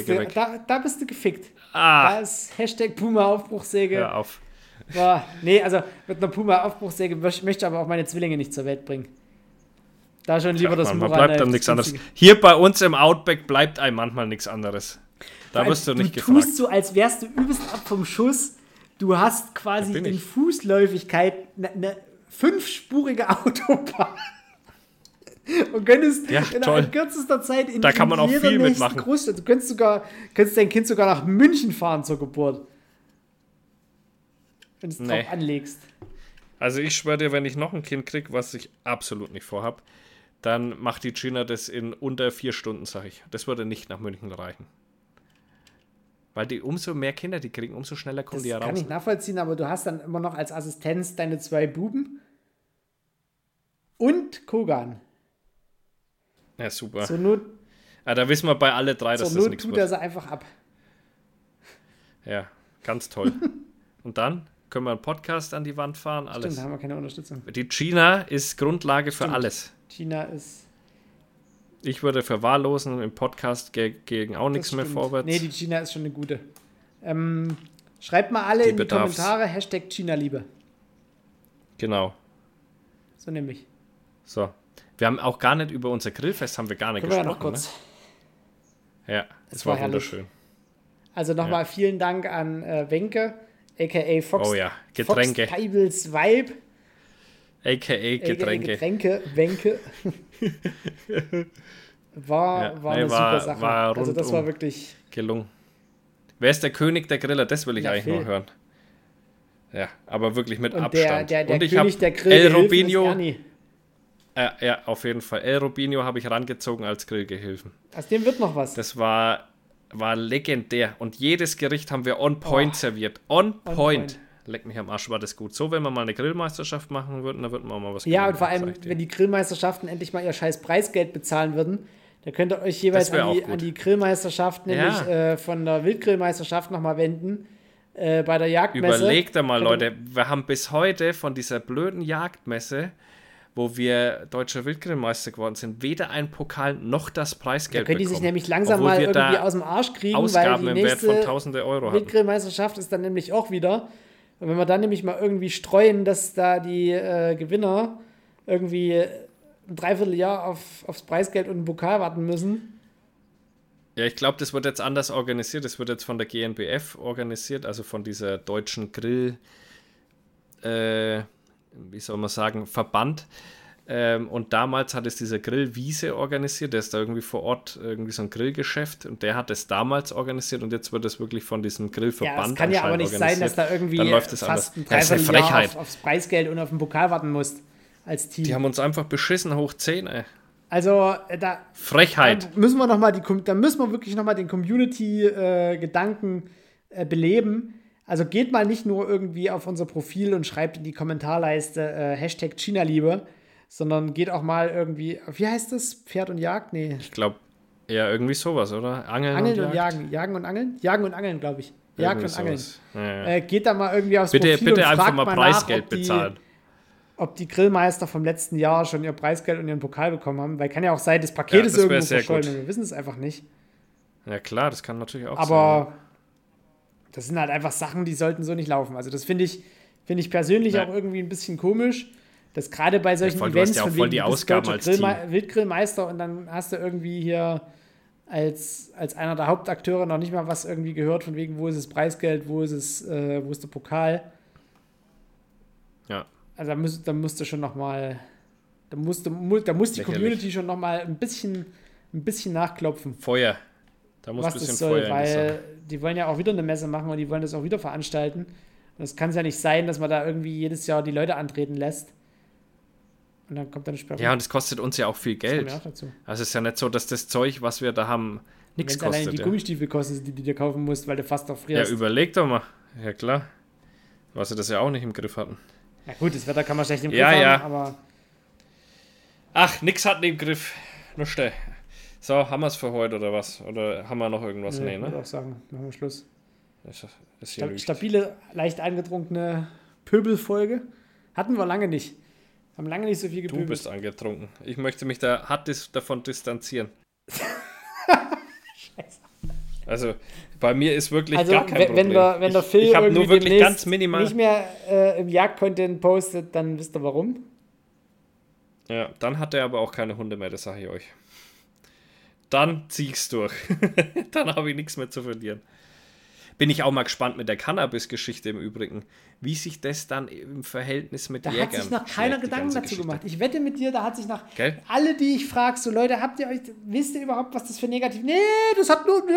du, weg. da, da bist du gefickt. Ah, Da ist Hashtag Puma-Aufbruchsäge. hör auf. Boah, nee, also mit einer Puma-Aufbruchsäge möchte ich aber auch meine Zwillinge nicht zur Welt bringen. Da schon lieber das Mann, man Mora bleibt dann das nichts anderes. Hier bei uns im Outback bleibt einem manchmal nichts anderes. Da wirst du nicht du gefragt. tust so, als wärst du übelst ab vom Schuss. Du hast quasi in. Fußläufigkeit eine ne fünfspurige Autobahn. Und könntest Ja, in toll. kürzester Zeit in, Da kann man auch viel mitmachen. Großstadt, du könntest sogar, könntest dein Kind sogar nach München fahren zur Geburt. Wenn du es Nee. drauf anlegst. Also ich schwöre dir, wenn ich noch ein Kind kriege, was ich absolut nicht vorhab, dann macht die Gina das in unter vier Stunden, sag ich. Das würde nicht nach München reichen. Weil die umso mehr Kinder die kriegen, umso schneller kommen Das die ja kann raus. ich nachvollziehen, aber du hast dann immer noch als Assistenz deine zwei Buben und Kogan. Ja, super. Zur Not, Ja, da wissen wir bei alle drei, dass zur das nichts tut er wird. sie einfach ab. Ja, ganz toll. Und dann können wir einen Podcast an die Wand fahren, Stimmt, alles. da haben wir keine Unterstützung. Die Gina ist Grundlage für Stimmt. alles. China ist. Ich würde verwahrlosen, im Podcast ge gegen auch nichts mehr stimmt. vorwärts. Nee, die China ist schon eine gute. Ähm, schreibt mal alle Die in die bedarf's. Kommentare Hashtag China-Liebe. genau. So nämlich. So. Wir haben auch gar nicht über unser Grillfest haben wir gar nicht Können wir ja gesprochen. noch kurz. Ne? Ja, es war war, herrlich. wunderschön. Also nochmal vielen Dank an äh, Wenke, a.k.a. Fox. Oh ja, Getränke. Fox Peibels Vibe. AKA aka Getränke. Getränke, Wenke. war, Ja, war nee, eine war- super Sache. war also das war wirklich. Gelungen. Wer ist der König der Griller? Das will ich Ja, eigentlich Phil. nur hören. Ja, aber wirklich mit Und Abstand. der, der, der Und ich König der Grill El Robinho. Äh, ja, auf jeden Fall. El Robinho habe ich rangezogen als Grillgehilfen. Aus dem wird noch was. Das war, war legendär. Und jedes Gericht haben wir on point Oh. serviert. On point. point. Leck mich am Arsch, war das gut. So, wenn wir mal eine Grillmeisterschaft machen würden, dann würden wir mal was Ja, und vor allem, wenn die Grillmeisterschaften endlich mal ihr scheiß Preisgeld bezahlen würden, dann könnt ihr euch jeweils an die, auch an die Grillmeisterschaft, nämlich Ja. äh, von der Wildgrillmeisterschaft nochmal wenden. Äh, bei der Jagdmesse. Überlegt einmal, ihr- Leute, wir haben bis heute von dieser blöden Jagdmesse, wo wir deutscher Wildgrillmeister geworden sind, weder ein Pokal noch das Preisgeld Können die sich bekommen. nämlich langsam mal irgendwie da aus dem Arsch kriegen, Ausgaben weil im die Wert von nächste tausende Euro. Wildgrillmeisterschaft ist dann nämlich auch wieder. Und wenn wir dann nämlich mal irgendwie streuen, dass da die äh, Gewinner irgendwie ein Dreivierteljahr auf, aufs Preisgeld und einen Pokal warten müssen. Ja, ich glaube, das wird jetzt anders organisiert. Das wird jetzt von der GNBF organisiert, also von dieser deutschen Grill, äh, wie soll man sagen, Verband. Ähm, und damals hat es dieser Grillwiese organisiert, der ist da irgendwie vor Ort irgendwie so ein Grillgeschäft und der hat es damals organisiert und jetzt wird es wirklich von diesem Grillverband Ja, es kann ja aber nicht sein, dass da organisiert. irgendwie Dann läuft es fast ein Dreivierteljahr auf, aufs Preisgeld und auf den Pokal warten musst als Team. Die haben uns einfach beschissen hoch 10, ey. Also, äh, da, Frechheit. Müssen wir noch mal die, da müssen wir wirklich noch mal den Community-Gedanken äh, beleben. Also geht mal nicht nur irgendwie auf unser Profil und schreibt in die Kommentarleiste äh, Hashtag China-Liebe, sondern geht auch mal irgendwie, wie heißt das? Pferd und Jagd? Nee. Ich glaube, ja, irgendwie sowas, oder? Angeln, Angeln und, und? Jagen. Jagen und Angeln? Jagen und Angeln, glaube ich. Jagd und Angeln. Ja, ja. Äh, geht da mal irgendwie aufs bitte Profil bitte und einfach fragt mal nach, Preisgeld die, bezahlen. ob die Grillmeister vom letzten Jahr schon ihr Preisgeld und ihren Pokal bekommen haben. Weil kann ja auch sein, das Paket Ja, ist das wär irgendwo verschollen wir wissen es einfach nicht. Ja, klar, das kann natürlich auch sein. Aber das sind halt einfach Sachen, die sollten so nicht laufen. Also das finde ich, finde ich persönlich Nee. auch irgendwie ein bisschen komisch, dass gerade bei solchen voll, du hast Events ja auch von voll wegen, die du bist Ausgaben als Grillme Team. Wildgrillmeister und dann hast du irgendwie hier als, als einer der Hauptakteure noch nicht mal was irgendwie gehört von wegen, wo ist das Preisgeld, wo ist es, äh, wo ist der Pokal. Ja. Also da, müsst, da musst du schon noch mal, da musste, mu, da muss die. Community schon noch mal ein bisschen, ein bisschen nachklopfen Feuer. Da muss ein was bisschen das soll, Feuer weil die wollen ja auch wieder eine Messe machen und die wollen das auch wieder veranstalten. Und es kann ja nicht sein, dass man da irgendwie jedes Jahr die Leute antreten lässt. Und dann kommt dann eine Sperrung. Ja, und es kostet uns ja auch viel Das Geld. ja auch dazu. Also es ist ja nicht so, dass das Zeug, was wir da haben, nichts es allein kostet. die Ja. Gummistiefel kostet, die du dir kaufen musst, weil du fast ja, erfrierst. Ja, überleg doch mal. Ja, klar. Was sie das ja auch nicht im Griff hatten. gut, das Wetter kann man schlecht im Griff Ja, haben, ja. aber Ach, nix hatten im Griff. Nur stell. So, haben wir es für heute oder was? Oder haben wir noch irgendwas? nee, Nee, ich würde ne? auch sagen, machen wir Schluss. Ist, ist hier Sta lügt. stabile, leicht angetrunkene Pöbelfolge. Hatten wir lange nicht. Haben lange nicht so viel Du gepöbelt. bist angetrunken. Ich möchte mich da hart dis davon distanzieren. Also, bei mir ist wirklich Also, gar kein wenn, Problem. wenn, der, wenn der ich, Phil ich habe irgendwie nur wirklich ganz minimal. nicht mehr äh, im Jagd-Content postet, dann wisst ihr warum. Ja, dann hat er aber auch keine Hunde mehr, das sage ich euch. Dann zieh ich's durch. dann habe ich nichts mehr zu verlieren. Bin ich auch mal gespannt mit der Cannabis-Geschichte im Übrigen, wie sich das dann im Verhältnis mit Da Jägern hat sich noch keiner Gedanken dazu Geschichte. gemacht. Ich wette mit dir, da hat sich noch Gell? alle, die ich frage, so Leute, habt ihr euch, wisst ihr überhaupt, was das für negativ? Nee, das hat nur, nee,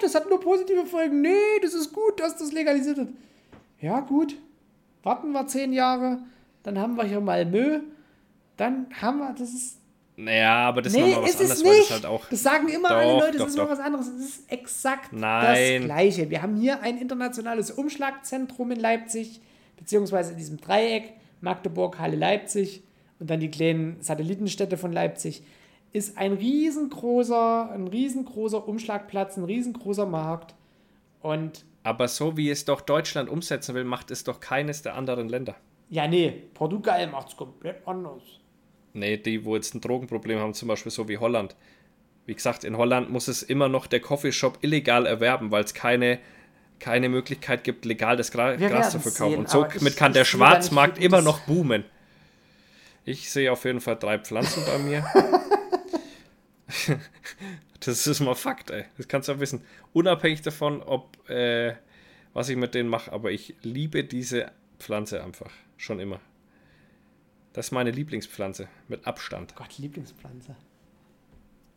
das hat nur positive Folgen. Nee, das ist gut, dass das legalisiert wird. Ja, gut. Warten wir zehn Jahre, dann haben wir hier mal Müll. Dann haben wir, das ist Naja, aber das ist Nee, nochmal was ist es anderes, weil das halt auch. Das sagen immer Doch, alle Leute, das doch, ist doch. was anderes. Es ist exakt Nein. das Gleiche. Wir haben hier ein internationales Umschlagzentrum in Leipzig, beziehungsweise in diesem Dreieck, Magdeburg, Halle, Leipzig und dann die kleinen Satellitenstädte von Leipzig. Ist ein riesengroßer, ein riesengroßer Umschlagplatz, ein riesengroßer Markt. Und Aber so wie es doch Deutschland umsetzen will, macht es doch keines der anderen Länder. ja, nee, Portugal macht es komplett anders. Nee, die, wo jetzt ein Drogenproblem haben, zum Beispiel so wie Holland. Wie gesagt, in Holland muss es immer noch der Coffeeshop illegal erwerben, weil es keine, keine Möglichkeit gibt, legal das Gra Wir Gras zu verkaufen. sehen, Und so aber ich- mit kann ich der nicht Schwarzmarkt viel immer noch boomen. Ich sehe auf jeden Fall drei Pflanzen bei mir. das ist mal Fakt, ey. Das kannst du ja wissen. Unabhängig davon, ob äh, was ich mit denen mache, aber ich liebe diese Pflanze einfach. Schon immer. Das ist meine Lieblingspflanze. Mit Abstand. Gott, Lieblingspflanze.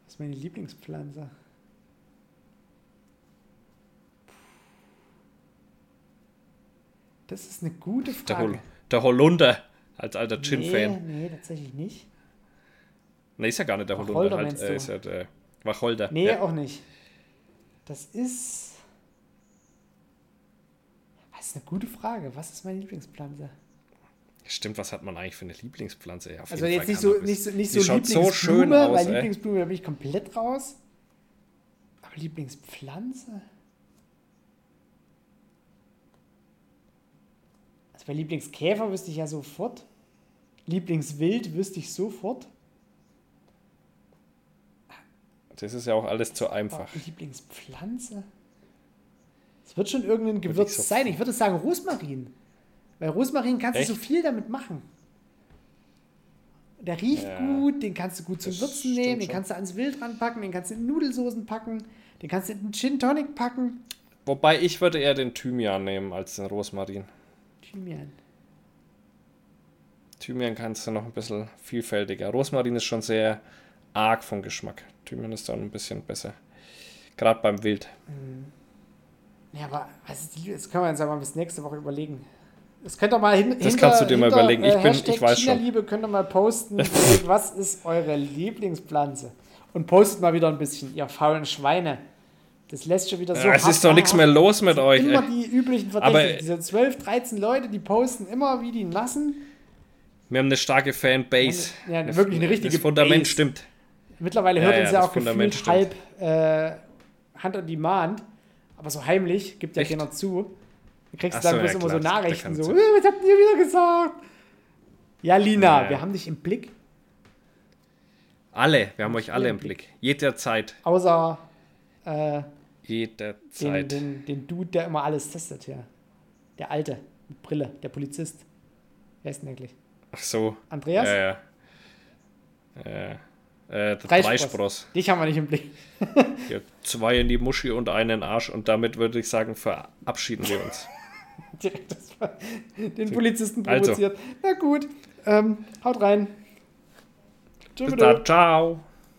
Was ist meine Lieblingspflanze? Das ist eine gute Der, Hol Frage. der Holunder als alter Gin-Fan. Nee, nee, tatsächlich nicht. Nee, ist ja gar nicht der Wacholder Holunder. Halt, äh, ist ja der Wacholder. Nee, ja. auch nicht. Das ist. Das ist eine gute Frage. Was ist meine Lieblingspflanze? Stimmt, was hat man eigentlich für eine Lieblingspflanze? Ja, Also jetzt nicht so, nicht so, nicht so so Lieblingsblume, schön aus, weil ey. Lieblingsblume da bin ich komplett raus. Aber Lieblingspflanze? Also bei Lieblingskäfer wüsste ich ja sofort. Lieblingswild wüsste ich sofort. Das ist ja auch alles zu einfach. Aber Lieblingspflanze? Es wird schon irgendein ich Gewürz so- sein. Ich würde sagen Rosmarin. Weil Rosmarin kannst Echt? du so viel damit machen. Der riecht Ja, gut, den kannst du gut zum Würzen nehmen, den schon. kannst du ans Wild ranpacken, den kannst du in Nudelsoßen packen, den kannst du in einen Gin Tonic packen. Wobei ich würde eher den Thymian nehmen als den Rosmarin. Thymian. Thymian kannst du noch ein bisschen vielfältiger. Rosmarin ist schon sehr arg vom Geschmack. Thymian ist dann ein bisschen besser. Gerade beim Wild. Ja, aber die, das können wir uns aber bis nächste Woche überlegen. Das könnt ihr mal hin, Das kannst du dir mal überlegen. Ich bin- ich Hashtag weiß schon. China-Liebe könnt ihr mal posten. was ist eure Lieblingspflanze? Und postet mal wieder ein bisschen, ihr faulen Schweine. Das lässt schon wieder so. Ja, es ist doch nichts mehr los mit euch. Immer die üblichen Aber- Verdächtigen. Diese 12, 13 Leute, die posten immer wie die Nassen. Wir haben eine starke Fanbase. Ja, wirklich eine richtige Das Fundament Base. stimmt. Mittlerweile hört ja, uns ja auch Fundament gefühlt halb äh, Hand on Demand. Aber so heimlich, gibt ja Echt? keiner zu. Du kriegst Ach dann so, bloß ja, immer klar, so da Nachrichten so, du. "Äh, was habt ihr wieder gesagt? Ja, Lina, Ja, ja. wir haben dich im Blick. Alle, wir haben euch alle im Blick. Blick. Jederzeit. Außer äh, den, Jederzeit. den, den Dude, der immer alles testet, ja. Der Alte, mit Brille, der Polizist. Wer ist denn eigentlich? Ach so. Andreas? Ja, ja. Äh, äh. Dreispross. Dich haben wir nicht im Blick. Ja, zwei in die Muschi und einen Arsch. Und damit würde ich sagen, verabschieden wir uns. Direkt das, den Polizisten Also. provoziert. Na gut, ähm, haut rein. Tschüss. Bis dann. Ciao.